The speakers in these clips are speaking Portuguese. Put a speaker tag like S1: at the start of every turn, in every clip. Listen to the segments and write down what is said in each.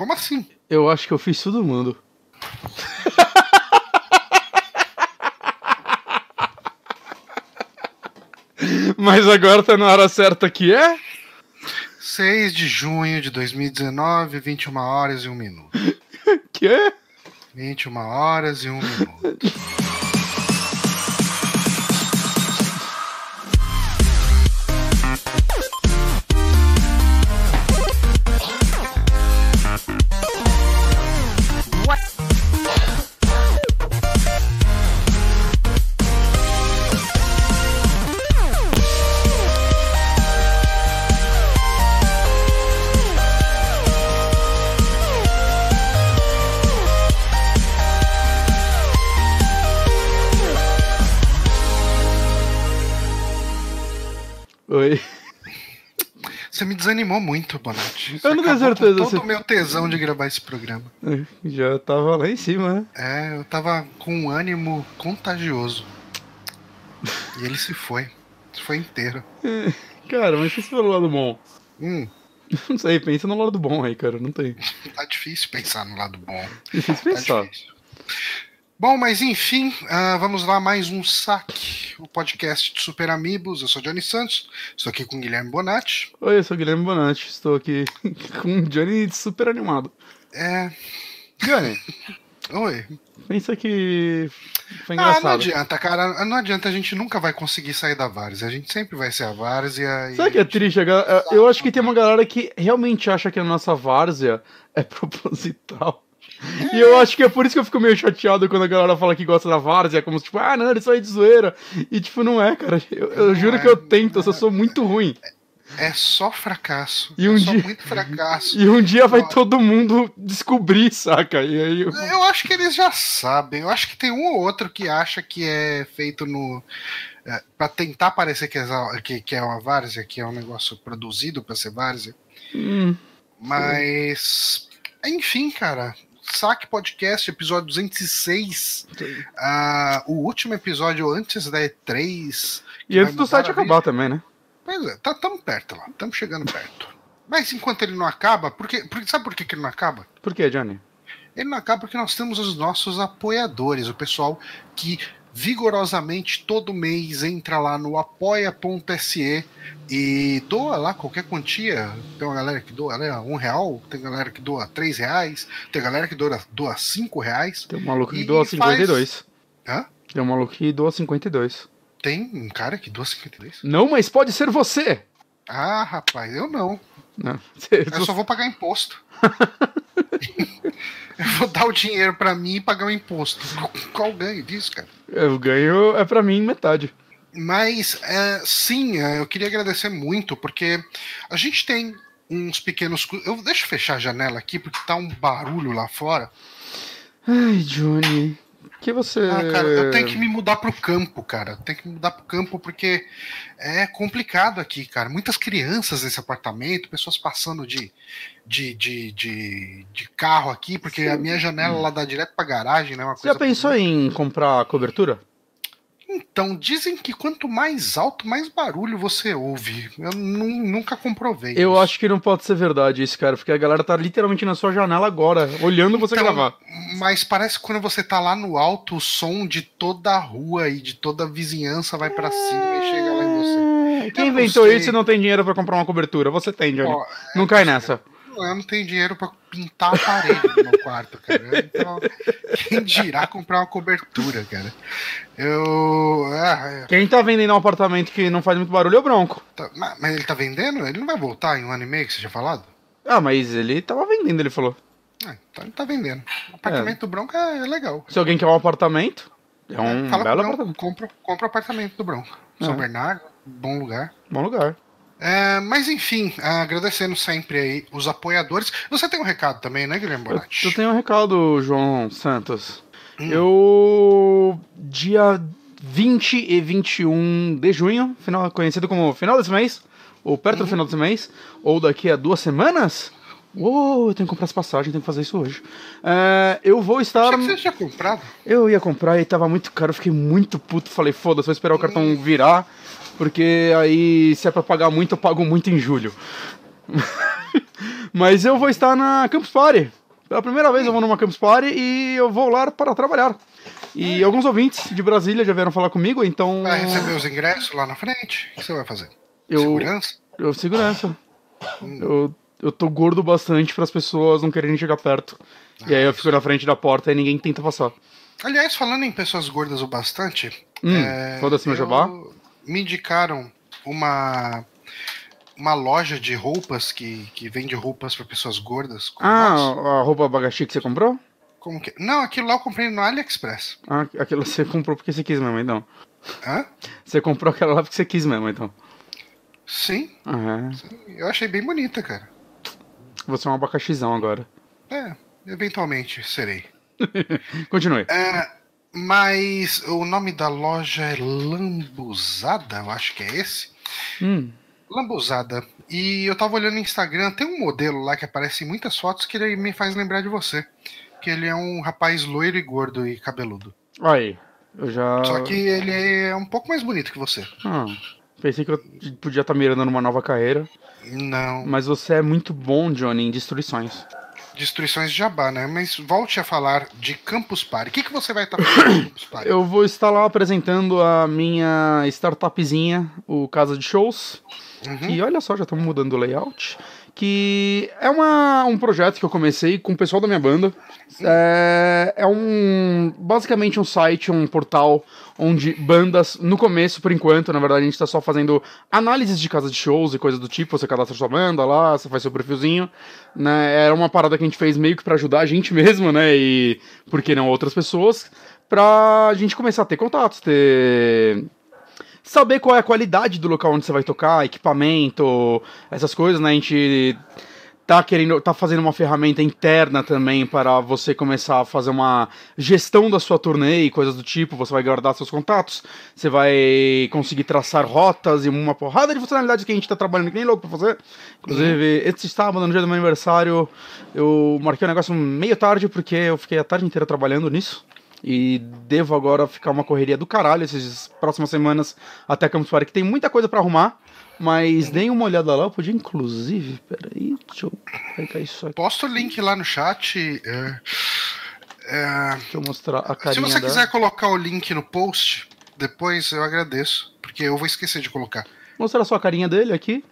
S1: Como assim?
S2: Eu acho que eu fiz todo mundo. Mas agora tá na hora certa que é?
S1: 6 de junho de 2019, 21 horas e 1 minuto.
S2: Que é?
S1: 21 horas e 1 minuto. Você desanimou muito, Bonatti. Você
S2: Eu não tenho certeza,
S1: todo
S2: você-
S1: o meu tesão de gravar esse programa.
S2: Já tava lá em cima, né?
S1: É, eu tava com um ânimo contagioso. E ele se foi. Se foi inteiro.
S2: Cara, mas se você falou lado bom.
S1: Hum,
S2: Não sei, pensa no lado bom aí, cara. Não tem.
S1: tá difícil pensar no lado bom.
S2: Difícil
S1: Tá
S2: pensar.
S1: difícil. Bom, mas enfim, ah, vamos lá, mais um saque. O podcast de Super Amigos. Eu sou Johnny Santos, estou aqui com o Guilherme Bonatti.
S2: Oi, eu sou o Guilherme Bonatti. Estou aqui com o Johnny super animado.
S1: É.
S2: Johnny,
S1: Oi.
S2: pensa que foi
S1: Ah, não
S2: engraçado.
S1: adianta, cara. Não adianta, a gente nunca vai conseguir sair da Várzea. A gente sempre vai ser a Várzea. e
S2: Sabe o que
S1: a
S2: é triste? Eu acho que tem uma galera que realmente acha que a nossa várzea é proposital. E eu acho que é por isso que eu fico meio chateado quando a galera fala que gosta da várzea, como se, tipo, ah, não, eles são aí de zoeira. E, tipo, não é, cara. Eu, eu juro
S1: é,
S2: que eu tento, eu só sou muito ruim.
S1: É só fracasso.
S2: E um
S1: é só
S2: dia-
S1: muito fracasso.
S2: E um dia vai todo mundo descobrir, saca? E aí eu...
S1: Eu acho que eles já sabem. Eu acho que tem um ou outro que acha que é feito no. É, pra tentar parecer que é, que, que é uma várzea, que é um negócio produzido pra ser várzea.
S2: Hum,
S1: Mas. Enfim, cara. Saque Podcast, episódio 206. Ah, o último episódio antes da E3.
S2: E antes do site acabar também, né?
S1: Pois é, tá, tamo perto lá. Estamos chegando perto. Mas enquanto ele não acaba, porque, porque sabe por que, que ele não acaba?
S2: Por que, Johnny?
S1: Ele não acaba porque nós temos os nossos apoiadores, o pessoal que vigorosamente todo mês entra lá no apoia.se e doa lá qualquer quantia. Tem uma galera que doa né, um real, tem galera que doa três reais, tem galera que doa, doa cinco reais.
S2: Tem um maluco que doa
S1: faz-
S2: 52.
S1: Hã?
S2: Tem um maluco que doa 52.
S1: Tem um cara que doa 52?
S2: Não, mas pode ser você!
S1: Ah, rapaz, eu não.
S2: Não.
S1: Eu só vou pagar imposto. eu vou dar o dinheiro pra mim e pagar o imposto. Qual o ganho disso, cara?
S2: Eu ganho é pra mim metade.
S1: Mas é, sim, é, eu queria agradecer muito, porque a gente tem uns pequenos. Eu, deixa eu fechar a janela aqui, porque tá um barulho lá fora.
S2: Ai, Johnny. Que você.
S1: Ah, cara, eu tenho que me mudar pro campo, cara. Eu tenho que me mudar pro campo porque é complicado aqui, cara. Muitas crianças nesse apartamento, pessoas passando de, de, de, de, de carro aqui, porque a minha janela lá dá direto pra garagem, né? Uma
S2: Você já pensou em comprar cobertura?
S1: Então, dizem que quanto mais alto, mais barulho você ouve. Eu nu- nunca comprovei.
S2: Eu
S1: isso.
S2: acho que não pode ser verdade isso, cara, porque a galera tá literalmente na sua janela agora, olhando você
S1: Então,
S2: gravar.
S1: Mas parece que quando você tá lá no alto, o som de toda a rua e de toda a vizinhança vai pra cima e chega lá em você.
S2: É, Quem
S1: Eu
S2: inventou isso e não tem dinheiro pra comprar uma cobertura? Você tem, Johnny.
S1: Ó,
S2: não cai nessa.
S1: Eu não tenho dinheiro pra pintar a parede do meu quarto, cara. Então, quem dirá comprar uma cobertura, cara? Eu. Ah, é,
S2: Quem tá vendendo um apartamento que não faz muito barulho é o Bronco.
S1: tá- mas ele tá vendendo? Ele não vai voltar em um ano e meio que você tinha falado?
S2: Ah, mas ele tava vendendo, ele falou.
S1: Ah, então ele tá vendendo. O apartamento do Bronco é, é legal.
S2: Se alguém quer um apartamento, é um
S1: Fala
S2: belo
S1: Bronco,
S2: apartamento.
S1: compra, compra o apartamento do Bronco. São
S2: É.
S1: Bernardo, bom lugar.
S2: Bom lugar.
S1: É, mas enfim, agradecendo sempre aí os apoiadores. Você tem um recado também, né, Guilherme Bonatti?
S2: eu tenho um recado, João Santos.
S1: Hum.
S2: Eu. Dia 20 e 21 de junho, final, conhecido como final desse mês, ou perto do
S1: Uhum.
S2: final desse mês, ou daqui a duas semanas. Uou, eu tenho que comprar as passagens, tenho que fazer isso hoje. É, eu vou estar.
S1: Você tinha comprado.
S2: Eu ia comprar e tava muito caro, fiquei muito puto. Falei, foda-se, vou esperar o cartão virar, porque aí se é pra pagar muito, eu pago muito em julho. Mas eu vou estar na Campus Party. Pela primeira vez eu vou numa Campus Party e eu vou lá para trabalhar. E alguns ouvintes de Brasília já vieram falar comigo, então.
S1: Vai receber os ingressos lá na frente? O que você vai fazer?
S2: Eu-
S1: Segurança?
S2: Eu segurança. Eu, eu tô gordo bastante para as pessoas não quererem chegar perto. E aí eu fico na frente da porta e ninguém tenta passar.
S1: Aliás, falando em pessoas gordas o bastante,
S2: Hum,
S1: é,
S2: foda-se meu
S1: eu-
S2: jabá.
S1: Me indicaram uma uma loja de roupas que, que vende roupas para pessoas gordas.
S2: Ah,
S1: nós.
S2: a roupa bagaxi que você comprou?
S1: Como que... Não, aquilo lá eu comprei no AliExpress.
S2: Ah, aquela você comprou porque você quis mesmo, então.
S1: Hã?
S2: Você comprou aquela lá porque você quis mesmo, então.
S1: Sim,
S2: Ah,
S1: eu achei bem bonita, cara.
S2: você é um abacaxizão agora.
S1: É, eventualmente serei.
S2: Continue.
S1: É, mas o nome da loja é Lambuzada, eu acho que é esse.
S2: Hum,
S1: Lambuzada. E eu tava olhando no Instagram, tem um modelo lá que aparece em muitas fotos que ele me faz lembrar de você. Que ele é um rapaz loiro e gordo e cabeludo.
S2: aí. Eu já.
S1: Só que ele é um pouco mais bonito que você.
S2: Ah, pensei que eu podia estar mirando numa nova carreira.
S1: Não.
S2: Mas você é muito bom, Johnny, em destruições.
S1: Destruições de jabá, né? Mas volte a falar de Campus Party. O que, que você vai estar fazendo no Campus Party?
S2: Eu vou estar lá apresentando a minha startupzinha, o Casa de Shows.
S1: Uhum.
S2: E olha só, já estamos mudando o layout. Que é uma, um projeto que eu comecei com o pessoal da minha banda. É, é um. Basicamente um site, um portal onde bandas, no começo, por enquanto, na verdade, a gente está só fazendo análises de casa de shows e coisas do tipo. Você cadastra sua banda lá, você faz seu perfilzinho. Né? Era uma parada que a gente fez meio que para ajudar a gente mesmo, né? E por que não outras pessoas? Pra gente começar a ter contatos, ter saber qual é a qualidade do local onde você vai tocar, equipamento, essas coisas, né? A gente tá querendo, tá fazendo uma ferramenta interna também para você começar a fazer uma gestão da sua turnê e coisas do tipo. Você vai guardar seus contatos, você vai conseguir traçar rotas e uma porrada de funcionalidades que a gente tá trabalhando que nem louco pra fazer. Inclusive, esse sábado, no dia do meu aniversário, eu marquei o negócio meio tarde porque eu fiquei a tarde inteira trabalhando nisso. E devo agora ficar uma correria do caralho essas próximas semanas até Campus Party, que tem muita coisa pra arrumar. Mas deem uma olhada lá, eu podia inclusive. Peraí, deixa eu pegar isso aqui.
S1: Posta o link lá no chat. é, é,
S2: Deixa eu mostrar a
S1: se
S2: carinha
S1: você
S2: dela.
S1: quiser colocar o link no post, depois eu agradeço. Porque eu vou esquecer de colocar.
S2: Mostrar só a carinha dele aqui.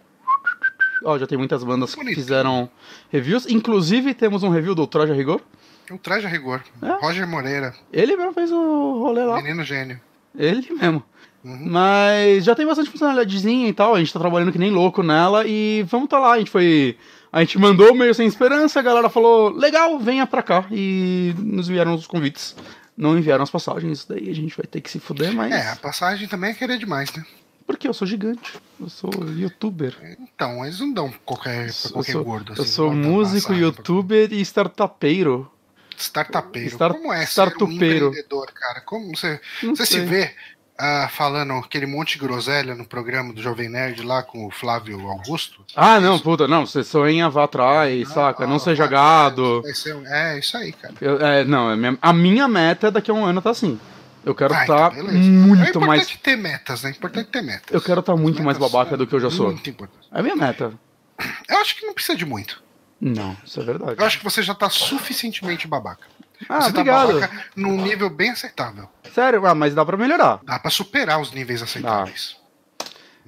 S2: Ó, já tem muitas bandas que
S1: Bonito.
S2: fizeram reviews. Inclusive, temos um review do Troja Rigor.
S1: Um traje a rigor.
S2: É?
S1: Roger Moreira,
S2: Ele mesmo fez o rolê lá.
S1: menino gênio.
S2: Ele mesmo.
S1: Uhum.
S2: Mas já tem bastante funcionalidadezinha e tal. A gente tá trabalhando que nem louco nela. E vamos tá lá. A gente foi. A gente mandou meio sem esperança. A galera falou: legal, venha pra cá. E nos vieram os convites. Não enviaram as passagens. Daí a gente vai ter que se fuder, mas.
S1: É, a passagem também é querer demais, né?
S2: Porque eu sou gigante. Eu sou youtuber.
S1: Então, eles não dão qualquer, pra
S2: Eu
S1: qualquer
S2: sou,
S1: gordo.
S2: eu
S1: assim,
S2: sou
S1: não dão
S2: músico,
S1: passagem pra-
S2: youtuber e startupeiro.
S1: Startupeiro.
S2: Start-
S1: Como é ser um
S2: startupeiro.
S1: empreendedor, cara? Como você,
S2: Não
S1: você se vê ah, falando aquele monte de groselha no programa do Jovem Nerd lá com o Flávio Augusto?
S2: Ah, não, puta, não. Você sonha, vá atrás, saca? Não
S1: Ah,
S2: seja
S1: vai,
S2: gado.
S1: um- É, isso aí, cara.
S2: Eu- é, não, a minha, a minha meta é daqui a um ano tá assim. Eu quero
S1: Ah,
S2: estar
S1: então, beleza. é
S2: muito
S1: importante
S2: mais.
S1: ter metas, né? É importante ter metas.
S2: Eu quero estar muito mais babaca do que eu já sou.
S1: Muito importante.
S2: É a minha meta.
S1: Eu acho que não precisa de muito.
S2: Não, isso é verdade.
S1: Eu acho que você já tá suficientemente babaca.
S2: Ah,
S1: você
S2: obrigado.
S1: tá babaca num nível bem aceitável.
S2: Sério, ah, mas dá pra melhorar.
S1: Dá pra superar os níveis aceitáveis.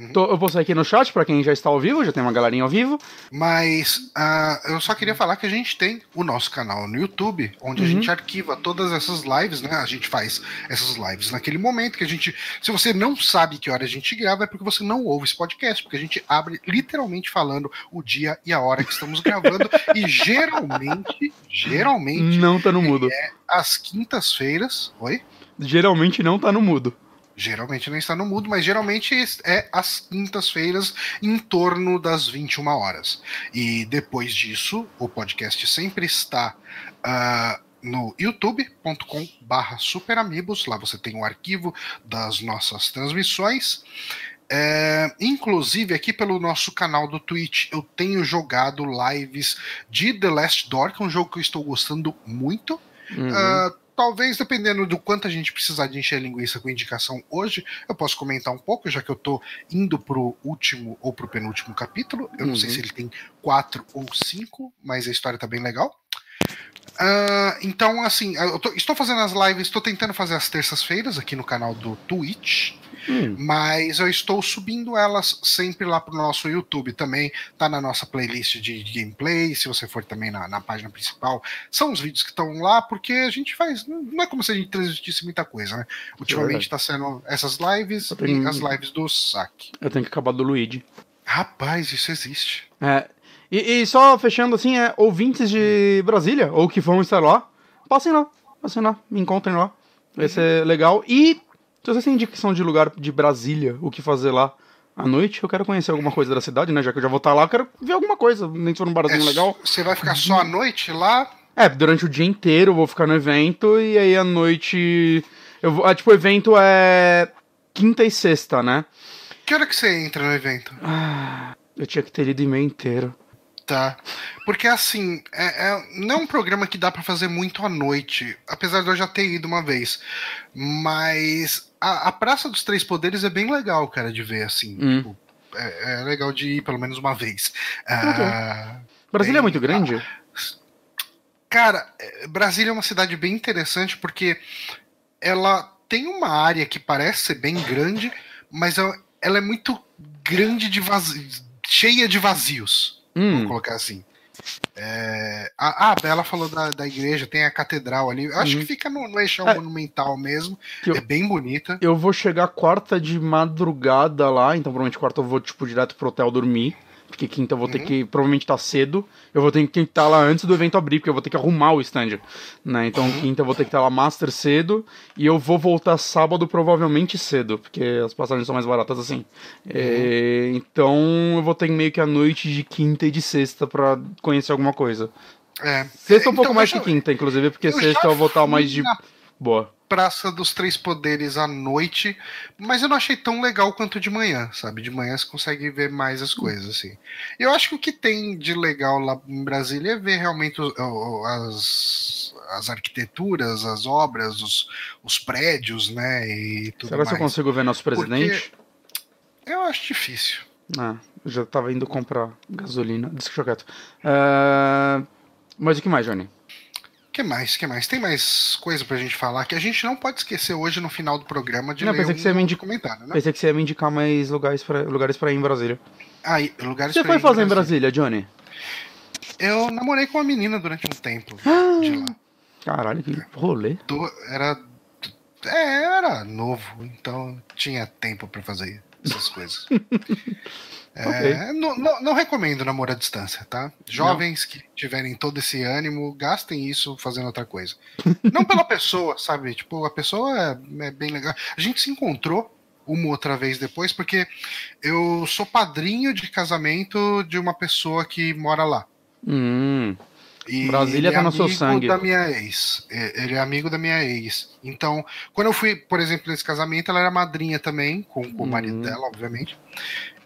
S2: Tô- eu postei aqui no chat pra quem já está ao vivo, já tem uma galerinha ao vivo.
S1: Mas ah, eu só queria falar que a gente tem o nosso canal no YouTube, onde a
S2: Uhum.
S1: gente arquiva todas essas lives, né? A gente faz essas lives naquele momento que a gente. Se você não sabe que hora a gente grava, é porque você não ouve esse podcast, porque a gente abre literalmente falando o dia e a hora que estamos gravando. e geralmente, geralmente,
S2: Não tá no mudo.
S1: às quintas-feiras. Oi?
S2: Geralmente não tá no mudo.
S1: Geralmente não está no mudo, mas geralmente é às quintas-feiras, em torno das 21 horas. E depois disso, o podcast sempre está ah, no youtube.com barra superamigos. Lá você tem o arquivo das nossas transmissões. É, inclusive, aqui pelo nosso canal do Twitch, eu tenho jogado lives de The Last Door, que é um jogo que eu estou gostando muito.
S2: Uhum.
S1: Ah, talvez, dependendo do quanto a gente precisar de encher linguiça com indicação hoje, eu posso comentar um pouco, já que eu tô indo pro último ou pro penúltimo capítulo. Eu não sei
S2: Uhum.
S1: se ele tem quatro ou cinco, mas a história tá bem legal. Ah, então, assim, eu tô- estou fazendo as lives, estou tentando fazer as terças-feiras aqui no canal do Twitch,
S2: Hum,
S1: mas eu estou subindo elas sempre lá pro nosso YouTube também, tá na nossa playlist de gameplay, se você for também na, na página principal, são os vídeos que estão lá, porque a gente faz, não é como se a gente transmitisse muita coisa, né? Ultimamente tá sendo essas lives
S2: tenho-
S1: e as lives do saque.
S2: eu tenho que acabar do Luigi.
S1: Rapaz, isso existe.
S2: É. E, e só fechando assim, é ouvintes de Brasília, ou que vão estar lá, passem lá, passem lá, me encontrem lá. Vai ser legal. E se vocês têm indicação de lugar de Brasília, o que fazer lá à noite, eu quero conhecer alguma coisa da cidade, né? Já que eu já vou estar lá, eu quero ver alguma coisa, nem que for um barzinho
S1: É,
S2: legal.
S1: Você vai ficar só à noite lá?
S2: É, durante o dia inteiro eu vou ficar no evento e aí à noite. Eu vou, ah, tipo, o evento é quinta e sexta, né?
S1: Que hora que você entra no evento?
S2: Ah, eu tinha que ter lido o e-mail inteiro.
S1: Tá. Porque assim, é, é- não é um programa que dá pra fazer muito à noite, apesar de eu já ter ido uma vez. Mas a, a Praça dos Três Poderes é bem legal, cara, de ver, assim.
S2: Hum.
S1: Tipo, é, é legal de ir pelo menos uma vez. Ah,
S2: Brasília é muito grande?
S1: Cara, é, Brasília é uma cidade bem interessante porque ela tem uma área que parece ser bem grande, mas ela, ela é muito grande de vazios, cheia de vazios. Vamos
S2: Hum,
S1: colocar assim. É, a, a Bela falou da, da igreja, tem a catedral ali. Eu acho
S2: Uhum.
S1: que fica no, eixão
S2: É.
S1: monumental mesmo.
S2: Que eu-
S1: É bem bonita.
S2: eu vou chegar quarta de madrugada lá, então provavelmente quarta eu vou, tipo, direto pro hotel dormir. Porque quinta eu vou ter
S1: Uhum.
S2: que, provavelmente tá cedo. Eu vou ter que estar lá antes do evento abrir, porque eu vou ter que arrumar o stand. Né? Então
S1: Uhum.
S2: quinta eu vou ter que estar lá master cedo. E eu vou voltar sábado provavelmente cedo, porque as passagens são mais baratas assim. É, então eu vou ter meio que a noite de quinta e de sexta pra conhecer alguma coisa.
S1: É.
S2: Sexta um pouco
S1: Então,
S2: mais
S1: eu
S2: que quinta, inclusive, porque
S1: eu
S2: sexta eu vou estar mais
S1: fui
S2: de
S1: na
S2: boa.
S1: Praça dos Três Poderes à noite, mas eu não achei tão legal quanto de manhã, sabe? De manhã você consegue ver mais as coisas, assim. Eu acho que o que tem de legal lá em Brasília é ver realmente as, as arquiteturas, as obras, os, os prédios, né? E tudo
S2: Será
S1: mais.
S2: que eu consigo ver nosso presidente?
S1: Eu acho difícil.
S2: Ah, já tava indo comprar gasolina. Deixa eu quieto. Ah, mas o que mais, Johnny?
S1: Que mais? que mais? Tem mais coisa pra gente falar que a gente não pode esquecer hoje no final do programa de
S2: Não,
S1: ler
S2: pensei que você ia me indicar-
S1: comentário, né?
S2: Pensei que você ia me indicar mais lugares pra, lugares pra ir em Brasília.
S1: Aí, lugares
S2: Você
S1: pra
S2: foi
S1: ir
S2: fazer em Brasília, Johnny?
S1: Eu namorei com uma menina durante um tempo
S2: Ah.
S1: de lá.
S2: Caralho, que rolê.
S1: Do- era. É, era novo, então tinha tempo pra fazer essas coisas. É, não, não- não recomendo namoro à distância, tá? Jovens que tiverem todo esse ânimo, gastem isso fazendo outra coisa. Não pela pessoa, sabe? Tipo, a pessoa é, é bem legal. A gente se encontrou uma outra vez depois, porque eu sou padrinho de casamento de uma pessoa que mora lá.
S2: Hum,
S1: E
S2: Brasília
S1: ele
S2: tá
S1: é
S2: no seu
S1: amigo
S2: sangue.
S1: da minha ex. Ele é amigo da minha ex. Então, quando eu fui, por exemplo, nesse casamento, ela era madrinha também, com, com o marido
S2: Uhum.
S1: dela, obviamente.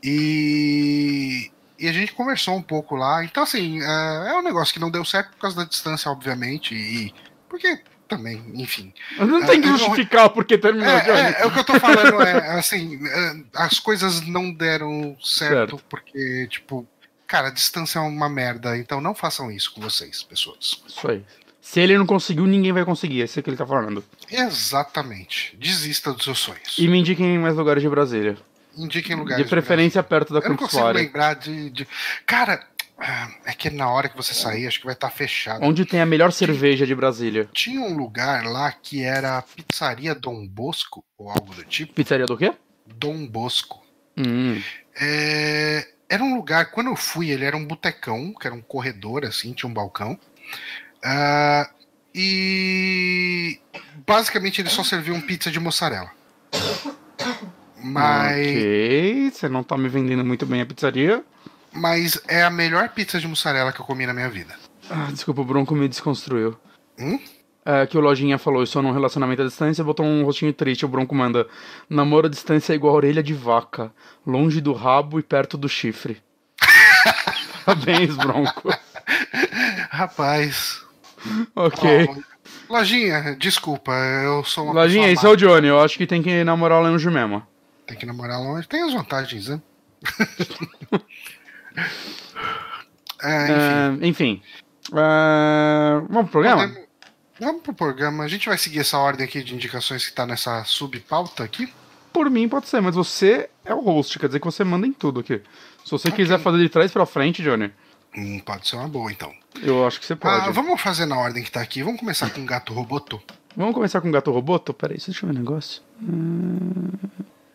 S1: E, e a gente conversou um pouco lá. Então, assim, é, é um negócio que não deu certo por causa da distância, obviamente. E porque também, enfim.
S2: não
S1: É,
S2: tem que
S1: não-
S2: justificar porque terminou,
S1: É, é, é o que eu tô falando, é assim, é, as coisas não deram certo,
S2: Certo.
S1: porque, tipo, cara, a distância é uma merda, então não façam isso com vocês, pessoas.
S2: Isso aí. Se ele não conseguiu, ninguém vai conseguir. É isso que ele tá falando.
S1: Exatamente. Desista dos seus sonhos.
S2: E me indiquem mais lugares de Brasília.
S1: Indiquem lugares.
S2: De preferência perto da
S1: Eu não consigo lembrar de, de- Cara, é que na hora que você sair, acho que vai estar fechado.
S2: Onde tem a melhor cerveja de Brasília?
S1: Tinha um lugar lá que era a Pizzaria Dom Bosco, ou algo do tipo.
S2: Pizzaria do quê?
S1: Dom Bosco.
S2: Hum.
S1: É, Era um lugar, quando eu fui, ele era um botecão, que era um corredor, assim, tinha um balcão. Ah, e basicamente eles só serviam pizza de mussarela. Mas,
S2: Ok, você não tá me vendendo muito bem a pizzaria.
S1: mas é a melhor pizza de mussarela que eu comi na minha vida.
S2: Ah, desculpa, o Bronco me desconstruiu.
S1: Hum?
S2: É, que o Lojinha falou, eu sou num relacionamento à distância, botou um rostinho triste, o Bronco manda. Namoro à distância é igual a orelha de vaca, longe do rabo e perto do chifre. Parabéns, Bronco.
S1: Rapaz.
S2: Ok.
S1: ó, Lojinha, desculpa, eu sou uma
S2: Lojinha, esse é o Johnny. Eu acho que tem que namorar longe mesmo.
S1: Tem que namorar longe. Tem as vantagens, né?
S2: é, enfim. Uh, enfim. Uh, vamos pro programa?
S1: Podemos, vamos pro programa. A gente vai seguir essa ordem aqui de indicações que tá nessa subpauta aqui?
S2: Por mim pode ser, mas você é o host, quer dizer que você manda em tudo aqui. Se você okay. quiser fazer de trás para frente, Johnny.
S1: Hum, pode ser uma boa, então.
S2: Eu acho que você pode.
S1: Ah, vamos fazer na ordem que tá aqui. Vamos começar com o gato roboto.
S2: Vamos começar com o gato roboto? Peraí, deixa eu ver um negócio. Hum...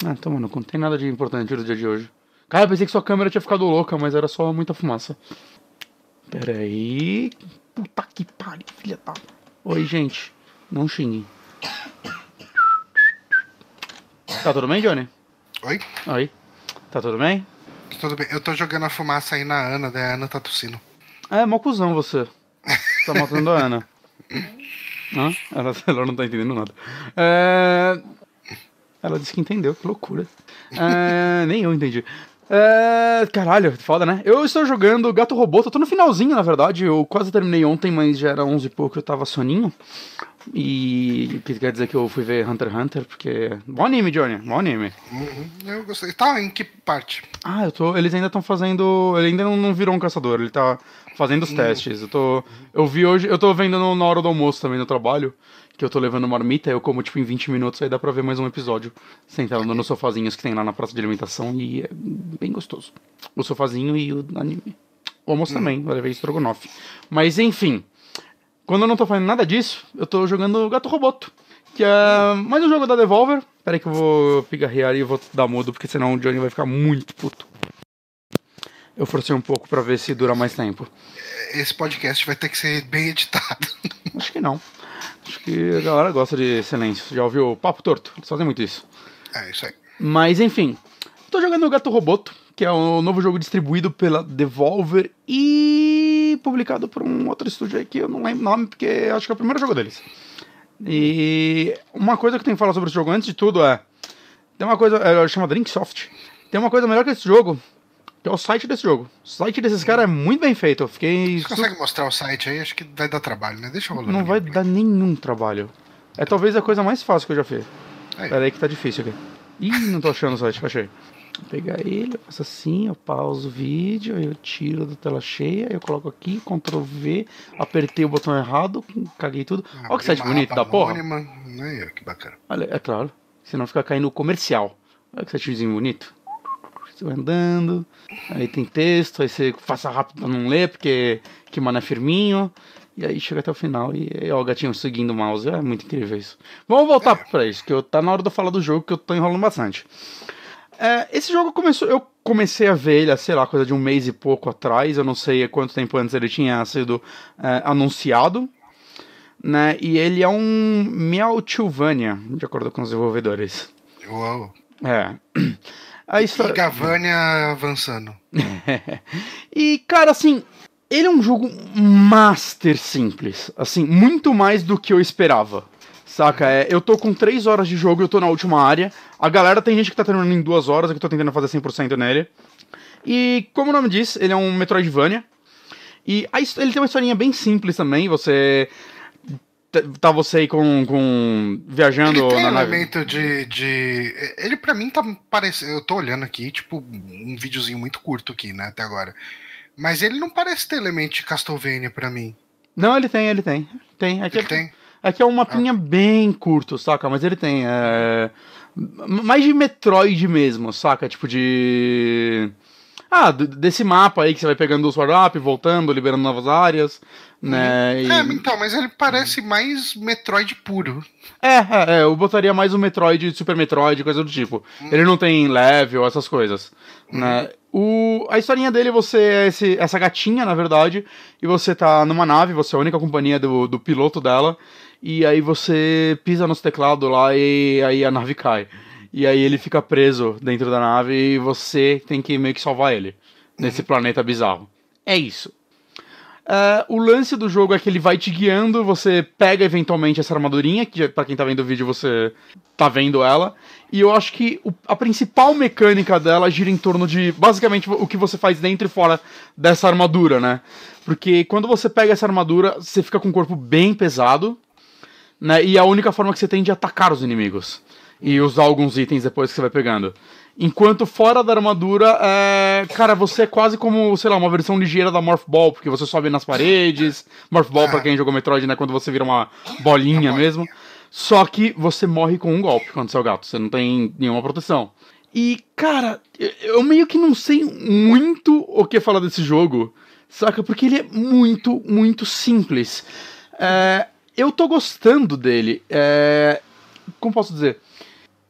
S2: Ah, toma, não tem nada de importante no dia de hoje. Cara, eu pensei que sua câmera tinha ficado louca, mas era só muita fumaça. Peraí. Puta que pariu, filha da. Oi, gente. Não xingue. Tá tudo bem, Johnny?
S1: Oi?
S2: Oi. Tá tudo bem?
S1: Tudo bem. Eu tô jogando a fumaça aí na Ana, daí a Ana tá tossindo.
S2: É, mó cuzão você. Tá matando a Ana. Hã? Ela, ela não tá entendendo nada. É... Ela disse que entendeu, que loucura. É... Nem eu entendi. É... Caralho, foda, né? Eu estou jogando Gato Robô, tô no finalzinho, na verdade. Eu quase terminei ontem, mas já era 11 e pouco, eu tava soninho. E que quer dizer que eu fui ver Hunter x Hunter, porque. Bom anime, Johnny, bom anime.
S1: Uhum, eu gostei. Tá, em que parte?
S2: Ah, eu tô. Eles ainda estão fazendo. Ele ainda não, virou um caçador, ele tá fazendo os uhum. testes. Eu tô. Eu vi hoje. Eu tô vendo no, na hora do almoço também no trabalho. Que eu tô levando marmita, eu como tipo em 20 minutos, aí dá pra ver mais um episódio. Sentado nos sofazinhos que tem lá na praça de alimentação e é bem gostoso. O sofazinho e o anime. O almoço uhum. também, vai levar estrogonofe. Mas enfim. Quando eu não tô fazendo nada disso, eu tô jogando Gato Roboto. Que é mais um jogo da Devolver. Pera aí que eu vou pigarrear e vou dar mudo, porque senão o Johnny vai ficar muito puto. Eu forcei um pouco para ver se dura mais tempo.
S1: Esse podcast vai ter que ser bem editado.
S2: Acho que não. Acho que a galera gosta de silêncio. Já ouviu Papo Torto? Eles fazem muito isso.
S1: É, isso aí.
S2: Mas enfim. Tô jogando o Gato Roboto, que é um novo jogo distribuído pela Devolver e publicado por um outro estúdio aí que eu não lembro o nome, porque acho que é o primeiro jogo deles. E uma coisa que eu tenho que falar sobre esse jogo antes de tudo é. Tem uma coisa. É, chama Drinksoft. Tem uma coisa melhor que esse jogo, que é o site desse jogo. O site desses caras é muito bem feito. Eu fiquei.
S1: Você consegue mostrar o site aí? Acho que vai dar trabalho, né? Deixa eu rolar.
S2: Não vai dar nenhum trabalho. É talvez a coisa mais fácil que eu já fiz. Aí. Pera aí que tá difícil aqui. Ih, não tô achando o site, achei pegar ele, eu faço assim, eu pauso o vídeo, eu tiro da tela cheia, eu coloco aqui, Ctrl V, apertei o botão errado, caguei tudo. Ah, Olha que site bonito da porra.
S1: Né? Que bacana.
S2: Olha, é claro, senão fica caindo comercial. Olha que sitezinho bonito. Estou andando, aí tem texto, aí você faça rápido pra não ler, porque que mano é firminho. E aí chega até o final e, ó, o gatinho seguindo o mouse. É muito incrível isso. Vamos voltar é. pra isso, que eu, tá na hora de eu falar do jogo que eu tô enrolando bastante. É, esse jogo começou. Eu comecei a ver ele, sei lá, coisa de um mês e pouco atrás. Eu não sei quanto tempo antes ele tinha sido é, anunciado. Né? E ele é um Meowchuvania, de acordo com os desenvolvedores.
S1: Uau!
S2: É.
S1: A história... E Gavania avançando.
S2: e, cara, assim, ele é um jogo master simples. Assim, muito mais do que eu esperava. Saca? É, eu tô com 3 horas de jogo, eu tô na última área. A galera tem gente que tá terminando em 2 horas, eu tô tentando fazer 100% nele. E, como o nome diz, ele é um Metroidvania. E a, ele tem uma historinha bem simples também, você tá você aí com, com viajando
S1: ele tem
S2: na
S1: um elemento de, de ele para mim tá parecendo eu tô olhando aqui tipo um videozinho muito curto aqui né até agora mas ele não parece ter elemento de Castlevania para mim
S2: não ele tem ele tem tem
S1: aqui ele tem
S2: Aqui é um mapinha ah. bem curto, saca? Mas ele tem. É... Mais de Metroid mesmo, saca? Tipo de. Ah, desse mapa aí que você vai pegando o sword up, voltando, liberando novas áreas, né?
S1: Uhum. É, então, mas ele parece mais Metroid puro.
S2: É, é, é, eu botaria mais um Metroid, Super Metroid, coisa do tipo. Uhum. Ele não tem level, essas coisas, uhum. né? O, a historinha dele, você é esse, essa gatinha, na verdade, e você tá numa nave, você é a única companhia do, do piloto dela, e aí você pisa nos teclados lá e aí a nave cai. E aí ele fica preso dentro da nave e você tem que meio que salvar ele nesse uhum. planeta bizarro. É isso. Uh, o lance do jogo é que ele vai te guiando, você pega eventualmente essa armadurinha, que para quem tá vendo o vídeo você tá vendo ela, e eu acho que o, a principal mecânica dela gira em torno de basicamente o que você faz dentro e fora dessa armadura, né? Porque quando você pega essa armadura, você fica com o corpo bem pesado, né? E a única forma que você tem de atacar os inimigos. E usar alguns itens depois que você vai pegando. Enquanto fora da armadura, é... cara, você é quase como, sei lá, uma versão ligeira da Morph Ball, porque você sobe nas paredes. Morph Ball, pra quem jogou Metroid, né? Quando você vira uma bolinha mesmo. Só que você morre com um golpe quando você é o gato. Você não tem nenhuma proteção. E, cara, eu meio que não sei muito o que falar desse jogo, saca? Porque ele é muito, muito simples. É, eu tô gostando dele. É, como posso dizer?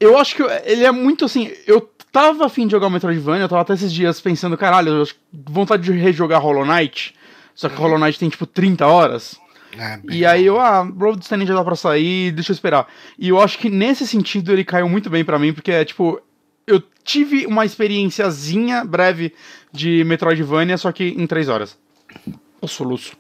S2: Eu acho que ele é muito assim. Eu tava afim de jogar o Metroidvania, eu tava até esses dias pensando, caralho, eu acho vontade de rejogar Hollow Knight. Só que Hollow Knight tem tipo 30 horas. É, e aí eu, ah, Road Standing já dá pra sair, deixa eu esperar. E eu acho que nesse sentido ele caiu muito bem para mim, porque é tipo, eu tive uma experiênciazinha breve de Metroidvania, só que em 3 horas. O soluço.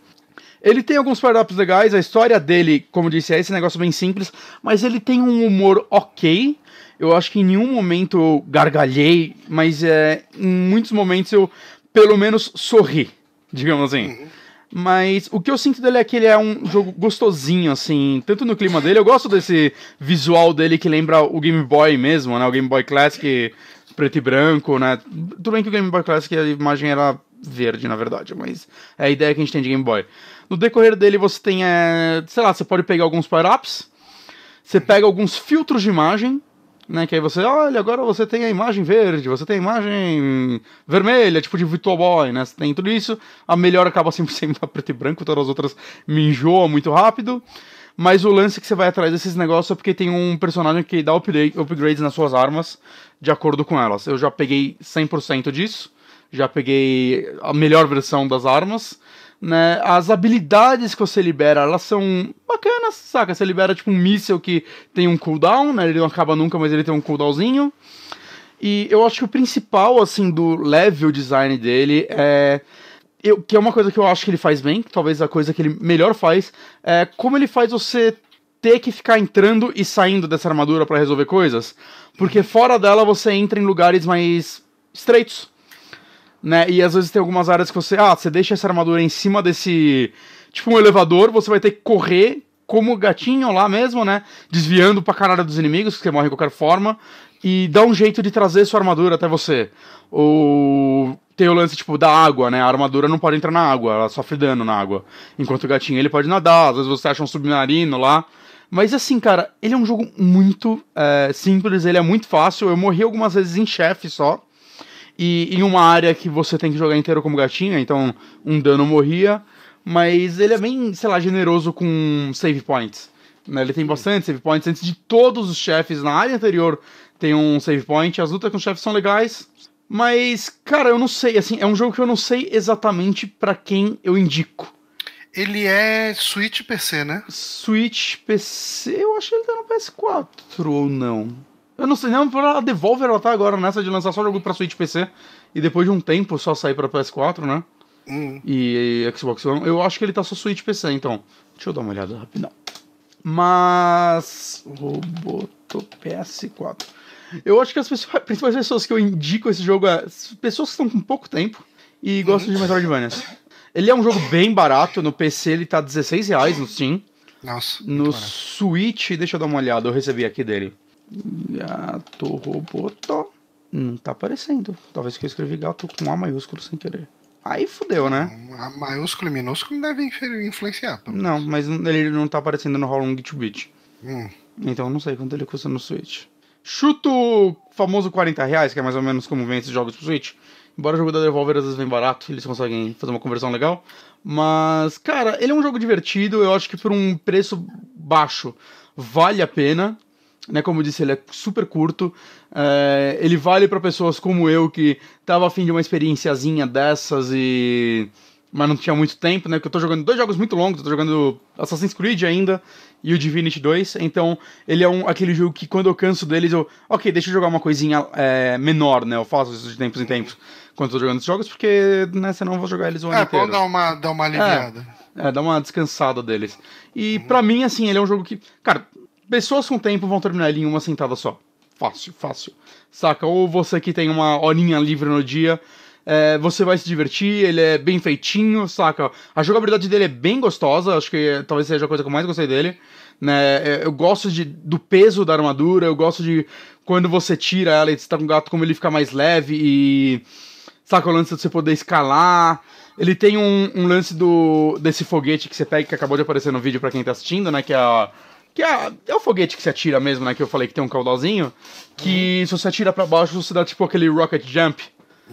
S2: Ele tem alguns power-ups legais, a história dele, como disse, é esse negócio bem simples, mas ele tem um humor ok. Eu acho que em nenhum momento eu gargalhei, mas é, em muitos momentos eu, pelo menos, sorri, digamos assim. Uhum. Mas o que eu sinto dele é que ele é um jogo gostosinho, assim, tanto no clima dele. Eu gosto desse visual dele que lembra o Game Boy mesmo, né? O Game Boy Classic preto e branco, né? Tudo bem que o Game Boy Classic a imagem era verde, na verdade, mas é a ideia que a gente tem de Game Boy. No decorrer dele você tem, é, sei lá, você pode pegar alguns power-ups, você pega alguns filtros de imagem, né? Que aí você, olha, agora você tem a imagem verde, você tem a imagem vermelha, tipo de Virtual Boy, né? Você tem tudo isso. A melhor acaba sempre sendo a preto e branco, todas as outras me enjoam muito rápido. Mas o lance que você vai atrás desses negócios é porque tem um personagem que dá upgrade, upgrades nas suas armas de acordo com elas. Eu já peguei 100% disso, já peguei a melhor versão das armas né? As habilidades que você libera, elas são bacanas, saca? Você libera tipo um míssil que tem um cooldown, né? Ele não acaba nunca, mas ele tem um cooldownzinho. E eu acho que o principal, assim, do level design dele é... Eu, que é uma coisa que eu acho que ele faz bem, talvez a coisa que ele melhor faz, é como ele faz você ter que ficar entrando e saindo dessa armadura para resolver coisas. Porque fora dela você entra em lugares mais estreitos né? E às vezes tem algumas áreas que você, ah, você deixa essa armadura em cima desse, tipo um elevador, você vai ter que correr como gatinho lá mesmo, né? Desviando pra caralho dos inimigos, que você morre de qualquer forma, e dá um jeito de trazer sua armadura até você. Ou tem o lance, tipo, da água, né? A armadura não pode entrar na água, ela sofre dano na água. Enquanto o gatinho, ele pode nadar, às vezes você acha um submarino lá. Mas assim, cara, ele é um jogo muito é, simples, ele é muito fácil. Eu morri algumas vezes em chefe só e em uma área que você tem que jogar inteiro como gatinho, então um dano morria, mas ele é bem, sei lá, generoso com save points. Né? Ele tem bastante save points, antes de todos os chefes na área anterior tem um save point, as lutas com os chefes são legais, mas, cara, eu não sei, assim, é um jogo que eu não sei exatamente para quem eu indico.
S1: Ele é Switch PC, né?
S2: Switch PC, eu acho que ele tá no PS4 ou não. Eu não sei, não, a Devolver ela tá agora nessa de lançar só jogo pra Switch PC e depois de um tempo só sair pra PS4, né? Hum. E, e, Xbox One. Eu acho que ele tá só Switch PC, então. Deixa eu dar uma olhada rapidão. Mas. Roboto PS4. Eu acho que as pessoas, principais pessoas que eu indico esse jogo é pessoas que estão com pouco tempo e gostam de Metroidvania. Ele é um jogo bem barato, no PC ele tá 16 reais no Steam.
S1: Nossa.
S2: No Switch, deixa eu dar uma olhada, eu recebi aqui dele. Gato Roboto. Não tá aparecendo. Talvez que eu escrevi gato com A maiúsculo sem querer. Aí fudeu, né?
S1: A maiúsculo e minúsculo devem influenciar.
S2: Não, mas ele não tá aparecendo no How Long to Beat. Hum. Então não sei quanto ele custa no Switch. Chuto o famoso 40 reais, que é mais ou menos como vem esses jogos pro Switch. Embora o jogo da Devolver às vezes vem barato, eles conseguem fazer uma conversão legal. Mas, cara, ele é um jogo divertido. Eu acho que por um preço baixo vale a pena né? Como eu disse, ele é super curto. É, ele vale para pessoas como eu que tava afim de uma experienciazinha dessas e. Mas não tinha muito tempo, né? Porque eu tô jogando dois jogos muito longos, eu tô jogando Assassin's Creed ainda e o Divinity 2. Então, ele é um, aquele jogo que quando eu canso deles, eu. Ok, deixa eu jogar uma coisinha é, menor, né? Eu faço isso de tempos em tempos quando eu tô jogando esses jogos, porque, né, senão eu vou jogar eles o ano é, inteiro. É,
S1: dar uma, dar uma aliviada.
S2: É, é, dar uma descansada deles. E uhum. para mim, assim, ele é um jogo que. Cara, Pessoas com tempo vão terminar ele em uma sentada só. Fácil, fácil. Saca? Ou você que tem uma horinha livre no dia, é, você vai se divertir, ele é bem feitinho, saca? A jogabilidade dele é bem gostosa, acho que talvez seja a coisa que eu mais gostei dele. Né? É, eu gosto de, do peso da armadura, eu gosto de quando você tira ela e você tá com o gato, como ele fica mais leve e. Saca o lance de você poder escalar. Ele tem um, um, lance do desse foguete que você pega, que acabou de aparecer no vídeo para quem tá assistindo, né? Que é a, que é, é o foguete que você atira mesmo, né? Que eu falei que tem um caudalzinho. Que uhum. se você atira para baixo, você dá tipo aquele rocket jump.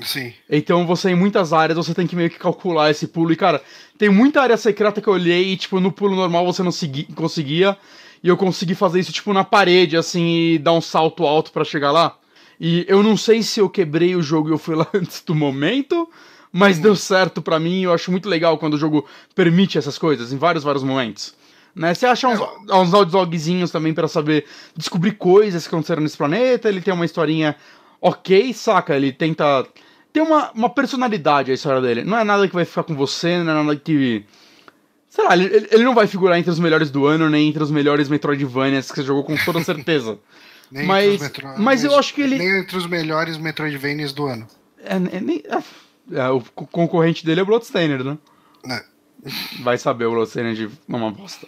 S1: Sim.
S2: Então você, em muitas áreas, você tem que meio que calcular esse pulo. E, cara, tem muita área secreta que eu olhei e, tipo, no pulo normal você não segui, conseguia. E eu consegui fazer isso, tipo, na parede, assim, e dar um salto alto para chegar lá. E eu não sei se eu quebrei o jogo e eu fui lá antes do momento, mas hum. deu certo para mim. Eu acho muito legal quando o jogo permite essas coisas, em vários, vários momentos. Né? Você acha uns, é. uns audiologzinhos também para saber descobrir coisas que aconteceram nesse planeta. Ele tem uma historinha ok, saca? Ele tenta. Tem uma, uma personalidade a história dele. Não é nada que vai ficar com você, não é nada que. Sei lá, ele, ele não vai figurar entre os melhores do ano, nem entre os melhores Metroidvanias que você jogou com toda certeza. mas, metro... mas eu acho que ele.
S1: Nem entre os melhores Metroidvanias do ano.
S2: É, é, é, é o concorrente dele é o Bloodstained, né? É. Vai saber o Bloodstained de uma bosta.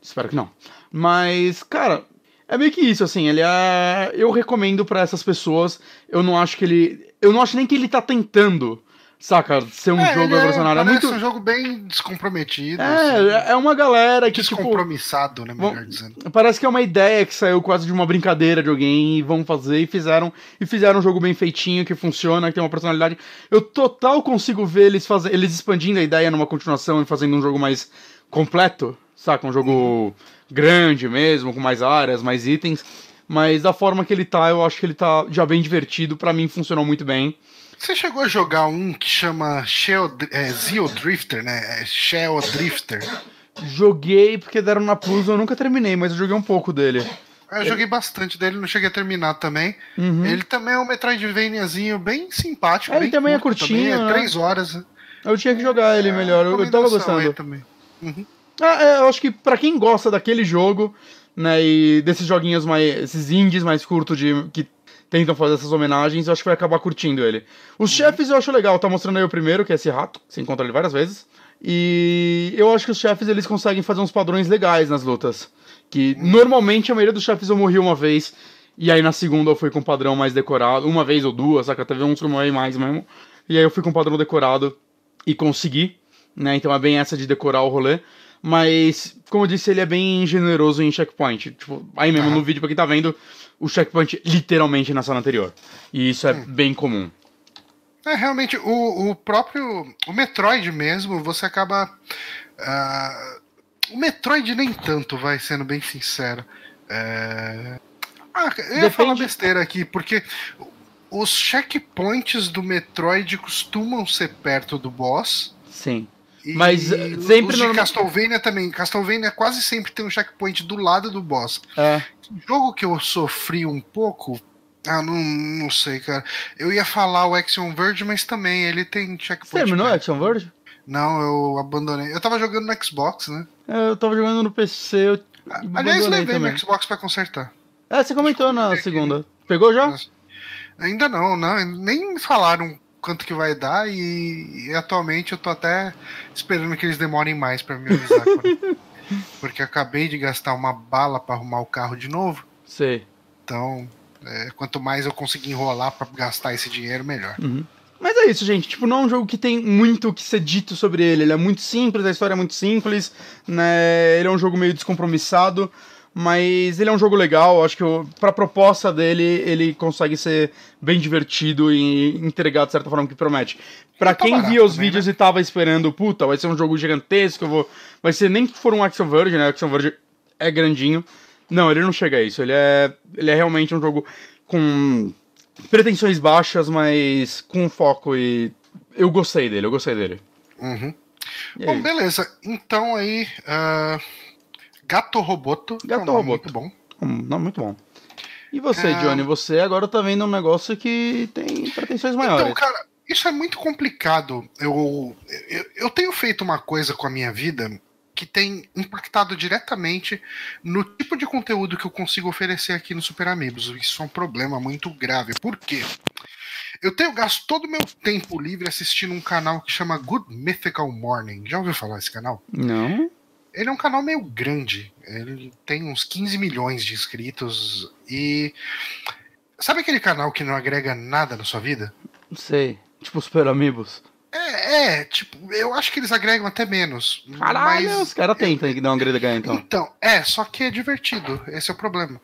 S2: Espero que não. Mas, cara, é meio que isso, assim, ele é. Eu recomendo para essas pessoas. Eu não acho que ele. Eu não acho nem que ele tá tentando saca, ser um é, jogo
S1: evolucionário. É, é muito um jogo bem descomprometido.
S2: É, assim. é uma galera que.
S1: Tipo, Descompromissado, tipo, né? Melhor
S2: dizendo. Parece que é uma ideia que saiu quase de uma brincadeira de alguém e vão fazer e fizeram. E fizeram um jogo bem feitinho, que funciona, que tem uma personalidade. Eu total consigo ver eles fazer, eles expandindo a ideia numa continuação e fazendo um jogo mais completo, saca? Um jogo uhum. grande mesmo, com mais áreas, mais itens. Mas da forma que ele tá, eu acho que ele tá já bem divertido. para mim funcionou muito bem.
S1: Você chegou a jogar um que chama Shell, é, Zio Drifter, né? É Shell Drifter.
S2: Joguei porque deram na Plus, eu nunca terminei, mas eu joguei um pouco dele.
S1: Eu joguei bastante dele, não cheguei a terminar também. Uhum. Ele também é um Metroidvaniazinho bem simpático. É,
S2: ele
S1: bem
S2: também é curtinho, também,
S1: é três horas.
S2: Eu tinha que jogar ele é, melhor, eu, eu tava gostando. Também. Uhum. Ah, é, eu acho que para quem gosta daquele jogo, né, e desses joguinhos mais, esses indies mais curtos de que tentam fazer essas homenagens, eu acho que vai acabar curtindo ele. Os chefes eu acho legal, tá mostrando aí o primeiro, que é esse rato, que você encontra ele várias vezes. E eu acho que os chefes eles conseguem fazer uns padrões legais nas lutas. Que normalmente a maioria dos chefes eu morri uma vez, e aí na segunda eu fui com um padrão mais decorado, uma vez ou duas, saca? Teve uns que eu morri mais mesmo. E aí eu fui com um padrão decorado e consegui, né? Então é bem essa de decorar o rolê. Mas, como eu disse, ele é bem generoso em checkpoint. Tipo, aí mesmo no vídeo, pra quem tá vendo, o checkpoint literalmente na sala anterior. E isso é hum. bem comum.
S1: É, realmente, o, o próprio. O Metroid mesmo, você acaba. Uh, o Metroid nem tanto, vai sendo bem sincero. É... Ah, eu ia Depende... falar besteira aqui, porque os checkpoints do Metroid costumam ser perto do boss.
S2: Sim. Mas eh, sempre
S1: os de Castlevania também. Castlevania quase sempre tem um checkpoint do lado do boss.
S2: É.
S1: Jogo que eu sofri um pouco. Ah, não, não sei, cara. Eu ia falar o Action Verge, mas também ele tem checkpoint. Você
S2: terminou o Action Verge?
S1: Não, eu abandonei. Eu tava jogando no Xbox, né?
S2: É, eu tava jogando no PC. Eu
S1: Aliás, levei também. no Xbox pra consertar.
S2: É, você comentou na segunda. Pegou já?
S1: Ainda não, não. Nem falaram quanto que vai dar e, e, atualmente eu tô até esperando que eles demorem mais para me avisar. porque acabei de gastar uma bala para arrumar o carro de novo.
S2: Sei.
S1: Então, é, quanto mais eu conseguir enrolar para gastar esse dinheiro, melhor.
S2: Uhum. Mas é isso, gente. Tipo, não é um jogo que tem muito o que ser dito sobre ele. Ele é muito simples, a história é muito simples, né? Ele é um jogo meio descompromissado. Mas ele é um jogo legal, acho que para a proposta dele, ele consegue ser bem divertido e entregar de certa forma o que promete. Para tá quem via os também, vídeos né? e tava esperando, puta, vai ser um jogo gigantesco, vou... vai ser nem que for um Action Verge, né? Action Verge é grandinho. Não, ele não chega a isso. Ele é, ele é realmente um jogo com pretensões baixas, mas com foco e eu gostei dele, eu gostei dele.
S1: Uhum. Bom, beleza. Então aí. Uh Gato Roboto.
S2: É Gato Roboto.
S1: Muito bom.
S2: Um não, muito bom. E você, é... Johnny? Você agora tá vendo um negócio que tem pretensões maiores. Então,
S1: cara, isso é muito complicado. Eu, eu, eu tenho feito uma coisa com a minha vida que tem impactado diretamente no tipo de conteúdo que eu consigo oferecer aqui no Super Amigos. Isso é um problema muito grave. Por quê? Eu tenho gasto todo o meu tempo livre assistindo um canal que chama Good Mythical Morning. Já ouviu falar desse canal?
S2: Não?
S1: Ele é um canal meio grande. Ele tem uns 15 milhões de inscritos. E. Sabe aquele canal que não agrega nada na sua vida?
S2: Não sei. Tipo Super Amigos.
S1: É, é, tipo, eu acho que eles agregam até menos.
S2: Caralho,
S1: mas...
S2: os caras tentam dar uma agregar então.
S1: Então, é, só que é divertido. Esse é o problema.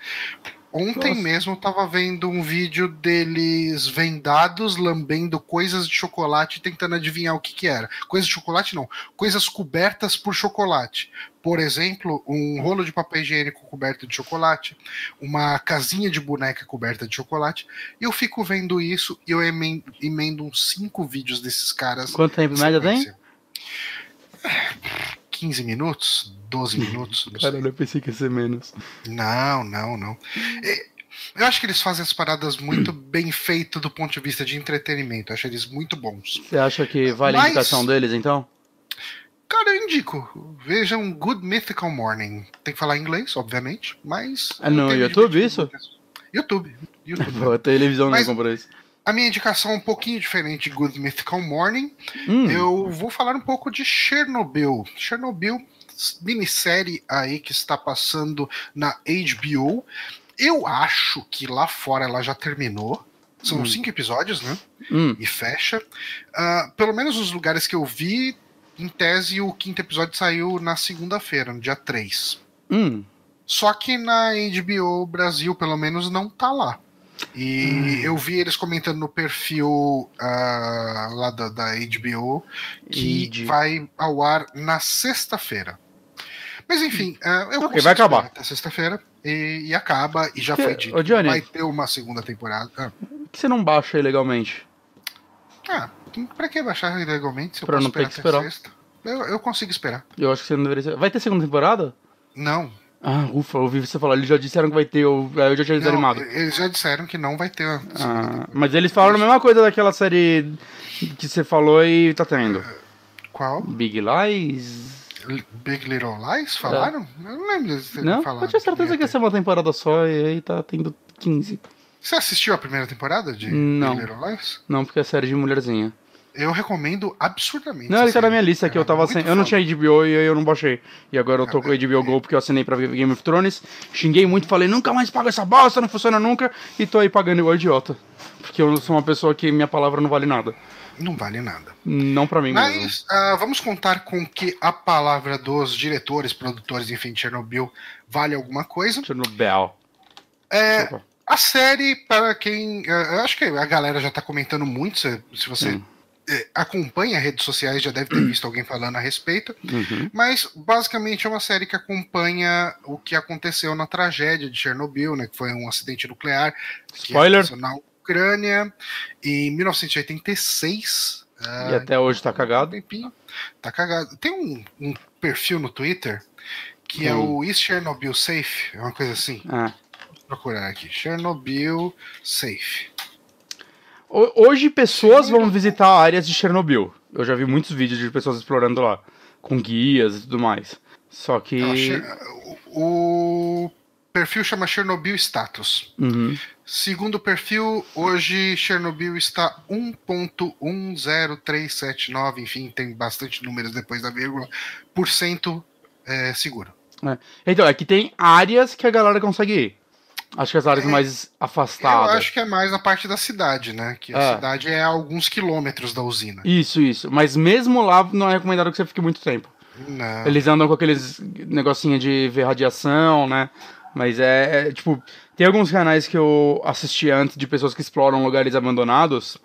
S1: Ontem
S2: Nossa.
S1: mesmo eu tava vendo um vídeo deles vendados, lambendo coisas de chocolate, tentando adivinhar o que que era. Coisas de chocolate não, coisas cobertas por chocolate. Por exemplo, um rolo de papel higiênico coberto de chocolate, uma casinha de boneca coberta de chocolate. E eu fico vendo isso e eu emen- emendo uns cinco vídeos desses caras.
S2: Quanto tempo em
S1: em
S2: média tem?
S1: Sequência. 15 minutos, 12 minutos, não sei.
S2: Caralho, eu pensei que ia ser menos.
S1: Não, não, não. E- Eu acho que eles fazem as paradas muito bem feito do ponto de vista de entretenimento. Eu acho eles muito bons.
S2: Você acha que vale a
S1: Mas-
S2: indicação deles então?
S1: Cara, eu indico. Vejam Good Mythical Morning. Tem que falar inglês, obviamente, mas.
S2: É no YouTube isso?
S1: muito. YouTube. YouTube.
S2: A televisão
S1: Mas-
S2: não comprou isso.
S1: A minha indicação é um pouquinho diferente de Good Mythical Morning.
S2: Hum,
S1: Eu vou falar um pouco de Chernobyl. Chernobyl, minissérie aí que está passando na HBO. Eu acho que lá fora ela já terminou. São
S2: Hum.
S1: cinco episódios, né?
S2: hum.
S1: E fecha. Ah, pelo menos os lugares que eu vi, em tese, o quinto episódio saiu na segunda-feira, no dia 3.
S2: Hum.
S1: Só que na HBO Brasil, pelo menos, não tá lá. E eu vi eles comentando no perfil ah, lá da, da HBO que vai ao ar na sexta-feira. Mas enfim, ah, eu
S2: Ok,
S1: consigo
S2: vai acabar.
S1: Até sexta-feira e, e acaba, e já
S2: Que-
S1: foi dito.
S2: Ô, Johnny.
S1: Vai ter uma segunda temporada. Ah,
S2: Por que você não baixa ilegalmente?
S1: Ah, pra que baixar ilegalmente se eu
S2: Pra
S1: posso
S2: não ter
S1: esperar
S2: que
S1: até
S2: esperar.
S1: sexta? Eu, eu consigo esperar.
S2: Eu acho que você não deveria. Vai ter segunda temporada?
S1: Não.
S2: Ah, ufa, eu ouvi você falar. Eles já disseram que vai ter, eu, eu já tinha
S1: não
S2: desanimado.
S1: eles já disseram que não vai ter.
S2: Ah, mas eles falaram a mesma coisa daquela série que você falou e tá tendo.
S1: Qual?
S2: Big Lies?
S1: Big Little Lies? Falaram? Eu não lembro de ter
S2: É. Não?
S1: falado.
S2: Eu tinha certeza que ia ser uma temporada só e aí tá tendo 15.
S1: Você assistiu a primeira temporada de
S2: Não.
S1: Big Little Lies?
S2: Não, porque é série de mulherzinha.
S1: Eu recomendo absurdamente.
S2: Não, ele tá na minha lista aqui, eu
S1: É
S2: tava sem. Eu não tinha HBO e aí eu não baixei. E agora eu tô com o HBO Go porque eu assinei pra Game of Thrones. Xinguei muito, falei, nunca mais pago essa bosta, não funciona nunca. E tô aí pagando igual idiota. Porque eu sou uma pessoa que minha palavra não vale nada.
S1: Não vale nada.
S2: Não pra mim mesmo.
S1: Mas ah, vamos contar com que a palavra dos diretores, produtores, enfim, de Chernobyl vale alguma coisa.
S2: Chernobyl.
S1: É,
S2: Desculpa.
S1: A série, para quem. eh, Eu acho que a galera já tá comentando muito. Se, se você
S2: Sim.
S1: Eh, acompanha redes sociais, já deve ter visto alguém falando a respeito.
S2: Uhum.
S1: Mas basicamente é uma série que acompanha o que aconteceu na tragédia de Chernobyl, né? Que foi um acidente nuclear que
S2: Spoiler.
S1: aconteceu na Ucrânia em 1986.
S2: E
S1: ah,
S2: até hoje tá
S1: um
S2: cagado.
S1: tempinho. Tá cagado. Tem um, um perfil no Twitter que é
S2: Hum.
S1: o Is Chernobyl Safe? É uma coisa assim.
S2: Ah.
S1: Vou procurar aqui. Chernobyl Safe.
S2: Ho- Hoje pessoas vão visitar áreas de Chernobyl. Eu já vi muitos vídeos de pessoas explorando lá. Com guias e tudo mais. Só que.
S1: O, perfil chama Chernobyl Status.
S2: Uhum.
S1: Segundo o perfil, hoje Chernobyl está 1.10379, enfim, tem bastante números depois da vírgula, por cento é, seguro.
S2: Então, é que tem áreas que a galera consegue ir. Acho que as áreas
S1: É,
S2: mais
S1: Eu
S2: afastadas.
S1: acho que é mais na parte da cidade, né? Que a
S2: É.
S1: cidade é a alguns quilômetros da usina.
S2: Isso, isso. Mas mesmo lá não é recomendado que você fique muito tempo.
S1: Não.
S2: Eles andam com aqueles negocinho de ver radiação, né? Mas é, é, tipo, tem alguns canais que eu assisti antes de pessoas que exploram lugares abandonados,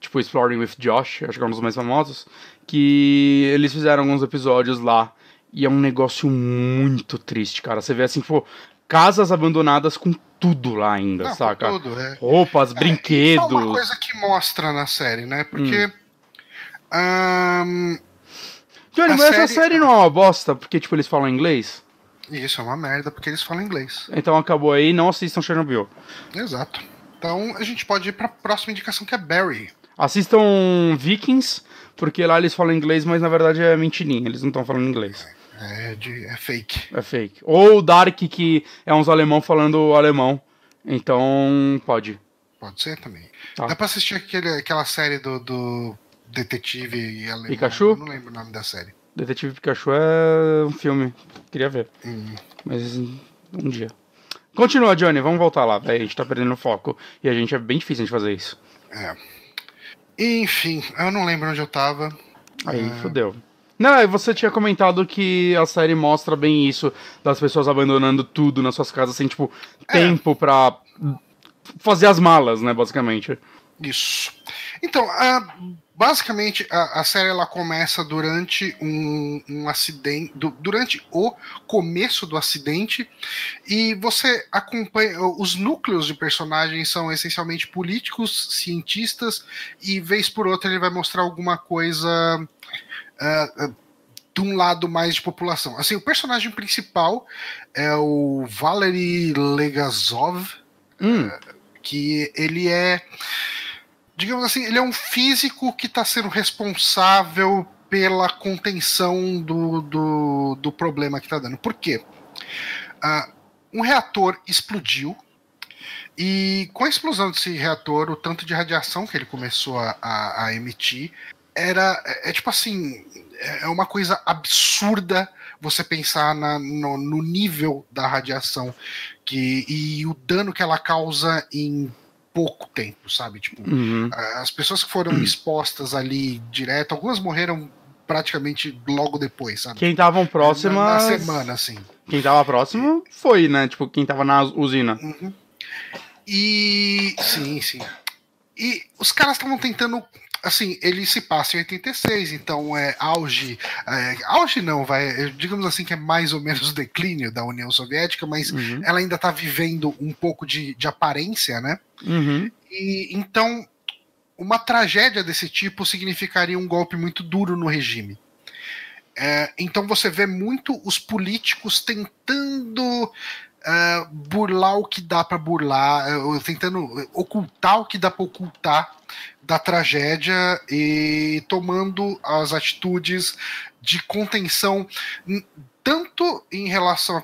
S2: tipo Exploring with Josh, acho que é um dos mais famosos, que eles fizeram alguns episódios lá e é um negócio muito triste, cara. Você vê assim, tipo, casas abandonadas com tudo lá ainda,
S1: Não,
S2: saca?
S1: tudo, é.
S2: Roupas,
S1: É
S2: brinquedos.
S1: uma coisa que mostra na série, né? Porque.
S2: Hum.
S1: ahn,
S2: Johnny, mas essa
S1: série-
S2: série não é uma bosta, porque, tipo, eles falam inglês.
S1: isso é uma merda, porque eles falam inglês.
S2: Então acabou aí, não assistam Chernobyl.
S1: Exato. Então a gente pode ir pra próxima indicação que é Barry.
S2: Assistam Vikings, porque lá eles falam inglês, mas na verdade é mentirinha, eles não estão falando inglês.
S1: É, de, é fake.
S2: É fake. Ou Dark, que é uns alemão falando alemão. Então, pode.
S1: Pode ser também. Tá. Dá pra assistir aquele, aquela série do, do Detetive
S2: alemão. Pikachu? Eu
S1: não lembro o nome da série.
S2: Detetive Pikachu é um filme. Queria ver. Hum. Mas um dia. Continua, Johnny, vamos voltar lá. A gente tá perdendo foco. E a gente é bem difícil de fazer isso.
S1: É. Enfim, eu não lembro onde eu tava.
S2: Aí, é... fodeu. Não, você tinha comentado que a série mostra bem isso, das pessoas abandonando tudo nas suas casas sem, tipo, é. tempo pra fazer as malas, né, basicamente.
S1: Isso. Então, uh, basicamente a, a, série ela começa durante um, um acidente, do, durante o começo do acidente, e você acompanha. Os núcleos de personagens são essencialmente políticos, cientistas, e vez por outra ele vai mostrar alguma coisa. Uh, uh, de um lado mais de população. Assim, o personagem principal é o Valery Legazov, hum. uh, que ele é digamos assim, ele é um físico que está sendo responsável pela contenção do, do, do problema que está dando. Por quê? Uh, um reator explodiu e com a explosão desse reator, o tanto de radiação que ele começou a, a, a emitir era é, é, tipo assim é, é uma coisa absurda você pensar na, no, no, nível da radiação que e o dano que ela causa em pouco tempo, sabe? Tipo, uhum. as pessoas que foram expostas ali direto, algumas morreram praticamente logo depois, sabe?
S2: Quem estavam próximas. Na,
S1: na, semana, assim.
S2: Quem tava próximo foi, né? Tipo, quem tava na usina.
S1: Uhum. E. Sim, sim. E os caras estavam tentando assim, ele se passa em 86, então é auge. É, auge não, vai. Digamos assim que é mais ou menos o declínio da União Soviética, mas uhum. ela ainda está vivendo um pouco de, de aparência, né?
S2: Uhum.
S1: E então uma tragédia desse tipo significaria um golpe muito duro no regime. É, então você vê muito os políticos tentando uh, burlar o que dá para burlar, uh, tentando ocultar o que dá para ocultar da tragédia e tomando as atitudes de contenção, tanto em relação à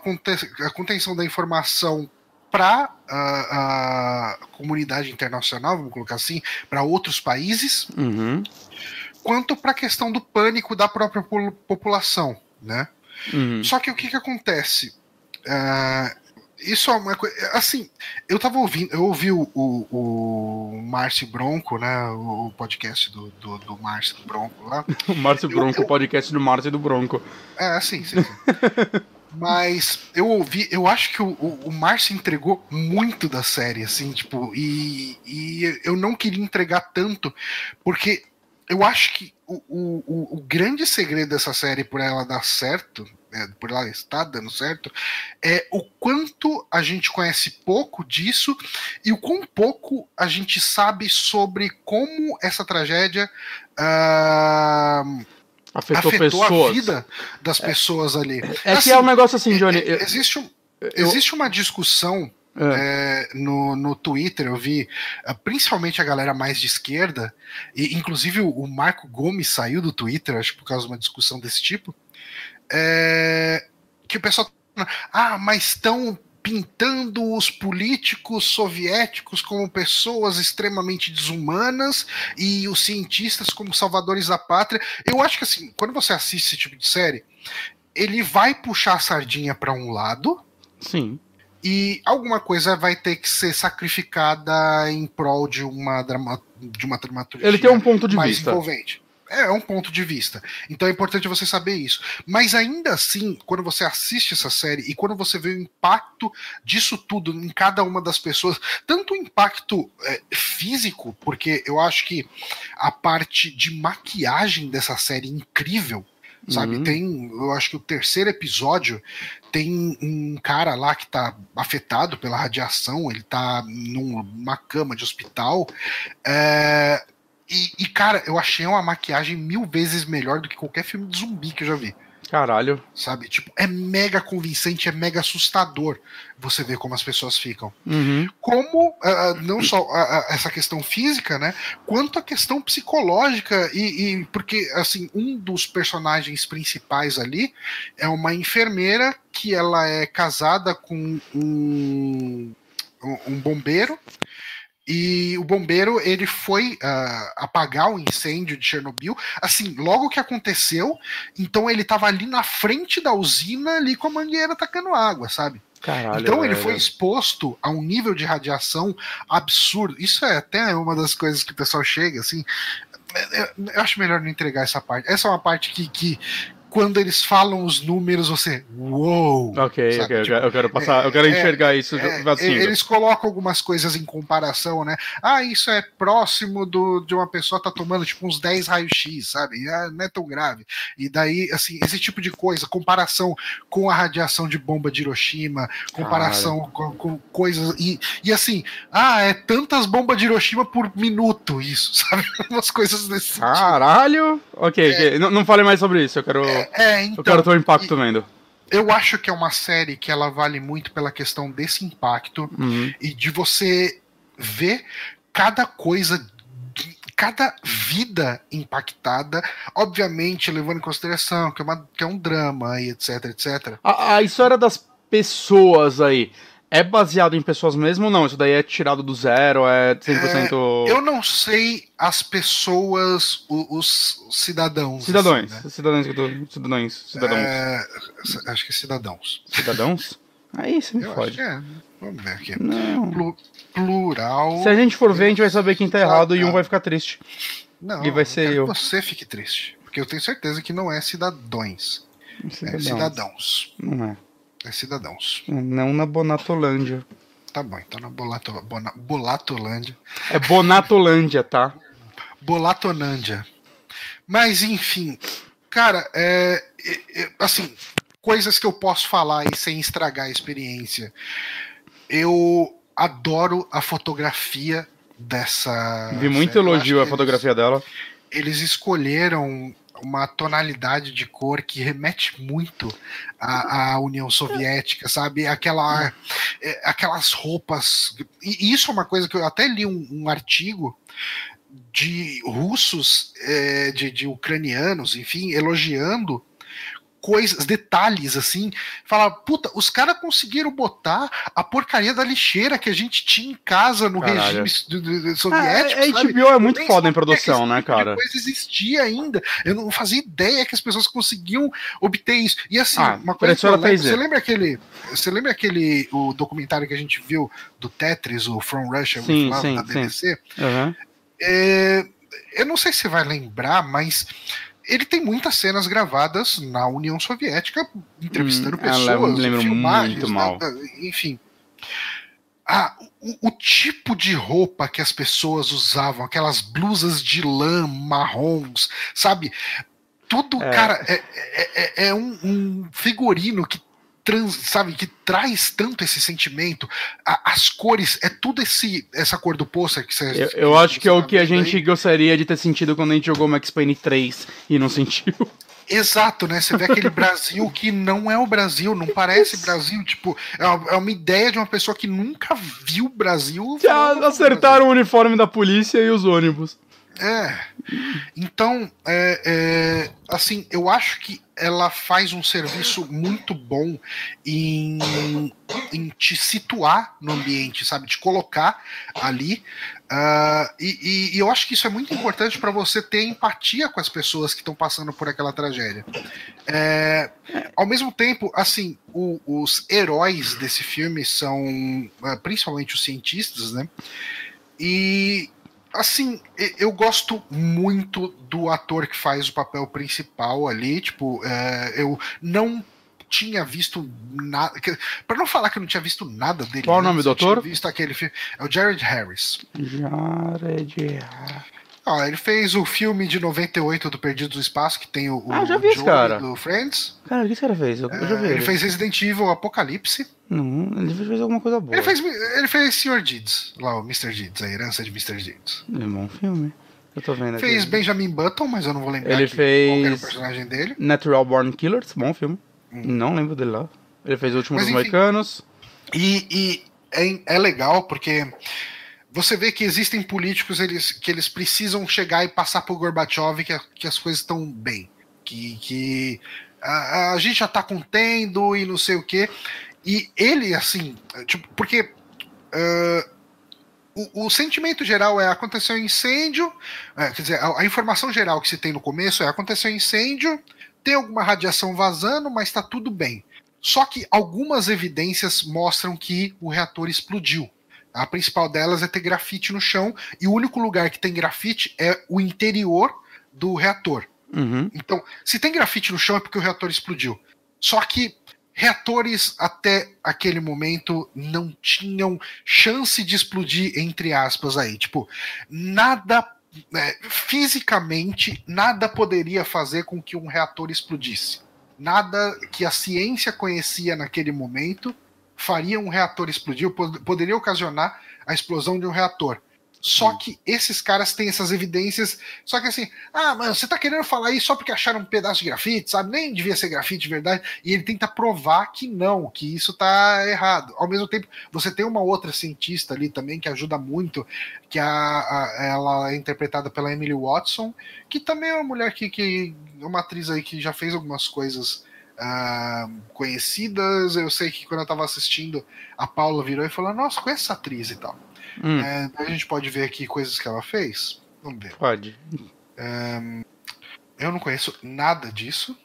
S1: contenção da informação para a, a, comunidade internacional, vamos colocar assim, para outros países,
S2: uhum.
S1: quanto para a questão do pânico da própria população, né?
S2: Uhum.
S1: Só que o que, que acontece? Uh, isso é uma coisa. Assim, eu tava ouvindo, eu ouvi o, o, o Márcio Bronco, né? O podcast do, do, do Márcio Bronco lá.
S2: o Márcio Bronco, o podcast do Márcio do Bronco.
S1: É, sim, sim. sim. Mas eu ouvi, eu acho que o, o, o Márcio entregou muito da série, assim, tipo, e, e eu não queria entregar tanto, porque eu acho que o, o, o grande segredo dessa série, por ela dar certo, é, por ela estar dando certo, é o quanto a gente conhece pouco disso e o quão pouco a gente sabe sobre como essa tragédia uh,
S2: afetou, afetou
S1: a vida das é. pessoas ali.
S2: É, assim, que é um negócio assim, Johnny.
S1: É, eu, existe, um, eu, existe uma discussão. É. É, no, no Twitter eu vi uh, principalmente a galera mais de esquerda, e inclusive o, o Marco Gomes saiu do Twitter, acho que por causa de uma discussão desse tipo, é, que o pessoal. Ah, mas estão pintando os políticos soviéticos como pessoas extremamente desumanas e os cientistas como salvadores da pátria. Eu acho que assim, quando você assiste esse tipo de série, ele vai puxar a sardinha para um lado.
S2: Sim.
S1: E alguma coisa vai ter que ser sacrificada em prol de uma, drama, de uma dramaturgia
S2: ele tem um ponto de
S1: mais
S2: vista.
S1: envolvente. É, é um ponto de vista. Então é importante você saber isso. Mas ainda assim, quando você assiste essa série e quando você vê o impacto disso tudo em cada uma das pessoas, tanto o impacto é, físico, porque eu acho que a parte de maquiagem dessa série é incrível. Sabe, uhum. tem, eu acho que o terceiro episódio tem um cara lá que tá afetado pela radiação, ele tá numa cama de hospital. É, e, e, cara, eu achei uma maquiagem mil vezes melhor do que qualquer filme de zumbi que eu já vi.
S2: Caralho.
S1: Sabe? Tipo, é mega convincente, é mega assustador você ver como as pessoas ficam.
S2: Uhum.
S1: Como, uh, não só uh, essa questão física, né? Quanto a questão psicológica. E, e, porque, assim, um dos personagens principais ali é uma enfermeira que ela é casada com um, um bombeiro E o bombeiro ele foi uh, apagar o incêndio de Chernobyl, assim, logo que aconteceu, então ele estava ali na frente da usina, ali com a mangueira tacando água, sabe?
S2: Caralho,
S1: então ele
S2: velho.
S1: foi exposto a um nível de radiação absurdo. Isso é até uma das coisas que o pessoal chega, assim. Eu, eu acho melhor não entregar essa parte. Essa é uma parte que, que quando eles falam os números, você. Uou!
S2: Ok,
S1: sabe?
S2: ok, eu
S1: Tipo,
S2: quero- eu quero passar, eu quero
S1: é,
S2: enxergar isso
S1: é,
S2: assim.
S1: eles colocam algumas coisas em comparação, né? Ah, isso é próximo do, de uma pessoa tá tomando tipo uns 10 raios-x, sabe? Ah, não é tão grave. E daí, assim, esse tipo de coisa, comparação com a radiação de bomba de Hiroshima, comparação com, com coisas. E, e assim, ah, é tantas bombas de Hiroshima por minuto, isso, sabe? Umas coisas desse.
S2: Caralho! Ok, ok. Não, não fale mais sobre isso, eu quero.
S1: É, então.
S2: eu quero ter o impacto vendo.
S1: Eu acho que é uma série que ela vale muito pela questão desse impacto
S2: Uhum.
S1: e de você ver cada coisa, cada vida impactada, obviamente levando em consideração que é, uma, que é um drama e etc, etc.
S2: A, a história das pessoas aí é baseado em pessoas mesmo ou não? Isso daí é tirado do zero, é 100%.
S1: Eu não sei as pessoas, o- os, cidadãos.
S2: Cidadãos.
S1: assim, né?
S2: Cidadãos que eu tô. Cidadãos. Cidadãos.
S1: É, acho que cidadãos.
S2: Cidadãos? Aí você me
S1: Eu acho
S2: fode.
S1: que é. Vamos ver aqui.
S2: Não.
S1: Plu- plural.
S2: Se a gente for ver, a gente vai saber quem tá errado e um vai ficar triste.
S1: Não,
S2: E vai ser eu.
S1: que você fique triste. Porque eu tenho certeza que não é cidadões. É
S2: Cidadãos.
S1: cidadãos.
S2: Não é.
S1: É cidadãos.
S2: Não na Bonatolândia.
S1: Tá bom, então na Bolato, Bona, Bolatolândia.
S2: É Bonatolândia, tá?
S1: Bolatonândia. Mas, enfim, cara, é, é, é, assim, coisas que eu posso falar aí sem estragar a experiência. Eu adoro a fotografia dessa.
S2: Vi muito elogio à fotografia dela.
S1: Eles escolheram uma tonalidade de cor que remete muito à, à União Soviética, sabe? Aquela, é, aquelas roupas. E isso é uma coisa que eu até li um, um artigo de russos, é, de, de ucranianos, enfim, elogiando coisas, detalhes assim, fala, puta, os caras conseguiram botar a porcaria da lixeira que a gente tinha em casa no
S2: Caralho.
S1: regime do- do soviético,
S2: a
S1: sabe?
S2: HBO é muito foda em produção, né,
S1: tipo de
S2: cara?
S1: coisa existia ainda. Eu não fazia ideia que as pessoas conseguiam obter isso. E assim,
S2: Ah,
S1: uma coisa que eu lembro,
S2: 3D.
S1: você lembra aquele, você lembra aquele o documentário que a gente viu do Tetris, o From Russia
S2: Sim,
S1: with Love,
S2: sim,
S1: da
S2: sim.
S1: BBC?
S2: Aham.
S1: É, eu não sei se você vai lembrar, mas ele tem muitas cenas gravadas na União Soviética, entrevistando
S2: Hum,
S1: pessoas, filmagens,
S2: muito
S1: né,
S2: mal.
S1: enfim. Ah, o, o tipo de roupa que as pessoas usavam, aquelas blusas de lã marrons, sabe? Tudo,
S2: É.
S1: cara, é, é- é- é um, um figurino que trans, sabe, que traz tanto esse sentimento. A- as cores, é tudo esse essa cor do pôster que você.
S2: Eu, eu acho que é o que a
S1: tá vendo aí.
S2: gente gostaria de ter sentido quando a gente jogou Max Payne 3 e não sentiu.
S1: Exato, né? Você vê aquele Brasil que não é o Brasil, não parece. Brasil. Tipo, é uma, é uma ideia de uma pessoa que nunca viu o Brasil.
S2: Já acertaram o uniforme da polícia e os ônibus.
S1: É. Então, é, é, assim, eu acho que ela faz um serviço muito bom em, em te situar no ambiente, sabe? Te colocar ali. Ah, e, e- eu acho que isso é muito importante para você ter empatia com as pessoas que estão passando por aquela tragédia. É, ao mesmo tempo, assim, o- os heróis desse filme são ah, principalmente os cientistas, né? E assim, eu gosto muito do ator que faz o papel principal ali. Tipo, é, eu não tinha visto nada. Para não falar que eu não tinha visto nada dele.
S2: Qual o nome
S1: antes,
S2: do
S1: eu tinha
S2: ator?
S1: visto aquele filme. É o Jared Harris.
S2: Jared.
S1: Ah, ele fez o filme de 98 do Perdido do Espaço, que tem o, o
S2: Ah, já vi esse cara.
S1: do Friends.
S2: Cara, o que esse cara fez? Eu, eu já vi
S1: É, ele
S2: ele.
S1: fez Resident Evil Apocalipse.
S2: Não, ele fez alguma coisa boa.
S1: Ele fez, ele fez Sr. Deeds, lá, o Mr. Deeds, a herança de Mr. Deeds.
S2: É um bom filme. Eu tô vendo aqui.
S1: Fez Benjamin Button, mas eu não vou lembrar
S2: Ele
S1: que- qual
S2: fez-
S1: o personagem dele.
S2: Natural Born Killers, bom filme.
S1: Hum.
S2: Não lembro dele lá. Ele fez o último
S1: Mas
S2: dos
S1: enfim.
S2: Moicanos.
S1: E, e é, é legal porque você vê que existem políticos eles, que eles precisam chegar e passar por Gorbachev que, que as coisas estão bem. Que, que a, a gente já tá contendo e não sei o quê. E ele, assim, tipo, porque ah, o, o, sentimento geral é aconteceu um incêndio, é, quer dizer, a, a, informação geral que se tem no começo é aconteceu um incêndio, tem alguma radiação vazando, mas está tudo bem. Só que algumas evidências mostram que o reator explodiu. A principal delas é ter grafite no chão, e o único lugar que tem grafite é o interior do reator.
S2: Uhum.
S1: Então, se tem grafite no chão é porque o reator explodiu. Só que reatores até aquele momento não tinham chance de explodir, entre aspas, aí. Tipo, nada. É, fisicamente, nada poderia fazer com que um reator explodisse. Nada que a ciência conhecia naquele momento faria um reator explodir, poderia ocasionar a explosão de um reator. Só que esses caras têm essas evidências. Só que assim, ah, mano, você tá querendo falar isso só porque acharam um pedaço de grafite, sabe? Nem devia ser grafite de verdade. E ele tenta provar que não, que isso tá errado. Ao mesmo tempo, você tem uma outra cientista ali também que ajuda muito, que a, a ela é interpretada pela Emily Watson, que também é uma mulher que, que é uma atriz aí que já fez algumas coisas. Uh, conhecidas, eu sei que quando eu tava assistindo, a Paula virou e falou: Nossa, conhece essa atriz e tal.
S2: Hum.
S1: É, a gente pode ver aqui coisas que ela fez. Vamos ver.
S2: Pode.
S1: É, eu não conheço nada disso.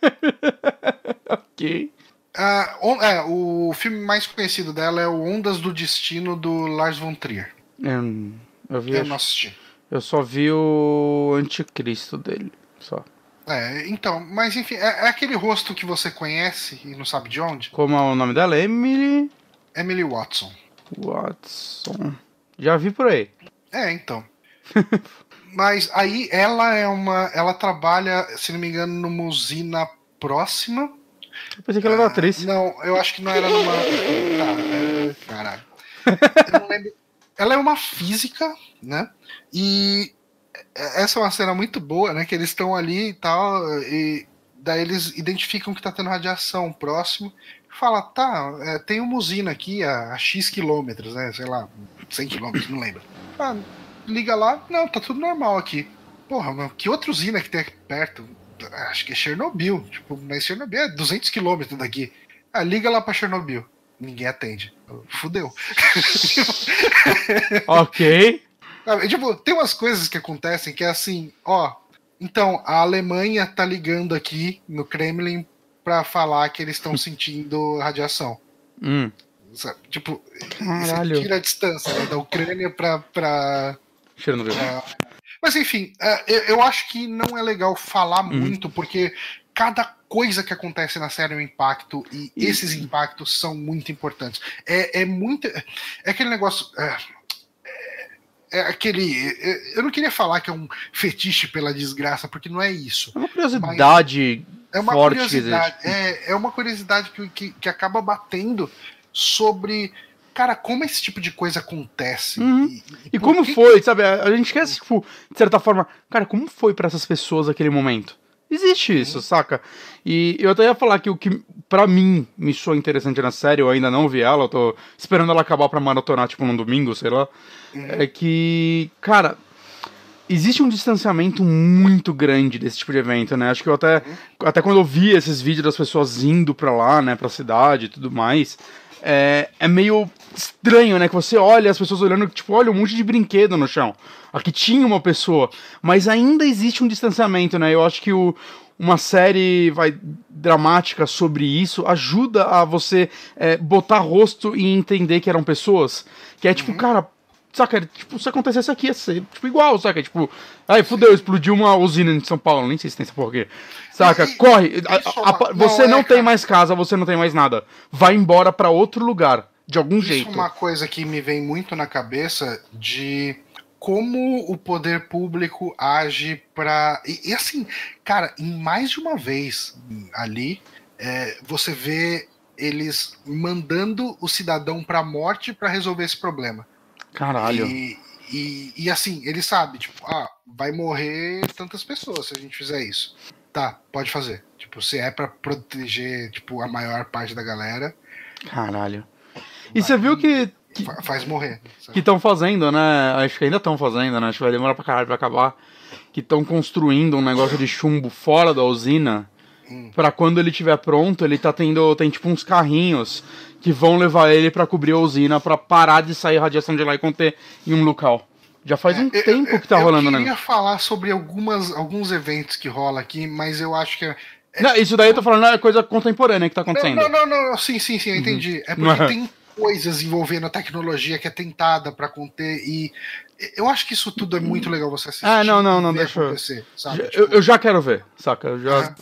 S2: ok.
S1: Uh, é, o filme mais conhecido dela é o Ondas do Destino do Lars von Trier.
S2: Eu, eu, vi,
S1: eu não assisti.
S2: Eu só vi o Anticristo dele. Só.
S1: É, então, mas enfim, é, é, aquele rosto que você conhece e não sabe de onde?
S2: Como é o nome dela? Emily.
S1: Emily Watson.
S2: Watson. Já vi por aí.
S1: É, então. Mas aí ela é uma. Ela trabalha, se não me engano, numa usina próxima.
S2: Eu pensei que ela era ah, atriz.
S1: Não, eu acho que não era numa. Tá, é, caralho. Eu não lembro. Ela é uma física, né? E essa é uma cena muito boa, né? Que eles estão ali e tal. E daí eles identificam que tá tendo radiação próximo fala, tá, é, tem uma usina aqui a, a, X quilômetros, né? Sei lá, 100 quilômetros, não lembro. Ah, liga lá, não, tá tudo normal aqui. Porra, mano, que outra usina que tem aqui perto? Acho que é Chernobyl. Tipo, mas Chernobyl é 200 quilômetros daqui. Ah, liga lá pra Chernobyl. Ninguém atende. Fudeu.
S2: ok.
S1: Tipo, tem umas coisas que acontecem que é assim, ó. Então, a Alemanha tá ligando aqui no Kremlin para falar que eles estão sentindo radiação.
S2: Hum.
S1: Sabe? Tipo, Caralho. tira a distância né, da Ucrânia para. Pra,
S2: Chernobyl.
S1: Pra... Mas enfim, é, eu acho que não é legal falar hum. muito, porque cada coisa que acontece na série é um impacto e esses impactos são muito importantes. É, é muito. É aquele negócio. É, é aquele. Eu não queria falar que é um fetiche pela desgraça, porque não é isso.
S2: É uma curiosidade
S1: é uma forte curiosidade. É, é uma curiosidade que, que, que, acaba batendo sobre. Cara, como esse tipo de coisa acontece?
S2: Uhum. E, e, e como que... foi, sabe? A gente esquece, tipo, de certa forma, cara, como foi para essas pessoas aquele momento? Existe isso, uhum. saca? E eu até ia falar que o que para mim me soa interessante na série, eu ainda não vi ela, eu tô esperando ela acabar pra maratonar, tipo, num domingo, sei lá. Uhum. É que, cara, existe um distanciamento muito grande desse tipo de evento, né? Acho que eu até, até quando eu vi esses vídeos das pessoas indo pra lá, né, pra cidade e tudo mais, é, é meio estranho, né? Que você olha as pessoas olhando, tipo, olha um monte de brinquedo no chão. Aqui tinha uma pessoa, mas ainda existe um distanciamento, né? Eu acho que o, uma série vai dramática sobre isso ajuda a você é, botar rosto e entender que eram pessoas. Que é tipo, uhum. cara, Saca, tipo, se acontecesse aqui ia ser tipo, igual, saca? Tipo, aí fudeu, explodiu uma usina em São Paulo, nem sei se tem essa porra aqui. Saca, e, corre. A, a, a, você não, não é, tem cara. mais casa, você não tem mais nada. Vai embora para outro lugar, de algum
S1: isso
S2: jeito.
S1: Isso é uma coisa que me vem muito na cabeça de como o poder público age para e, e, assim, cara, em mais de uma vez ali, é, você vê eles mandando o cidadão para a morte para resolver esse problema.
S2: Caralho.
S1: E, e, e, assim, ele sabe, tipo, ah, vai morrer tantas pessoas se a gente fizer isso. Tá, pode fazer. Tipo, se é para proteger, tipo, a maior parte da galera.
S2: Caralho. E você viu que. que
S1: faz morrer.
S2: Sabe? Que estão fazendo, né? Acho que ainda estão fazendo, né? Acho que vai demorar pra caralho pra acabar. Que estão construindo um negócio de chumbo fora da usina
S1: Hum.
S2: Pra quando ele estiver pronto, ele tá tendo. Tem tipo uns carrinhos que vão levar ele pra cobrir a usina pra parar de sair radiação de lá e conter em um local. Já faz um
S1: Eu-
S2: tempo que tá
S1: eu
S2: rolando,
S1: queria
S2: né?
S1: falar sobre algumas, alguns eventos que rola aqui, mas eu acho que. é-
S2: Não, isso daí eu tô falando é coisa contemporânea que tá
S1: Não,
S2: acontecendo.
S1: não, não, não, sim, sim, sim, eu entendi. É porque
S2: Uhum.
S1: tem coisas envolvendo a tecnologia que é tentada pra conter e eu acho que isso tudo é muito legal você assistir.
S2: Ah, não, não, não, deixa eu-
S1: sabe?
S2: Já-
S1: Tipo,
S2: eu, eu já quero ver, saca? Eu já.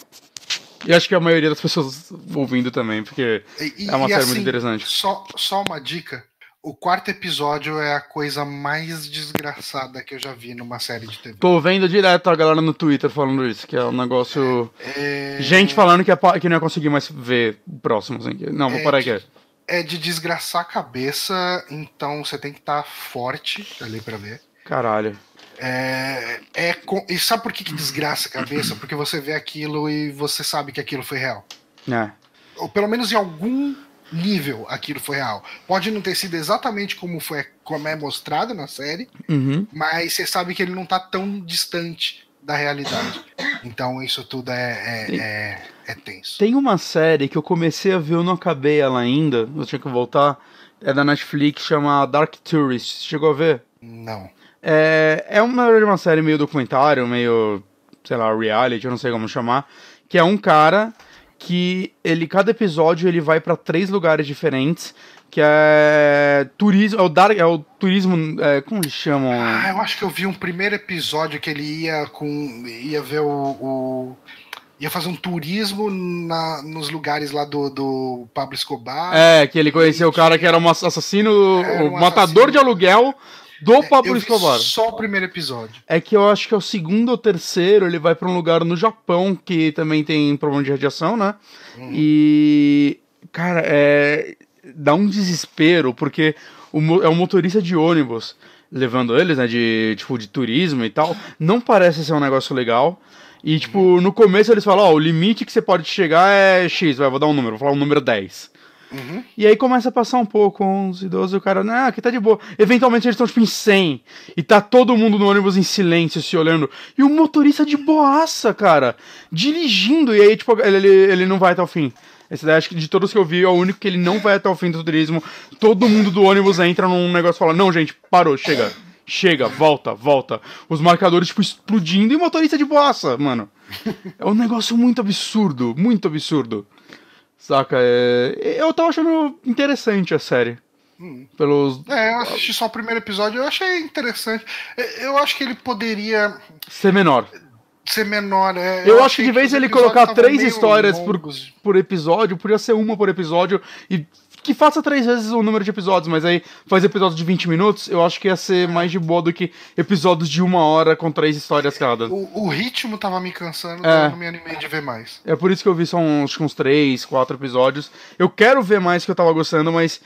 S2: E acho que a maioria das pessoas ouvindo também, porque
S1: e-
S2: é uma série
S1: assim,
S2: muito interessante.
S1: Só, só uma dica. O quarto episódio é a coisa mais desgraçada que eu já vi numa série de TV.
S2: Tô vendo direto a galera no Twitter falando isso, que é um negócio.
S1: É...
S2: Gente falando que, é que não ia conseguir mais ver o próximo, assim. Não, vou
S1: É,
S2: parar aqui.
S1: É de desgraçar a cabeça, então você tem que estar forte ali pra ver.
S2: Caralho.
S1: É, é com- E sabe por que, que desgraça a cabeça? Porque você vê aquilo e você sabe que aquilo foi real.
S2: É.
S1: Ou pelo menos em algum nível aquilo foi real. Pode não ter sido exatamente como, foi, como é mostrado na série,
S2: Uhum.
S1: mas você sabe que ele não tá tão distante da realidade. Então isso tudo é, é, é, é tenso.
S2: Tem uma série que eu comecei a ver, eu não acabei ela ainda, eu tinha que voltar. É da Netflix, chama Dark Tourist. Chegou a ver?
S1: Não.
S2: É, é uma, uma série meio documentário, meio, sei lá, reality, eu não sei como chamar. Que é um cara que ele, cada episódio, ele vai pra três lugares diferentes. Que é turismo, é o, dark, é o turismo, é, como eles chamam?
S1: Ah, eu acho que eu vi um primeiro episódio que ele ia com. ia ver o. o- ia fazer um turismo na, nos lugares lá do, do Pablo Escobar.
S2: É, que ele conheceu o cara que era um assassino,
S1: Era
S2: o
S1: um
S2: matador
S1: assassino.
S2: de aluguel do Pablo
S1: eu vi
S2: Escobar.
S1: Só o primeiro episódio.
S2: É que eu acho que é o segundo ou terceiro, ele vai pra um lugar no Japão que também tem problema de radiação, né? E. Cara, é. Dá um desespero, porque o, é um motorista de ônibus levando eles, né? De, tipo, de turismo e tal. Não parece ser um negócio legal. E, tipo, no começo eles falam, ó, o limite que você pode chegar é X, vai, vou dar um número, vou falar um número 10.
S1: Uhum.
S2: E aí começa a passar um pouco, 11, 12, o cara, não, aqui tá de boa. Eventualmente eles estão tipo em 100, e tá todo mundo no ônibus em silêncio, se olhando. E o motorista de boaça, cara, dirigindo, e aí tipo, ele, ele, ele não vai até o fim. Esse daí, acho que de todos que eu vi, é o único que ele não vai até o fim do turismo. Todo mundo do ônibus entra num negócio e fala, não, gente, parou, chega. Chega, volta, volta. Os marcadores, tipo, explodindo e o motorista de boaça, mano. É um negócio muito absurdo, muito absurdo. Saca? É... Eu tava achando interessante a série.
S1: Hum.
S2: Pelos.
S1: É, eu assisti só o primeiro episódio, eu achei interessante. É, Eu acho que ele poderia
S2: ser menor.
S1: ser menor. É,
S2: Eu, acho
S1: achei
S2: que de vez
S1: os
S2: ele colocar três histórias por, por episódio, podia ser uma por episódio e que faça três vezes o número de episódios, mas aí faz episódios de 20 minutos, eu acho que ia ser mais de boa do que episódios de uma hora com três histórias cada.
S1: O, o ritmo tava me cansando,
S2: É.
S1: eu não me animei de ver mais.
S2: É por isso que eu vi só uns, uns três, quatro episódios. Eu quero ver mais que eu tava gostando, mas.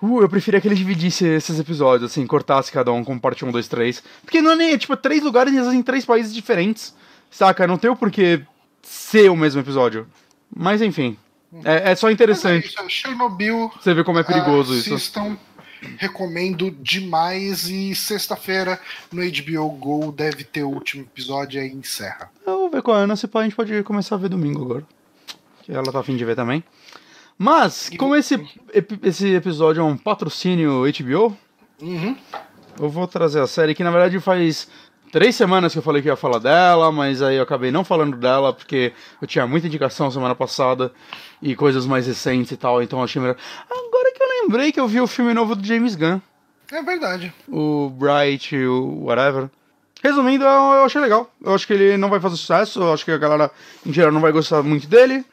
S2: Uh, eu preferia que ele dividisse esses episódios, assim, cortasse cada um como parte 1, 2, 3. Porque não é nem, é tipo, três lugares em três países diferentes. Saca? Não tem o porquê ser o mesmo episódio. Mas enfim. É, é só
S1: Mas é
S2: interessante
S1: isso, Chernobyl.
S2: você ver como é perigoso isso.
S1: Assistam, recomendo demais. E sexta-feira no HBO Go deve ter o último episódio aí encerra.
S2: Eu vou ver com a Ana, se pá, a gente pode começar a ver domingo agora. Que ela tá afim de ver também. Mas, como esse, esse episódio é um patrocínio HBO,
S1: Uhum.
S2: Eu vou trazer a série que na verdade faz três semanas que eu falei que ia falar dela, mas aí eu acabei não falando dela porque eu tinha muita indicação semana passada e coisas mais recentes e tal, então achei melhor. Agora que eu lembrei que eu vi o filme novo do James Gunn,
S1: É verdade.
S2: o Bright, o whatever. Resumindo, eu, eu achei legal. Eu acho que ele não vai fazer sucesso, eu acho que a galera em geral não vai gostar muito dele,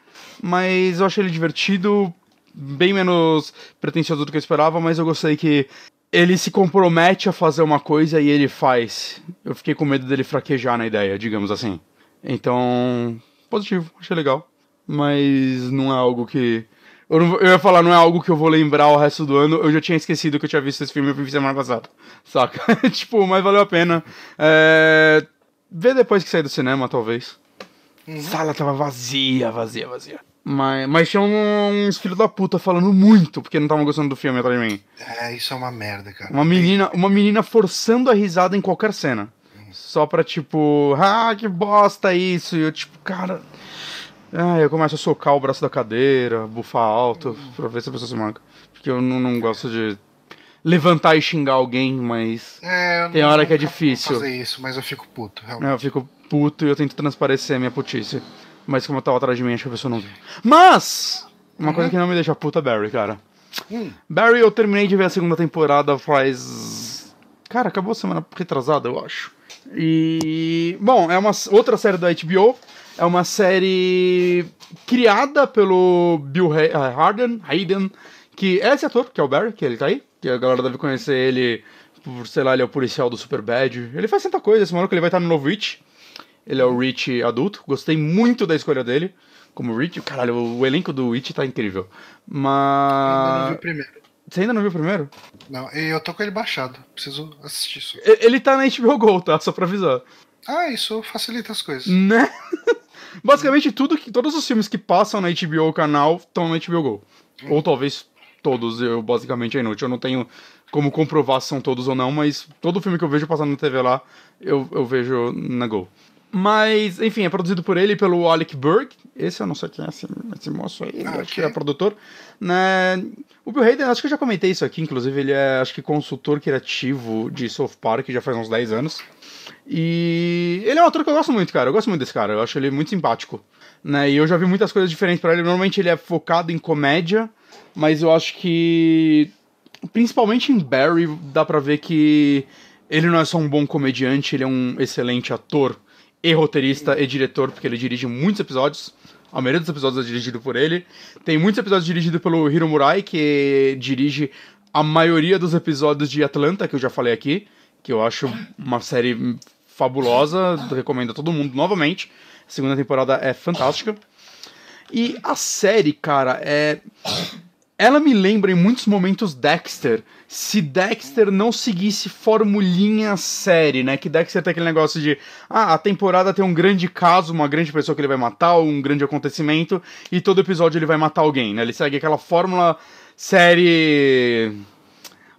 S2: mas eu achei ele divertido, bem menos pretensioso do que eu esperava, mas eu gostei que ele se compromete a fazer uma coisa e ele faz. Eu fiquei com medo dele fraquejar na ideia, digamos assim. Então, positivo, achei legal. Mas não é algo que. Eu, não eu ia falar, não é algo que eu vou lembrar o resto do ano. Eu já tinha esquecido que eu tinha visto esse filme eu vi semana passada. Saca? tipo, mas valeu a pena. É... Ver depois que sair do cinema, talvez. Sala tava vazia, vazia, vazia. Mas, mas tinha uns filhos da puta falando muito porque não estavam gostando do filme atrás de mim.
S1: É, isso é uma merda, cara.
S2: Uma menina, uma menina forçando a risada em qualquer cena. Só pra tipo, ah, que bosta isso. E eu, tipo, cara. Ah, eu começo a socar o braço da cadeira, bufar alto, pra ver se a pessoa se manca. Porque eu não, não gosto de levantar e xingar alguém, mas.
S1: É, eu
S2: Tem
S1: não-
S2: hora que é difícil.
S1: fazer isso, mas eu fico puto, realmente.
S2: É, eu fico puto e eu tento transparecer a minha putice. Mas como eu tava atrás de mim, acho que a pessoa não viu. Mas! Uma coisa que não me deixa puta é Barry, cara.
S1: Hum.
S2: Barry, eu terminei de ver a segunda temporada faz. Cara, acabou a semana retrasada, eu acho. E. Bom, é uma outra série da HBO. É uma série criada pelo Bill ah, Harden, Hayden, que é esse ator, que é o Barry, que ele tá aí. Que a galera deve conhecer ele por, sei lá, ele é o policial do Superbad. Ele faz tanta coisa, esse maluco ele vai estar no novo Rich. Ele é o Rich adulto. Gostei muito da escolha dele. Como Rich, caralho, o, elenco do Rich tá incrível.
S1: Ainda não vi
S2: Mas.
S1: o primeiro.
S2: Você ainda não viu o primeiro?
S1: Não, eu tô com ele baixado. Preciso assistir isso.
S2: Ele tá na HBO Go, tá? Só pra avisar.
S1: Ah, isso facilita as coisas.
S2: Né? Basicamente, tudo que, todos os filmes que passam na HBO canal estão na HBO Go. Ou talvez todos, eu basicamente é inútil. Eu não tenho como comprovar se são todos ou não, mas todo filme que eu vejo passando na TV lá, eu, eu vejo na Go. Mas, enfim, é produzido por ele e pelo Alec Berg. Esse eu não sei quem é esse, esse moço aí,
S1: Ah,
S2: acho que é produtor. Né? O Bill Hayden, acho que eu já comentei isso aqui, inclusive, ele é, acho que, consultor criativo de South Park já faz uns 10 anos. E ele é um ator que eu gosto muito, cara. Eu gosto muito desse cara. Eu acho ele muito simpático. Né? E eu já vi muitas coisas diferentes pra ele. Normalmente ele é focado em comédia, mas eu acho que. Principalmente em Barry, dá pra ver que ele não é só um bom comediante, ele é um excelente ator e roteirista e diretor, porque ele dirige muitos episódios. A maioria dos episódios é dirigido por ele. Tem muitos episódios dirigidos pelo Hiro Murai, que dirige a maioria dos episódios de Atlanta, que eu já falei aqui, que eu acho uma série fabulosa, recomendo a todo mundo novamente. A segunda temporada é fantástica. E a série, cara, é. Ela me lembra em muitos momentos Dexter. Se Dexter não seguisse formulinha série, né? Que Dexter tem aquele negócio de. Ah, a temporada tem um grande caso, uma grande pessoa que ele vai matar, um grande acontecimento, e todo episódio ele vai matar alguém, né? Ele segue aquela fórmula série.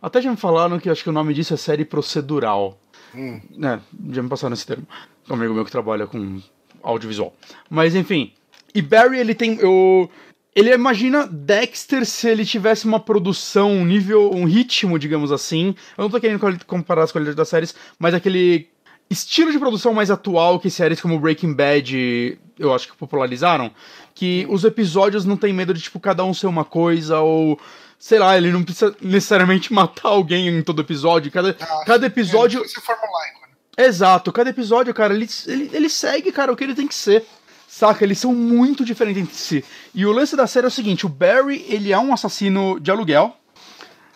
S2: Até já me falaram que acho que o nome disso é série procedural.
S1: Hum.
S2: É, já me passaram esse termo. Um amigo meu que trabalha com audiovisual. Mas enfim. E Barry, ele tem. Eu, ele imagina Dexter se ele tivesse uma produção, um nível, um ritmo, digamos assim. Eu não tô querendo comparar as qualidades das séries, mas aquele estilo de produção mais atual que séries como Breaking Bad eu acho que popularizaram. Que os episódios não tem medo de, tipo, cada um ser uma coisa, ou. Sei lá, ele não precisa necessariamente matar alguém em todo episódio. Cada,
S1: Ah,
S2: cada episódio.
S1: Você formulaico, né?
S2: Exato, cada episódio, cara, ele, ele, ele segue, cara, o que ele tem que ser. Saca? Eles são muito diferentes entre si. E o lance da série é o seguinte: o Barry, ele é um assassino de aluguel.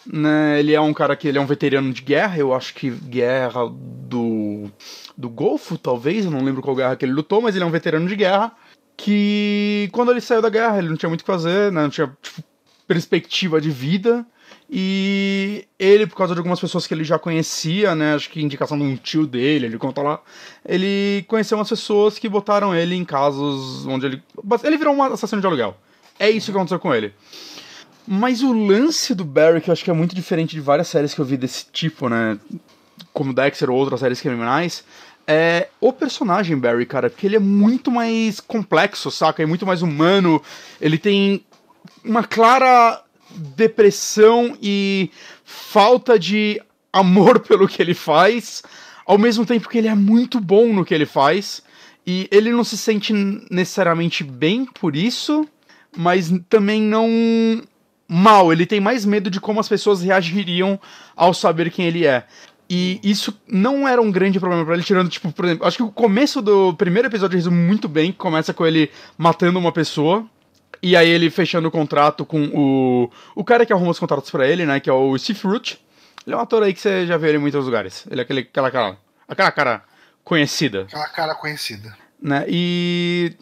S2: Né? Ele é um cara que ele é um veterano de guerra, eu acho que guerra do. do Golfo, talvez, eu não lembro qual guerra que ele lutou, mas ele é um veterano de guerra. Que quando ele saiu da guerra, ele não tinha muito o que fazer, né? Não tinha tipo, perspectiva de vida. E ele, por causa de algumas pessoas que ele já conhecia, né? Acho que indicação de um tio dele, ele conta lá. Ele conheceu umas pessoas que botaram ele em casos onde ele. Ele virou um assassino de aluguel. É isso que aconteceu com ele. Mas o lance do Barry, que eu acho que é muito diferente de várias séries que eu vi desse tipo, né? Como Dexter ou outras séries criminais, é o personagem Barry, cara, porque ele é muito mais complexo, saca? É muito mais humano. Ele tem uma clara depressão e falta de amor pelo que ele faz, ao mesmo tempo que ele é muito bom no que ele faz. E ele não se sente necessariamente bem por isso, mas também não mal. Ele tem mais medo de como as pessoas reagiriam ao saber quem ele é. E isso não era um grande problema pra ele, tirando, tipo, por exemplo, acho que o começo do primeiro episódio resume muito bem, que começa com ele matando uma pessoa. E aí ele fechando o contrato com o. O cara que arruma os contratos pra ele, né? Que é o Steve Root. Ele é um ator aí que você já viu ele em muitos lugares. Ele é aquele, aquela cara. Aquela cara conhecida.
S1: Aquela cara conhecida.
S2: Né? E